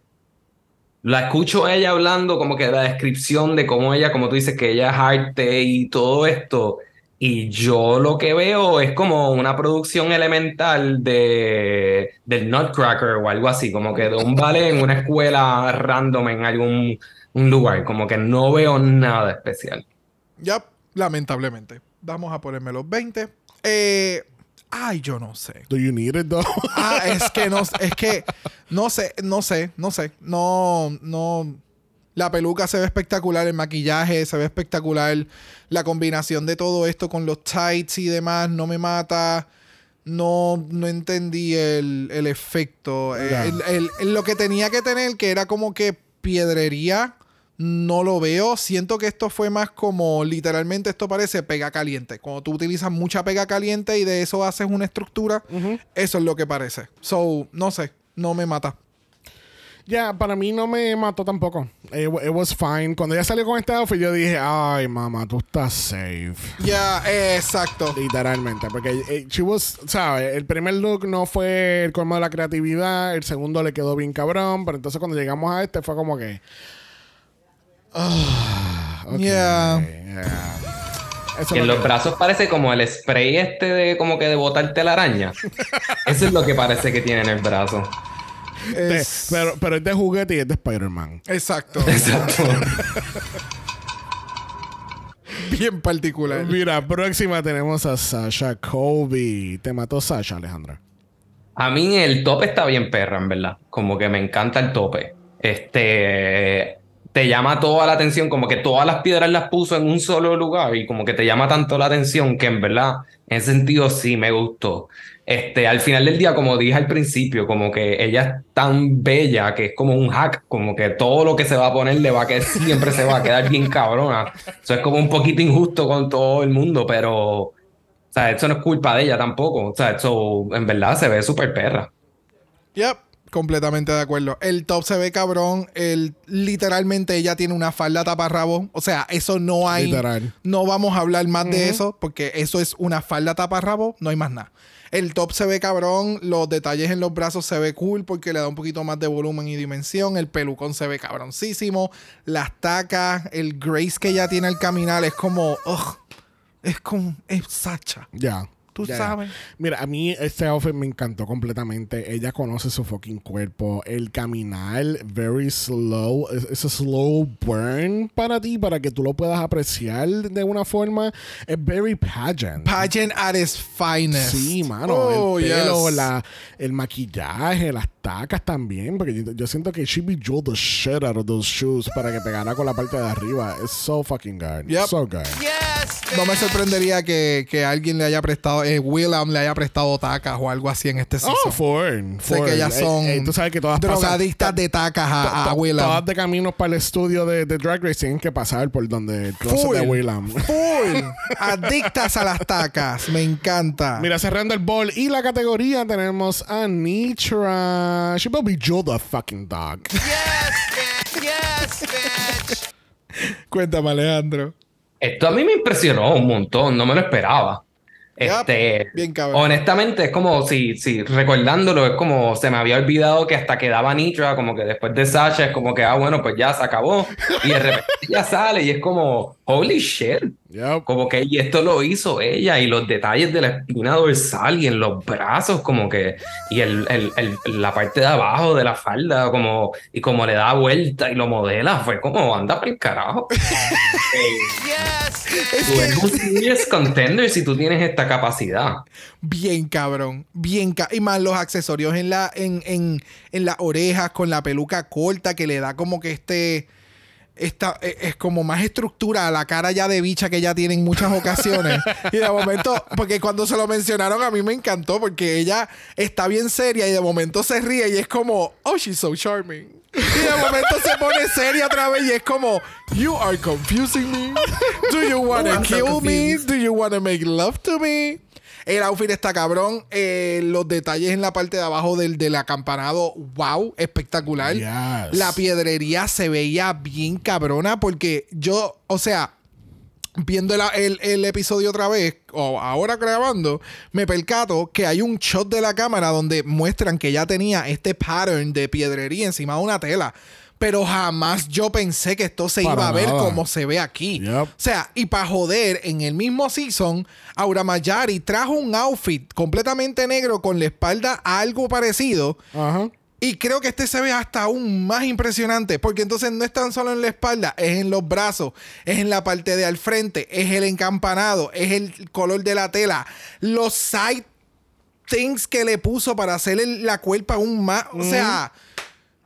La escucho ella hablando como que la descripción de cómo ella, como tú dices, que ella es arte y todo esto. Y yo lo que veo es como una producción elemental de, del Nutcracker o algo así, como que de un ballet en una escuela random en algún un lugar. Como que no veo nada especial. Ya, lamentablemente. Vamos a ponerme los 20. Eh, ay, yo no sé. Do you need it though? Ah, es que no, es que no sé, no sé, no sé. No, no. La peluca se ve espectacular, el maquillaje se ve espectacular. La combinación de todo esto con los tights y demás no me mata. No, no entendí el, el efecto. Eh, el- el- lo que tenía que tener, que era como que piedrería, no lo veo. Siento que esto fue más como, literalmente, esto parece pega caliente. Cuando tú utilizas mucha pega caliente y de eso haces una estructura, eso es lo que parece. So, no sé, no me mata. Ya, para mí no me mató tampoco. It, wa- it was fine. Cuando ella salió con este outfit, yo dije, ay, mamá, tú estás safe. Ya, eh, exacto. Literalmente, porque eh, she was, ¿sabes? El primer look no fue el colmo de la creatividad, el segundo le quedó bien cabrón, pero entonces cuando llegamos a este fue como que. Ok, Yeah. Eso en lo los que- brazos parece como el spray este de como que de botarte la araña. Eso es lo que parece que tiene en el brazo. de- Es- pero, pero es de juguete y es de Spider-Man. Exacto. Exacto. Bien particular. Mira, próxima tenemos a Sasha Kobe. Te mató Sasha, Alejandra. A mí el tope está bien perra, en verdad. Como que me encanta el tope. Este. Te llama toda la atención, como que todas las piedras las puso en un solo lugar y como que te llama tanto la atención que en verdad, en ese sentido sí me gustó. Este, al final del día, como dije al principio, como que ella es tan bella que es como un hack, como que todo lo que se va a poner le va a quedar, siempre se va a quedar bien cabrona. Eso es como un poquito injusto con todo el mundo, pero, o sea, eso no es culpa de ella tampoco. O sea, eso en verdad se ve súper perra. Yep. Completamente de acuerdo. El top se ve cabrón. El, literalmente ella tiene una falda taparrabo. O sea, eso no hay. Literal. No vamos a hablar más de eso porque eso es una falda taparrabo. No hay más nada. El top se ve cabrón. Los detalles en los brazos se ve cool porque le da un poquito más de volumen y dimensión. El pelucón se ve cabroncísimo. Las tacas, el grace que ella tiene al caminar es como. ugh, es como. Es Sacha. Ya. Tú Ya, sabes. Mira, a mí este outfit me encantó completamente. Ella conoce su fucking cuerpo. El caminar, very slow. Es, slow burn para ti, para que tú lo puedas apreciar de una forma. Es very pageant. Pageant at its finest. Sí, mano. Oh, el pelo, yes. la, el maquillaje, las tacas también. Porque yo, yo siento que she bejeweled the shit out of those shoes para que pegara con la parte de arriba. It's so fucking good. Yep. So good. No me sorprendería que, que alguien le haya prestado, eh, Willam le haya prestado tacas o algo así en este season. Oh, foreign. Sé foreign. que ellas Eh, son eh, tú sabes que todas pasan- drogadictas de tacas a, a Willam. Todas de camino para el estudio de, de Drag Race tienen que pasar por donde el closet Full. de Willam. Full. Adictas a las tacas. Me encanta. Mira, cerrando el ball y la categoría tenemos a Nitra. She will be Joe the fucking dog. Cuéntame, Alejandro. Esto a mí me impresionó un montón, no me lo esperaba. Este, bien cabrón. honestamente, es como si, si recordándolo, es como se me había olvidado que hasta quedaba Nitra, como que después de Sasha es como que, ah, bueno, pues ya se acabó. Y de repente ya sale y es como, holy shit. Como que, y esto lo hizo ella, y los detalles de la espina dorsal y en los brazos, como que, y el, el- el- la parte de abajo de la falda, como, y como le da vuelta y lo modela, fue como, anda por el carajo. Tú eres un serious contender si tú tienes esta capacidad. Bien cabrón. Bien ca y más los accesorios en la en, en, en las orejas con la peluca corta que le da como que este esta e- es como más estructura la cara ya de bicha que ella tiene en muchas ocasiones. y de momento, porque cuando se lo mencionaron a mí me encantó porque ella está bien seria y de momento se ríe y es como, oh, she's so charming. Y de momento se pone seria otra vez y es como, you are confusing me. Do you want Oh, so kill me? Do you want to make love to me? El outfit está cabrón. Eh, los detalles en la parte de abajo del, del acampanado, wow, espectacular. Yes. La piedrería se veía bien cabrona porque yo, o sea, viendo el, el- el episodio otra vez, o ahora grabando, me percato que hay un shot de la cámara donde muestran que ya tenía este pattern de piedrería encima de una tela. Pero jamás yo pensé que esto se Para iba a ver nada. como se ve aquí. Yep. O sea, y para joder, en el mismo season, Aura Mayari trajo un outfit completamente negro con la espalda algo parecido. Ajá. Y creo que este se ve hasta aún más impresionante, porque entonces no es tan solo en la espalda, es en los brazos, es en la parte de al frente, es el encampanado, es el color de la tela, los side things que le puso para hacerle la cuerpa aún más. O sea,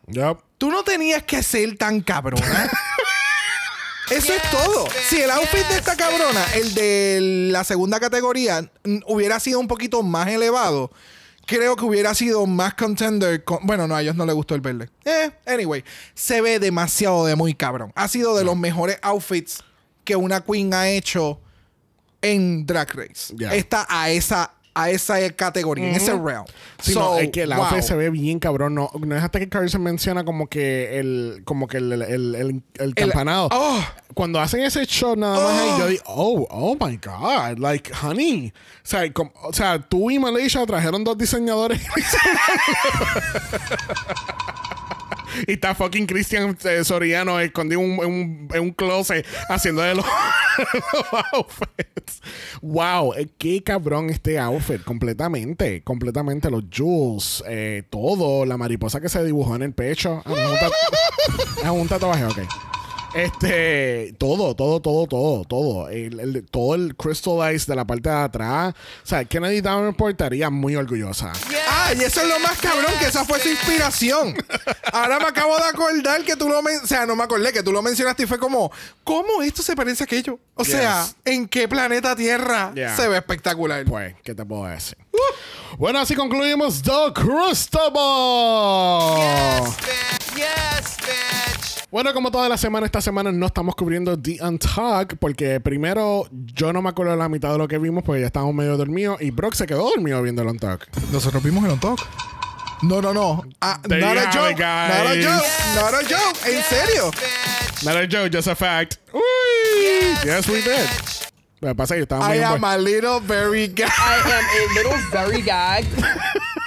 Yep. Tú no tenías que ser tan cabrona. Eso es todo. Si el outfit de esta cabrona, el de la segunda categoría, hubiera sido un poquito más elevado, creo que hubiera sido más contender. con- bueno, no, a ellos no les gustó el verde. Eh, anyway, se ve demasiado de muy cabrón. Ha sido de los mejores outfits que una queen ha hecho en Drag Race. Está a esa, a esa categoría, en ese realm. Sí, So, no, es que el outfit wow. se ve bien cabrón. No, no es hasta que Carson menciona como que el, como que el, el, el, el- el campanado. oh. Cuando hacen ese shot nada más ahí, yo digo, oh, oh my God. Like, honey. O sea, com- o sea tú y Malaysia trajeron dos diseñadores. y está fucking Christian eh, Soriano escondido en un, un, un closet haciendo de los, outfits. Wow, eh, qué cabrón este outfit. Completamente, completamente. Los jewels, eh, todo. La mariposa que se dibujó en el pecho. Ah, es un tatuaje, ok. Este, todo, todo, todo, todo, todo. El, el- todo el Crystal Ice de la parte de atrás. O sea, Kennedy Davenport estaría muy orgullosa. Ah, y eso es lo más cabrón, que esa fue su inspiración. Ahora me acabo de acordar que tú lo men- O sea, no me acordé que tú lo mencionaste y fue como, ¿cómo esto se parece a aquello? O sea, Yes. ¿en qué planeta Tierra Yeah. se ve espectacular? Pues, ¿qué te puedo decir? Bueno, así concluimos The Crustable. Yes, bitch. Bueno, como toda la semana, esta semana no estamos cubriendo The Untalk porque primero yo no me acuerdo de la mitad de lo que vimos porque ya estábamos medio dormidos y Brock se quedó dormido viendo el Untalk. Nosotros vimos el on talk. No, no, no. Ah, not a joke. Not a joke. Not a joke. ¿En serio? Not a joke, just a fact. Uy, yes, we did. Lo que pasa es que estábamos I bien am a little very guy. I am a little very gagged.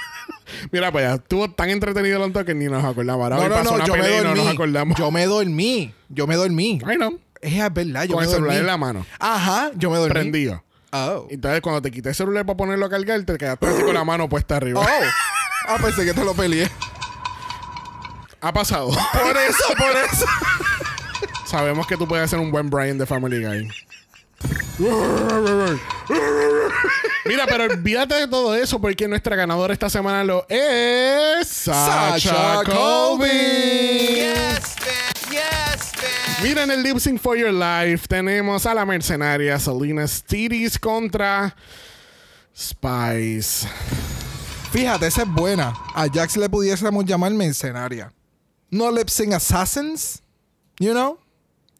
Mira, pues ya estuvo tan entretenido el que ni nos acordamos. Ahora No, no, pasó no, una yo me y no dormí. nos acordamos. Yo me dormí. Yo me dormí. I know. Es verdad, yo Con me el celular dormí. en la mano. Ajá, yo me dormí. Prendido. Oh. Entonces, cuando te quité el celular para ponerlo a cargar, te quedaste así con la mano puesta arriba. Oh. Ah, pensé que te lo peleé. Ha pasado. Por eso, por eso. Sabemos que tú puedes ser un buen Brian de Family Guy. Mira, pero olvídate de todo eso porque nuestra ganadora esta semana lo es Sasha Colby. Yes. Mira, en el Lip Sync for Your Life tenemos a la mercenaria Selena Stiris contra Spice. Fíjate, esa es buena. A Jax le pudiésemos llamar mercenaria. No lip sync assassins. You know?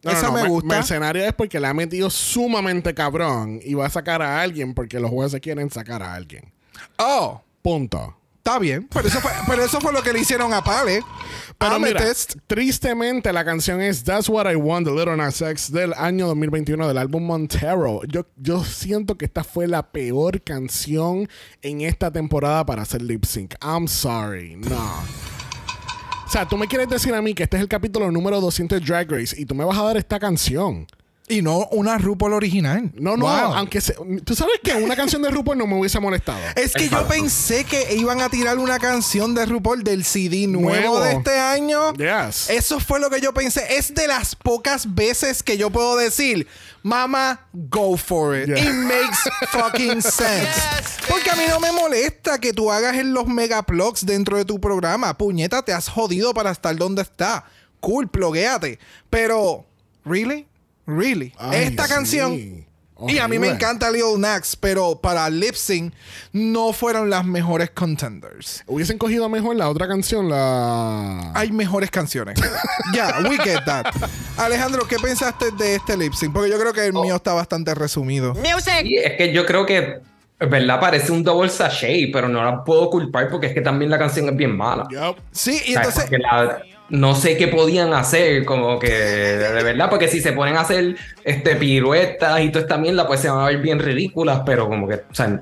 No, esa no, no, me gusta. Mercenaria es porque le ha metido sumamente cabrón y va a sacar a alguien porque los jueces quieren sacar a alguien. Oh, Punto. está bien. Pero eso fue, pero eso fue lo que le hicieron a Pale. Pero mira, Amethyst. tristemente la canción es That's What I Want de Little Nas X del año 2021 del álbum Montero. Yo, yo siento que esta fue la peor canción en esta temporada para hacer lip sync. I'm sorry, no. O sea, tú me quieres decir a mí que este es el capítulo número 200 de Drag Race y tú me vas a dar esta canción. Y no una RuPaul original. No, no, Wow. aunque se- tú sabes que una canción de RuPaul no me hubiese molestado. Es que yo pensé que iban a tirar una canción de RuPaul del CD nuevo, Nuevo. de este año. Yes. Eso fue lo que yo pensé. Es de las pocas veces que yo puedo decir, Mama, go for it. Yeah. It makes fucking sense. Porque a mí no me molesta que tú hagas en los megaplugs dentro de tu programa. Puñeta, te has jodido para estar donde está. Cool, pluguéate. Pero, ¿really? ¿Really? Ay, Esta sí. canción. Y a mí me Horrible. encanta Lil Nax, pero para lip sync no fueron las mejores contenders. Hubiesen cogido mejor la otra canción, la... Hay mejores canciones. Ya, we get that. Alejandro, ¿qué pensaste de este lip sync? Porque yo creo que el mío está bastante resumido. Y es que yo creo que, ¿verdad? Parece un double sachet, pero no la puedo culpar porque es que también la canción es bien mala. Yup. Sí, y O sea, entonces. porque la- no sé qué podían hacer, como que de verdad, porque si se ponen a hacer este piruetas y todo esta mierda, pues se van a ver bien ridículas, pero como que, o sea,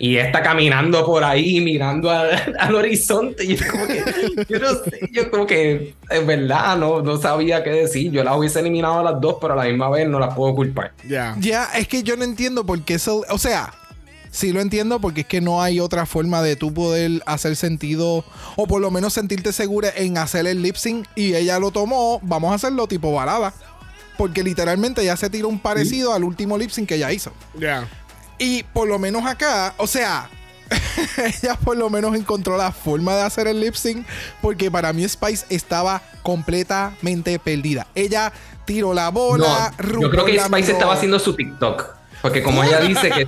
y está caminando por ahí, mirando a- al horizonte, y es como que, yo no sé, yo como que, en verdad, no, no sabía qué decir. Yo las hubiese eliminado a las dos, pero a la misma vez no las puedo culpar. Ya. Ya, es que yo no entiendo por qué eso. O sea, sí lo entiendo porque es que no hay otra forma de tú poder hacer sentido o por lo menos sentirte segura en hacer el lip sync y ella lo tomó. Vamos a hacerlo tipo balada. Porque literalmente ya se tiró un parecido al último lip sync que ella hizo. Ya. Y por lo menos acá, o sea, ella por lo menos encontró la forma de hacer el lip sync. Porque para mí Spice estaba completamente perdida. Ella tiró la bola. No, yo creo que Spice miró. estaba haciendo su TikTok. Porque como ella dice que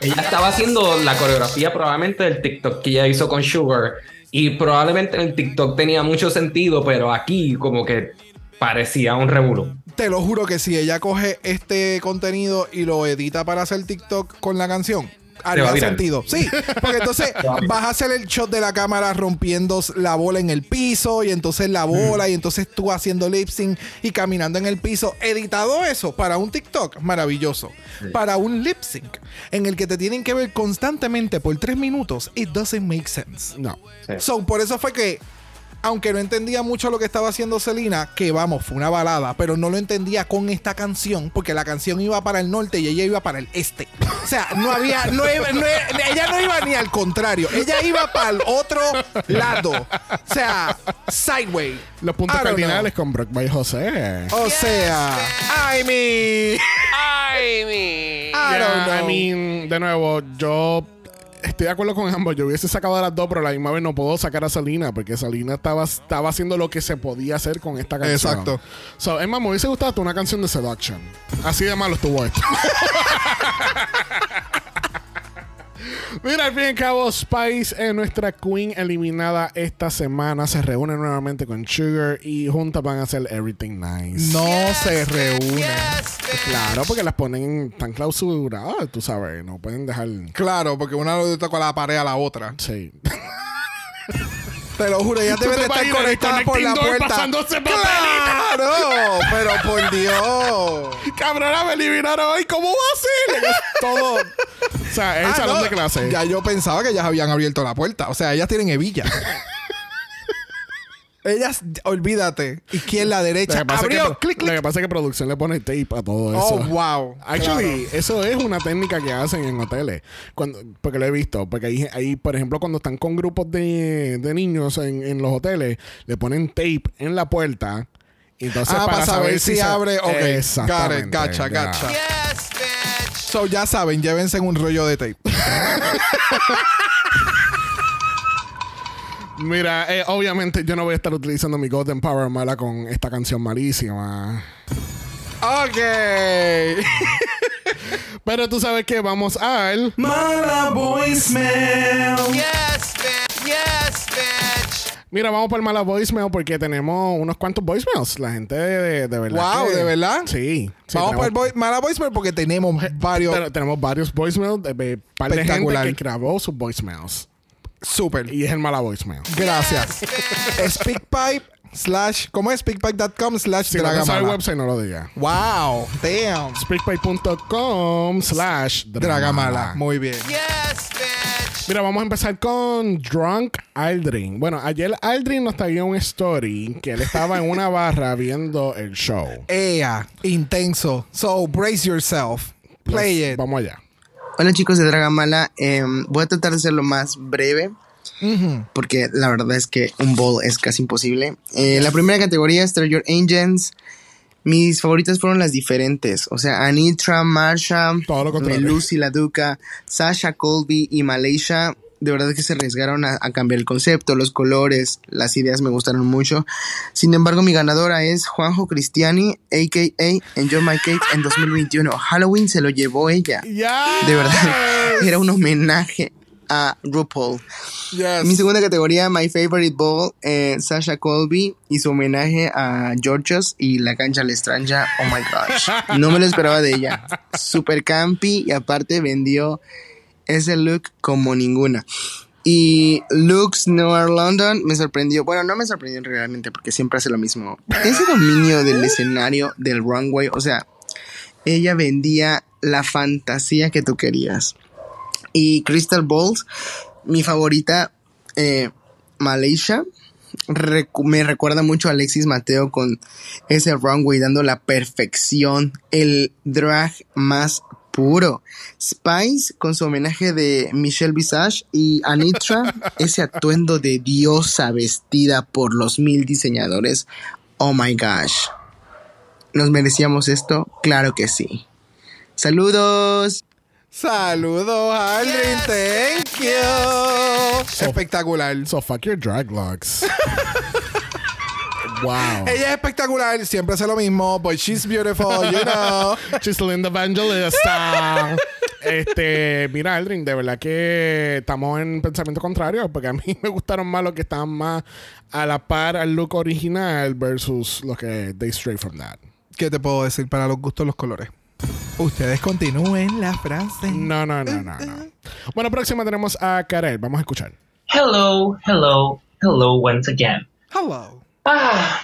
ella estaba haciendo la coreografía probablemente del TikTok que ella hizo con Sugar. Y probablemente en el TikTok tenía mucho sentido, pero aquí como que parecía un revuelo. Te lo juro que si ella coge este contenido y lo edita para hacer TikTok con la canción, haría sentido. Sí, porque entonces vas a hacer el shot de la cámara rompiendo la bola en el piso y entonces la bola y entonces tú haciendo lip sync y caminando en el piso. Editado eso para un TikTok, maravilloso. Para un lip sync en el que te tienen que ver constantemente por tres minutos, it doesn't make sense. No. Sí. So, por eso fue que aunque no entendía mucho lo que estaba haciendo Selena, que vamos, fue una balada, pero no lo entendía con esta canción, porque la canción iba para el norte y ella iba para el este. O sea, no había, no iba- no iba- ella no iba ni al contrario, ella iba para el otro lado. O sea, sideway. Los puntos cardinales con Brock by José. O sea, I mean, I mean. I don't Yeah, know. I mean, de nuevo, yo estoy de acuerdo con ambos. Yo hubiese sacado a las dos, pero a la misma vez no puedo sacar a Salina porque Salina estaba, estaba haciendo lo que se podía hacer con esta canción. Exacto. So, es más, me hubiese gustado hasta una canción de Seduction. Así de malo estuvo esto. Mira, al fin y al cabo, Spice, eh, nuestra queen eliminada esta semana, se reúne nuevamente con Sugar y juntas van a hacer Everything Nice. no se reúnen. Yes. Claro, porque las ponen tan clausuradas, tú sabes, no pueden dejar. Claro, porque una le toca la pared a la otra. Sí. Te lo juro, ella ¿Tú debe de estar conectada por la puerta. pasándose ¡Claro! Pero por Dios. Cabrona, me eliminaron hoy. ¿Cómo va a ser? Todo. O sea, es el Ah, salón no, de clase. Ya yo pensaba que ellas habían abierto la puerta. O sea, ellas tienen hebilla. Ellas, olvídate. Izquierda, derecha. que, pasa es que, Abrió. pro- clic, lo clic. que pasa es que producción le pone tape a todo eso. Oh, wow. Actually, eso es una técnica que hacen en hoteles. Cuando, porque lo he visto. Porque ahí, ahí, por ejemplo, cuando están con grupos de, de niños en, en los hoteles, le ponen tape en la puerta. Y Entonces, Ah, para saber si se- abre. Ok. Got it. Exactamente, Gacha, gacha. Yes, bitch. So, ya saben, llévense un rollo de tape. Mira, eh, obviamente yo no voy a estar utilizando mi Golden Power mala con esta canción malísima. ok. Pero tú sabes que vamos al. Mala voicemail. Yes, bitch. Yes, bitch. Mira, vamos por mala voicemail porque tenemos unos cuantos voicemails. La gente de, de, de verdad. Wow, que- ¿de verdad? Sí. sí, Vamos por el voice- mala voicemail porque tenemos varios. Ten- tenemos varios voicemails de, de de gente que grabó sus voicemails. Super. Y es el mala voicemail. Gracias. Speakpipe slash. ¿Cómo es? Speakpipe.com slash Si no el Dragamala. website, no lo digas. Wow. Damn. Speakpipe.com slash Dragamala. Muy bien. Yes, bitch. Mira, vamos a empezar con Drunk Aldrin. Bueno, ayer Aldrin nos traía un story que él estaba en una barra viendo el show. Ea. Intenso. So, brace yourself. Play it. Vamos allá. Hola chicos de Dragamala, Em, voy a tratar de ser lo más breve porque la verdad es que un bowl es casi imposible. Eh, la primera categoría es Treasure Angels. Mis favoritas fueron las diferentes, o sea, Anitra, Marsha. Lucy, la Duca, Sasha, Colby y Malaysia. De verdad que se arriesgaron a, a cambiar el concepto, los colores, las ideas me gustaron mucho. Sin embargo, mi ganadora es Juanjo Cristiani, a.k.a. Enjoy My Cake en 2021. Halloween se lo llevó ella. De verdad, era un homenaje a RuPaul. Yes. Mi segunda categoría, My Favorite Ball, eh, Sasha Colby y su homenaje a Georgios y la cancha la extraña. Oh my gosh. No me lo esperaba de ella. Super campi y aparte vendió ese look como ninguna. Y Lux Noir London me sorprendió. Bueno, no me sorprendió realmente porque siempre hace lo mismo. Ese dominio del escenario, del runway, o sea, ella vendía la fantasía que tú querías. Y Crystal Balls, mi favorita, eh, Malaysia, me recuerda mucho a Alexis Mateo con ese runway dando la perfección, el drag más puro. Spice con su homenaje de Michelle Visage y Anitra, ese atuendo de diosa vestida por los mil diseñadores. Oh my gosh. ¿Nos merecíamos esto? Claro que sí. Saludos. Saludos, Aldrin. Thank you. Espectacular. So fuck your drag locks. wow. Ella es espectacular. Siempre hace lo mismo. But she's beautiful, you know. She's Linda Evangelista. este, mira, Aldrin, de verdad que estamos en pensamiento contrario, porque a mí me gustaron más los que estaban más a la par al look original versus los que they straight from that. ¿Qué te puedo decir para los gustos los colores? Ustedes continúen la frase. No, no, no, no, no. Bueno, próxima tenemos a Karel. Vamos a escuchar. Hello, hello, hello once again. Hello. Ah,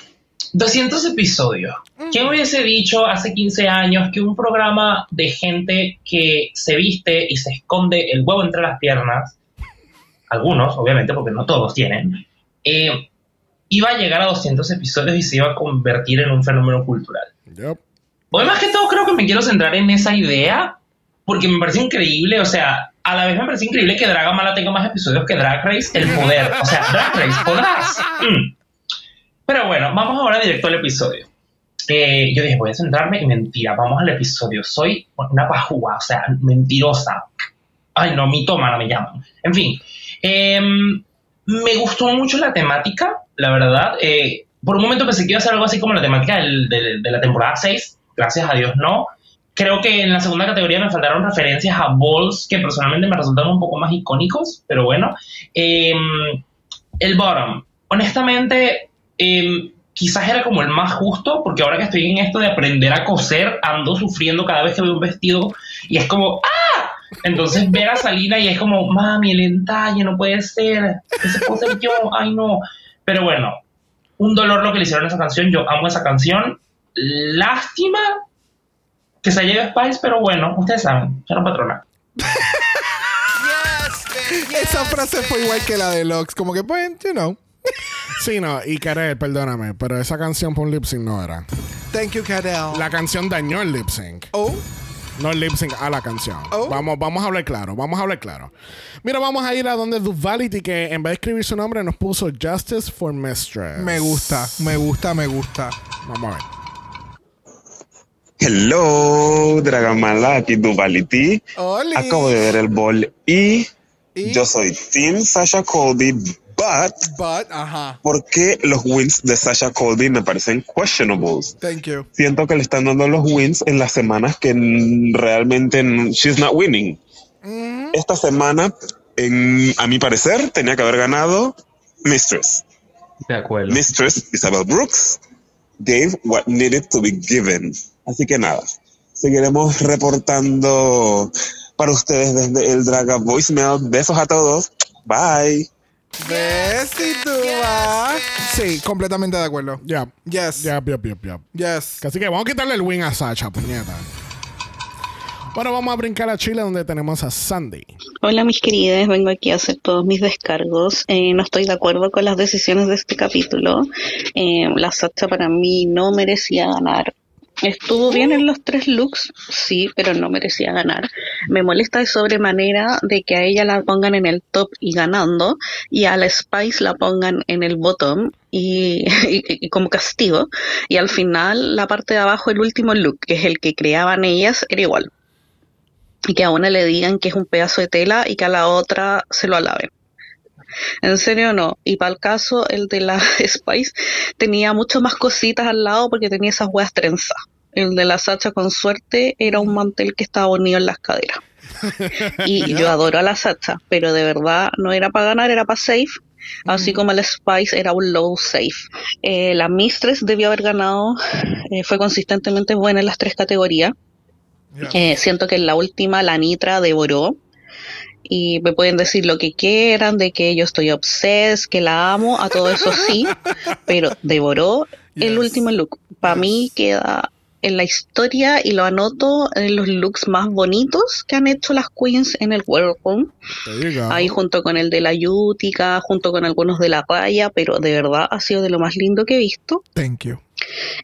200 episodios. ¿Quién hubiese dicho hace 15 años que un programa de gente que se viste y se esconde el huevo entre las piernas, algunos, obviamente, porque no todos tienen, eh, iba a llegar a 200 episodios y se iba a convertir en un fenómeno cultural. Yep. Hoy más que todo creo que me quiero centrar en esa idea porque me parece increíble, o sea, a la vez me parece increíble que Dragamala tenga más episodios que Drag Race, el poder, o sea, Drag Race, podrás. Mm. Pero bueno, vamos ahora directo al episodio. Eh, yo dije, voy a centrarme y mentira, vamos al episodio. Soy una pajúa, o sea, mentirosa. Ay, no, mi toma, no me llaman. En fin, em, me gustó mucho la temática, la verdad. Eh, por un momento pensé que iba a ser algo así como la temática del- del- de la temporada 6. Gracias a Dios, no. Creo que en la segunda categoría me faltaron referencias a balls que personalmente me resultaron un poco más icónicos, pero bueno. Em, el bottom, honestamente, em, quizás era como el más justo, porque ahora que estoy en esto de aprender a coser, ando sufriendo cada vez que veo un vestido y es como, ¡ah! Entonces ver a Salina y es como, mami, el entalle no puede ser, ese puedo ser yo, ay no. Pero bueno, un dolor lo que le hicieron a esa canción, yo amo esa canción. Lástima que se lleve Spice, pero bueno, ustedes saben, era patrona. Esa frase fue igual que la de Lux. Como que, pues, you know. Sí, no, y Karel, perdóname, pero esa canción por un lip sync no era. Thank you, Karel. La canción dañó el lip sync. Oh. No el lip sync a la canción. Oh. Vamos, vamos a hablar claro, vamos a hablar claro. Mira, vamos a ir a donde Duvality, que en vez de escribir su nombre, nos puso Justice for Mistress. Me gusta, me gusta, me gusta. Vamos a ver. Hello, Dragamala, aquí Duvality. Acabo de ver el bol y, yo soy Team Sasha Colby, but But, ajá. porque los wins de Sasha Colby me parecen questionables. Thank you. Siento que le están dando los wins en las semanas que realmente she's not winning. Esta semana, en- a mi parecer, tenía que haber ganado Mistress. De acuerdo. Mistress Isabel Brooks gave what needed to be given. Así que nada, seguiremos reportando para ustedes desde el Draga Voicemail. Besos a todos. Bye. Besituba. Sí, completamente de acuerdo. Ya. Yes. Ya, ya, ya, ya. Yes. Así que vamos a quitarle el win a Sacha, puñeta. Bueno, vamos a brincar a Chile donde tenemos a Sandy. Hola mis queridas, vengo aquí a hacer todos mis descargos. Eh, no estoy de acuerdo con las decisiones de este capítulo. Eh, la Sacha para mí no merecía ganar. Estuvo bien en los tres looks, sí, pero no merecía ganar. Me molesta de sobremanera de que a ella la pongan en el top y ganando, y a la Spice la pongan en el bottom y, y- y como castigo. Y al final, la parte de abajo, el último look, que es el que creaban ellas, era igual y que a una le digan que es un pedazo de tela y que a la otra se lo alaben. En serio no. Y para el caso, el de la Spice tenía mucho más cositas al lado porque tenía esas hueas trenzas. El de la Sacha con suerte era un mantel que estaba unido en las caderas. Y yo adoro a la Sacha, pero de verdad no era para ganar, era para safe. Así como el Spice era un low safe. Eh, la Mistress debió haber ganado, eh, fue consistentemente buena en las tres categorías. Eh, siento que en la última la Nitra devoró. Y me pueden decir lo que quieran, de que yo estoy obsessed, que la amo, a todo eso sí, pero devoró el último look. Para mí queda en la historia y lo anoto en los looks más bonitos que han hecho las queens en el you go. Ahí junto con el de la Yutica, junto con algunos de la raya, pero de verdad ha sido de lo más lindo que he visto. Thank you.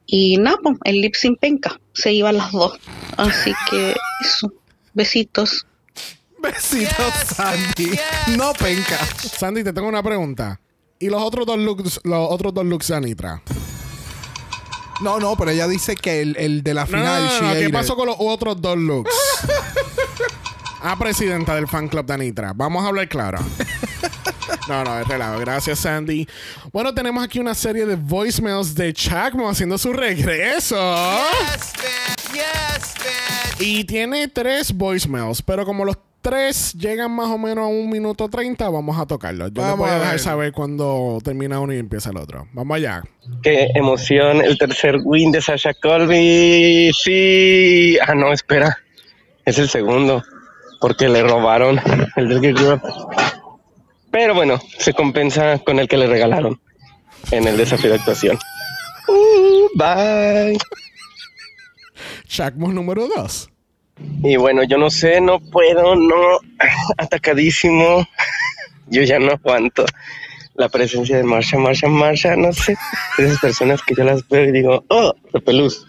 Y nada, pues, el lip sync penca, se iban las dos. Así que eso, besitos. Besitos, Sandy. No penca. Sandy, te tengo una pregunta. ¿Y los otros dos looks, los otros dos looks de Anitra? No, no, pero ella dice que el, el de la final. no, no, she no, ¿Qué pasó con los otros dos looks? ah, presidenta del fan club de Anitra. Vamos a hablar claro. No, no, es relajo. Gracias, Sandy. Bueno, tenemos aquí una serie de voicemails de Chacmo haciendo su regreso. Y tiene tres voicemails, pero como los tres llegan más o menos a un minuto 30, vamos a tocarlos. Yo les Vamos voy a a dejar saber cuando termina uno y empieza el otro. Vamos allá. Qué emoción, el tercer win de Sasha Colby. Sí. Ah, no, espera. Es el segundo. Porque le robaron el del Group. Pero bueno, se compensa con el que le regalaron en el desafío de actuación. Uh, bye. Chacmo número 2. Y bueno, yo no sé, no puedo, no. Atacadísimo. Yo ya no aguanto. la presencia de Marsha, Marsha, Marsha, no sé, esas personas que yo las veo y digo, oh, repelús.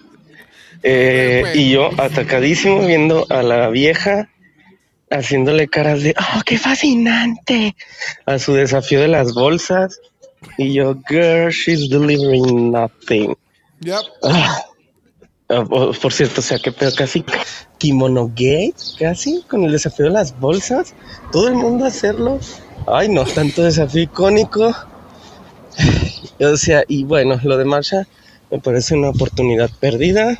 Eh, y yo atacadísimo viendo a la vieja haciéndole caras de, oh, qué fascinante, a su desafío de las bolsas. Y yo, girl, she's delivering nothing. Yep. Ah. Ah, por, por cierto, o sea, que pedo casi kimono gay, casi, con el desafío de las bolsas. Todo el mundo hacerlo. Ay, no, tanto desafío icónico. O sea, y bueno, lo de Marsha me parece una oportunidad perdida.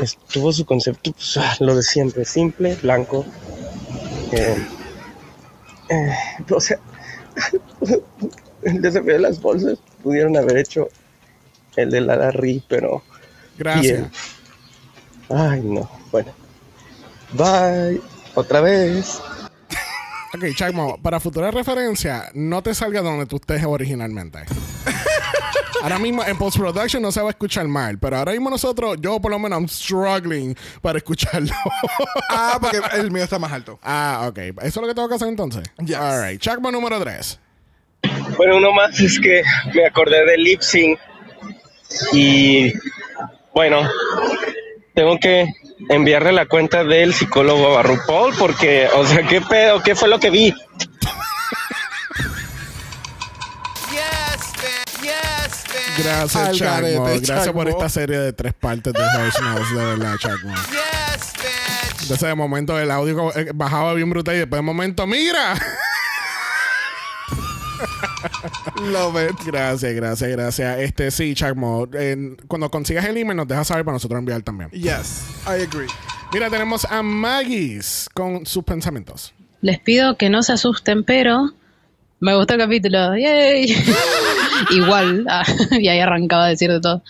Estuvo su concepto, pues, ah, lo de siempre, simple, blanco. Eh, eh, o sea, el desafío de las bolsas pudieron haber hecho el de la Larry, pero. Gracias. bien. Ay, no. Bueno. Bye. Otra vez. Ok, Chacmo, para futura referencia, no te salga donde tú estés originalmente. Ahora mismo en post-production no se va a escuchar mal, pero ahora mismo nosotros, yo por lo menos, I'm struggling para escucharlo. Ah, porque el mío está más alto. ah, ok. ¿Eso es lo que tengo que hacer entonces? Yes. All right. Chacmo número 3. Bueno, uno más es que me acordé de lip sync y bueno, tengo que enviarle la cuenta del psicólogo a RuPaul porque, o sea, ¿qué pedo? ¿Qué fue lo que vi? Gracias, Al Gracias por esta serie de tres partes de voicemails, de verdad. Entonces, de momento, el audio eh, bajaba bien brutal y después, de momento, ¡mira! Love it. Gracias, gracias, gracias. Este, sí, Chacmo. eh, cuando consigas el email, nos dejas saber para nosotros enviar también. Yes, I agree. Mira, tenemos a Maggie's con sus pensamientos. Les pido que no se asusten, pero me gustó el capítulo. ¡Yay! Igual, ah, y ahí arrancaba a decir de todo.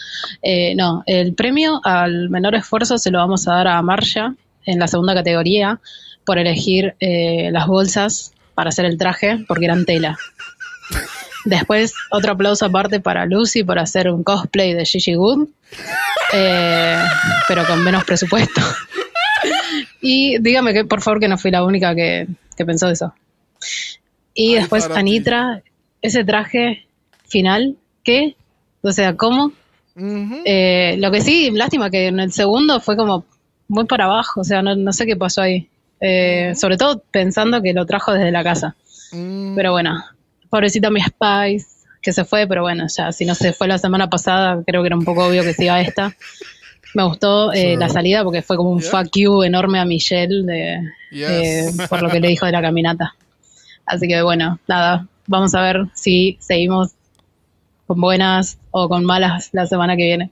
Eh, no, el premio al menor esfuerzo se lo vamos a dar a Marcia en la segunda categoría por elegir eh, las bolsas para hacer el traje porque eran tela. Después, otro aplauso aparte para Lucy por hacer un cosplay de Gigi Good, eh, pero con menos presupuesto. Y dígame que por favor que no fui la única que, que pensó eso. Y después ti. Anitra, ese traje final, ¿qué? O sea, ¿cómo? Eh, lo que sí, lástima que en el segundo fue como muy para abajo, o sea, no, no sé qué pasó ahí. Eh, Sobre todo pensando que lo trajo desde la casa. Pero bueno, pobrecita mi Spice, que se fue, pero bueno, ya si no se fue la semana pasada, creo que era un poco obvio que se iba esta. Me gustó eh, la salida porque fue como un fuck you enorme a Michelle de, Yes. eh, por lo que le dijo de la caminata. Así que bueno, nada, vamos a ver si seguimos con buenas o con malas la semana que viene.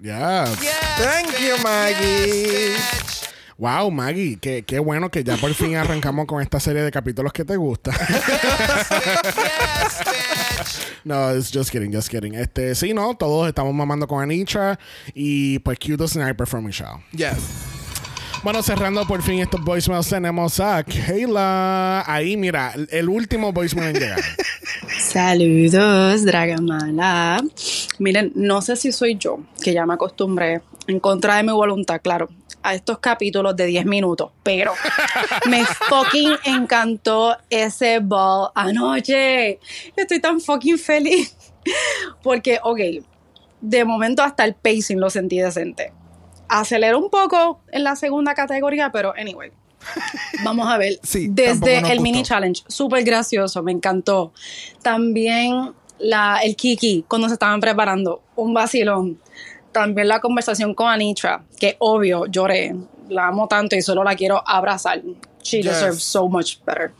Yes. Thank you, Maggie. Wow, Maggie, qué, qué bueno que ya por fin arrancamos con esta serie de capítulos que te gusta. no, it's just kidding, just kidding. Este, sí, no, todos estamos mamando con Anitra y pues cute sniper from Michelle. Yes. Bueno, cerrando por fin estos voicemails, tenemos a Kayla. Ahí, mira, el- el último voicemail en llegar. Saludos, Dragamala. Miren, no sé si soy yo, que ya me acostumbré, en contra de mi voluntad, claro, a estos capítulos de 10 minutos, pero me fucking encantó ese ball anoche. Estoy tan fucking feliz. Porque, ok, de momento hasta el pacing lo sentí decente. Aceleró un poco en la segunda categoría, pero anyway. Vamos a ver. tampoco Desde el mini challenge, súper gracioso, me encantó. También la, el Kiki, cuando se estaban preparando, un vacilón. También la conversación con Anitra, que obvio, lloré. La amo tanto y solo la quiero abrazar. She Yes. deserves so much better.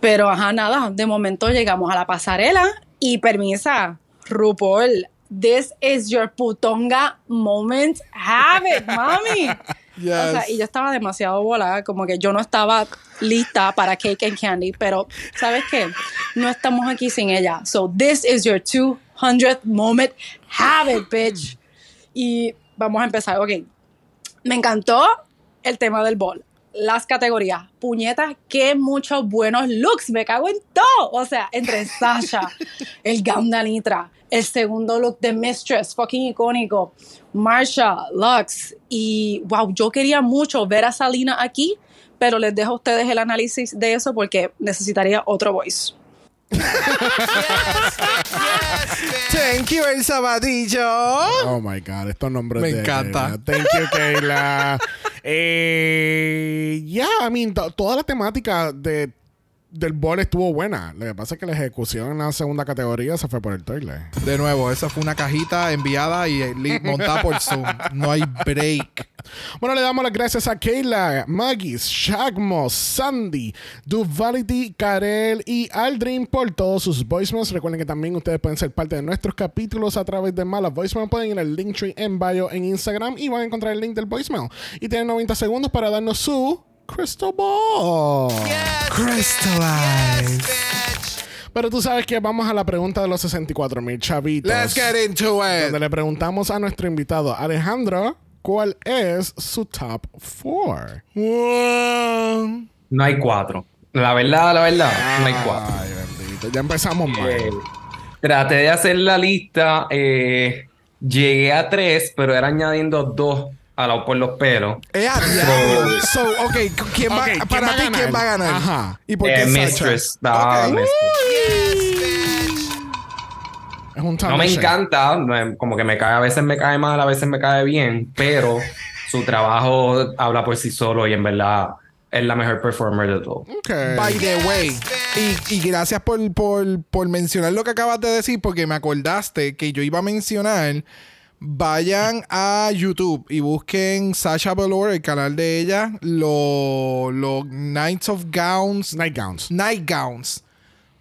Pero ajá, nada, de momento llegamos a la pasarela y permisa, RuPaul, this is your putonga moment. Have it, mami. O sea, y yo estaba demasiado volada, como que yo no estaba lista para Cake and Candy, pero ¿sabes qué? No estamos aquí sin ella. So this is your 200th moment. Have it, bitch. Y vamos a empezar. Ok. Me encantó el tema del bol. Las categorías. Puñetas, qué muchos buenos looks. Me cago en todo. O sea, entre Sasha, el gown de Anitra, el segundo look de Mistress, fucking icónico. Marsha, Lux. Y wow, yo quería mucho ver a Salina aquí, pero les dejo a ustedes el análisis de eso porque necesitaría otro voice. Thank you, el sabadillo. Oh my God, estos nombres Me de encanta. Kayla. Thank you, Kayla. eh, yeah, I mean, to- toda la temática de, del bol estuvo buena. Lo que pasa es que la ejecución en la segunda categoría se fue por el toilet. De nuevo, esa fue una cajita enviada y eh, montada por Zoom. No hay break. Bueno, le damos las gracias a Kayla, Magis, Shagmo, Sandy, Duvality, Karel y Aldrin por todos sus voicemails. Recuerden que también ustedes pueden ser parte de nuestros capítulos a través de Malas Voicemail. Pueden ir al Linktree en bio en Instagram y van a encontrar el link del voicemail. Y tienen 90 segundos para darnos su Crystal Ball. Crystallize. Pero tú sabes que vamos a la pregunta de los 64 mil chavitos. Let's get into it. Donde le preguntamos a nuestro invitado Alejandro cuál es su top 4. No hay cuatro. La verdad, la verdad, no hay cuatro. Ay, bendito. Ya empezamos mal. Eh, traté de hacer la lista. eh, llegué a tres, pero era añadiendo dos a la, por los pelos. Eh, a diablo. So, ok, ¿quién va, Ok, ¿quién para ti? ¿quién va a ganar? Ajá. ¿Y por Eh, qué? Mistress. Ah, Ok. Mistress. Es un No me encanta, no como que me cae, a veces me cae mal, a veces me cae bien, pero su trabajo habla por sí solo y en verdad es la mejor performer de todo. By the way, y, y gracias por, por, por mencionar lo que acabas de decir, porque me acordaste que yo iba a mencionar. Vayan a YouTube y busquen Sasha Velour, el canal de ella, los los Nights of Gowns. Night Gowns. Night Gowns.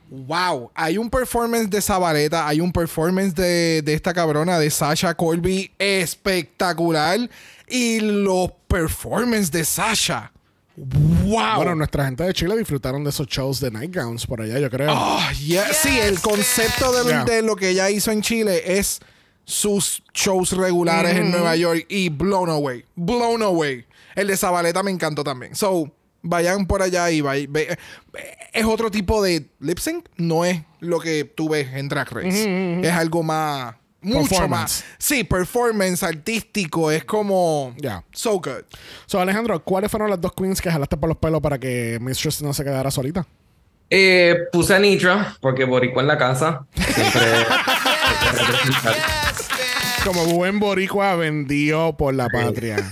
Wow, hay un performance de Zabaleta, hay un performance de, de esta cabrona de Sasha Colby espectacular. Y los performances de Sasha. Wow. Bueno, nuestra gente de Chile disfrutaron de esos shows de Nightgowns por allá, yo creo. Ah, yeah. Sí, el concepto de, lo- Yeah. de lo que ella hizo en Chile es sus shows regulares en Nueva York y blown away. Blown away. El de Zabaleta me encantó también. So, vayan por allá y vay- ve- es otro tipo de lip sync. No es lo que tú ves en Drag Race. Es algo más. Mucho más. Sí, performance artístico. Es como. Ya. So good. So, Alejandro, ¿cuáles fueron las dos queens que jalaste por los pelos para que Mistress no se quedara solita? Eh, puse a Nitra, porque boricua en la casa. Siempre. Como buen boricua vendido por la patria.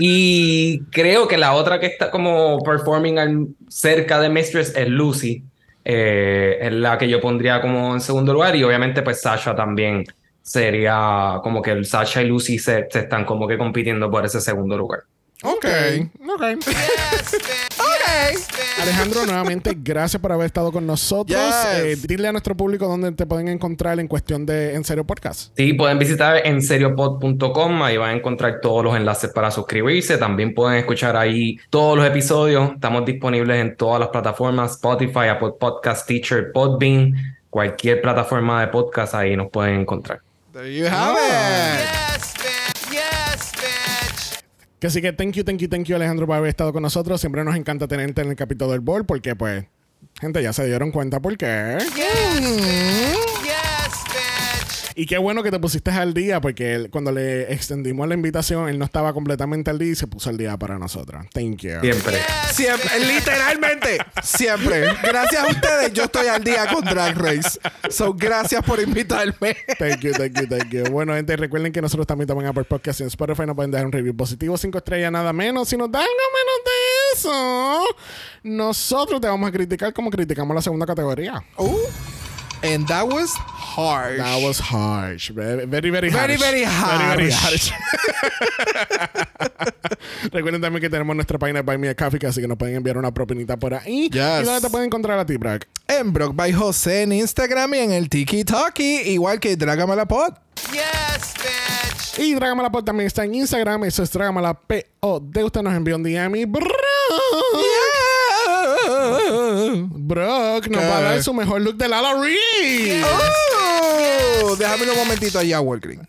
Y creo que la otra que está como performing al- cerca de Mistress es Lucy. Eh, es la que yo pondría como en segundo lugar. Y obviamente, pues Sasha también sería como que el Sasha y Lucy se, se están como que compitiendo por ese segundo lugar. Ok. Ok. Alejandro, nuevamente, gracias por haber estado con nosotros. Yes. Eh, dile a nuestro público dónde te pueden encontrar en cuestión de En Serio Podcast. Sí, pueden visitar en seriopod.com, ahí van a encontrar todos los enlaces para suscribirse, también pueden escuchar ahí todos los episodios, estamos disponibles en todas las plataformas, Spotify, Apple Podcast, Teacher, Podbean, cualquier plataforma de podcast ahí nos pueden encontrar. There you have it. Que así que thank you, thank you, thank you, Alejandro, por haber estado con nosotros. Siempre nos encanta tenerte en el capítulo del Ball porque, pues, gente, ya se dieron cuenta por qué. Y qué bueno que te pusiste al día porque él- cuando le extendimos la invitación, él no estaba completamente al día y se puso al día para nosotros. Thank you. Siempre. Siempre, literalmente, siempre. Gracias a ustedes, yo estoy al día con Drag Race. So, gracias por invitarme. Thank you, thank you, thank you. Bueno, gente, recuerden que nosotros también estamos en Apple Podcast y en Spotify. Nos pueden dejar un review positivo, cinco estrellas, nada menos. Si nos dan algo menos de eso, nosotros te vamos a criticar como criticamos la segunda categoría. Uh, and that was harsh. That was harsh. Very, very, very Very, harsh. very very harsh. Recuerden también que tenemos nuestra página de Buy Me a Coffee, que así que nos pueden enviar una propinita por ahí. Yes. ¿Y dónde te pueden encontrar a ti, Bragg? En Brock by José en Instagram y en el Tiki Talkie, igual que Dragamalapod. Y Dragamalapod también está en Instagram. Eso es Dragamalapod. Usted nos envió un DM y bro. Brock nos va a dar su mejor look de Lala Reed. Oh, déjame un momentito allá, Walgreen.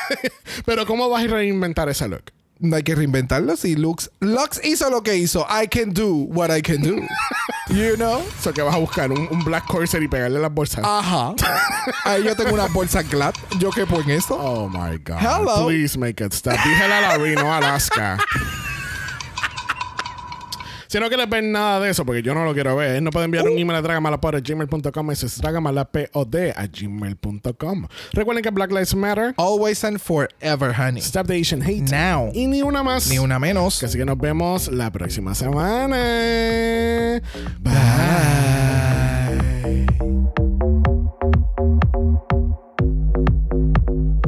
Pero ¿cómo vas a reinventar ese look? No hay que reinventarlo. Si Lux, Lux hizo lo que hizo, I can do what I can do. You know? So que vas a buscar un, un black corset y pegarle las bolsas. Ajá. Ahí yo tengo una bolsa glad. Yo quepo en esto. Oh my God. Hello. Please make it stop. Dije Lala Reed, no Alaska. Si no quieres ver nada de eso, porque yo no lo quiero ver, no pueden enviar un email a dragamalapod.gmail.com. Eso es dragamalapod a gmail.com. Recuerden que Black Lives Matter. Always and forever, honey. Stop the Asian hate. Now. Y ni una más. Ni una menos. Así que nos vemos la próxima semana.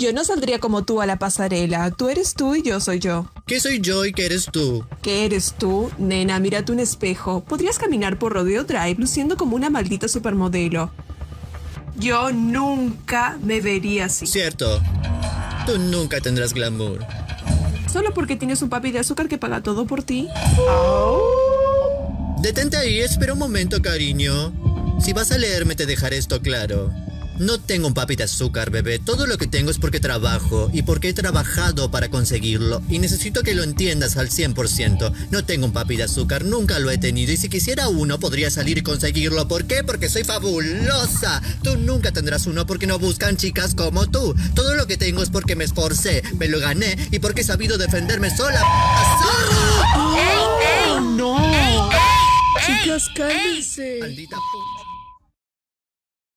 Yo no saldría como tú a la pasarela. Tú eres tú y yo soy yo. ¿Qué soy yo y qué eres tú? ¿Qué eres tú? Nena, mírate un espejo. Podrías caminar por Rodeo Drive luciendo como una maldita supermodelo. Yo nunca me vería así. Cierto. Tú nunca tendrás glamour. Solo porque tienes un papi de azúcar que paga todo por ti. Detente ahí, espera un momento, cariño. Si vas a leerme te dejaré esto claro. No tengo un papi de azúcar, bebé. Todo lo que tengo es porque trabajo y porque he trabajado para conseguirlo. Y necesito que lo entiendas al 100%. No tengo un papi de azúcar, nunca lo he tenido. Y si quisiera uno, podría salir y conseguirlo. ¿Por qué? Porque soy fabulosa. Tú nunca tendrás uno porque no buscan chicas como tú. Todo lo que tengo es porque me esforcé, me lo gané y porque he sabido defenderme sola. ¡Ey, ey! ¡No! Chicas, cálmense. Maldita puta.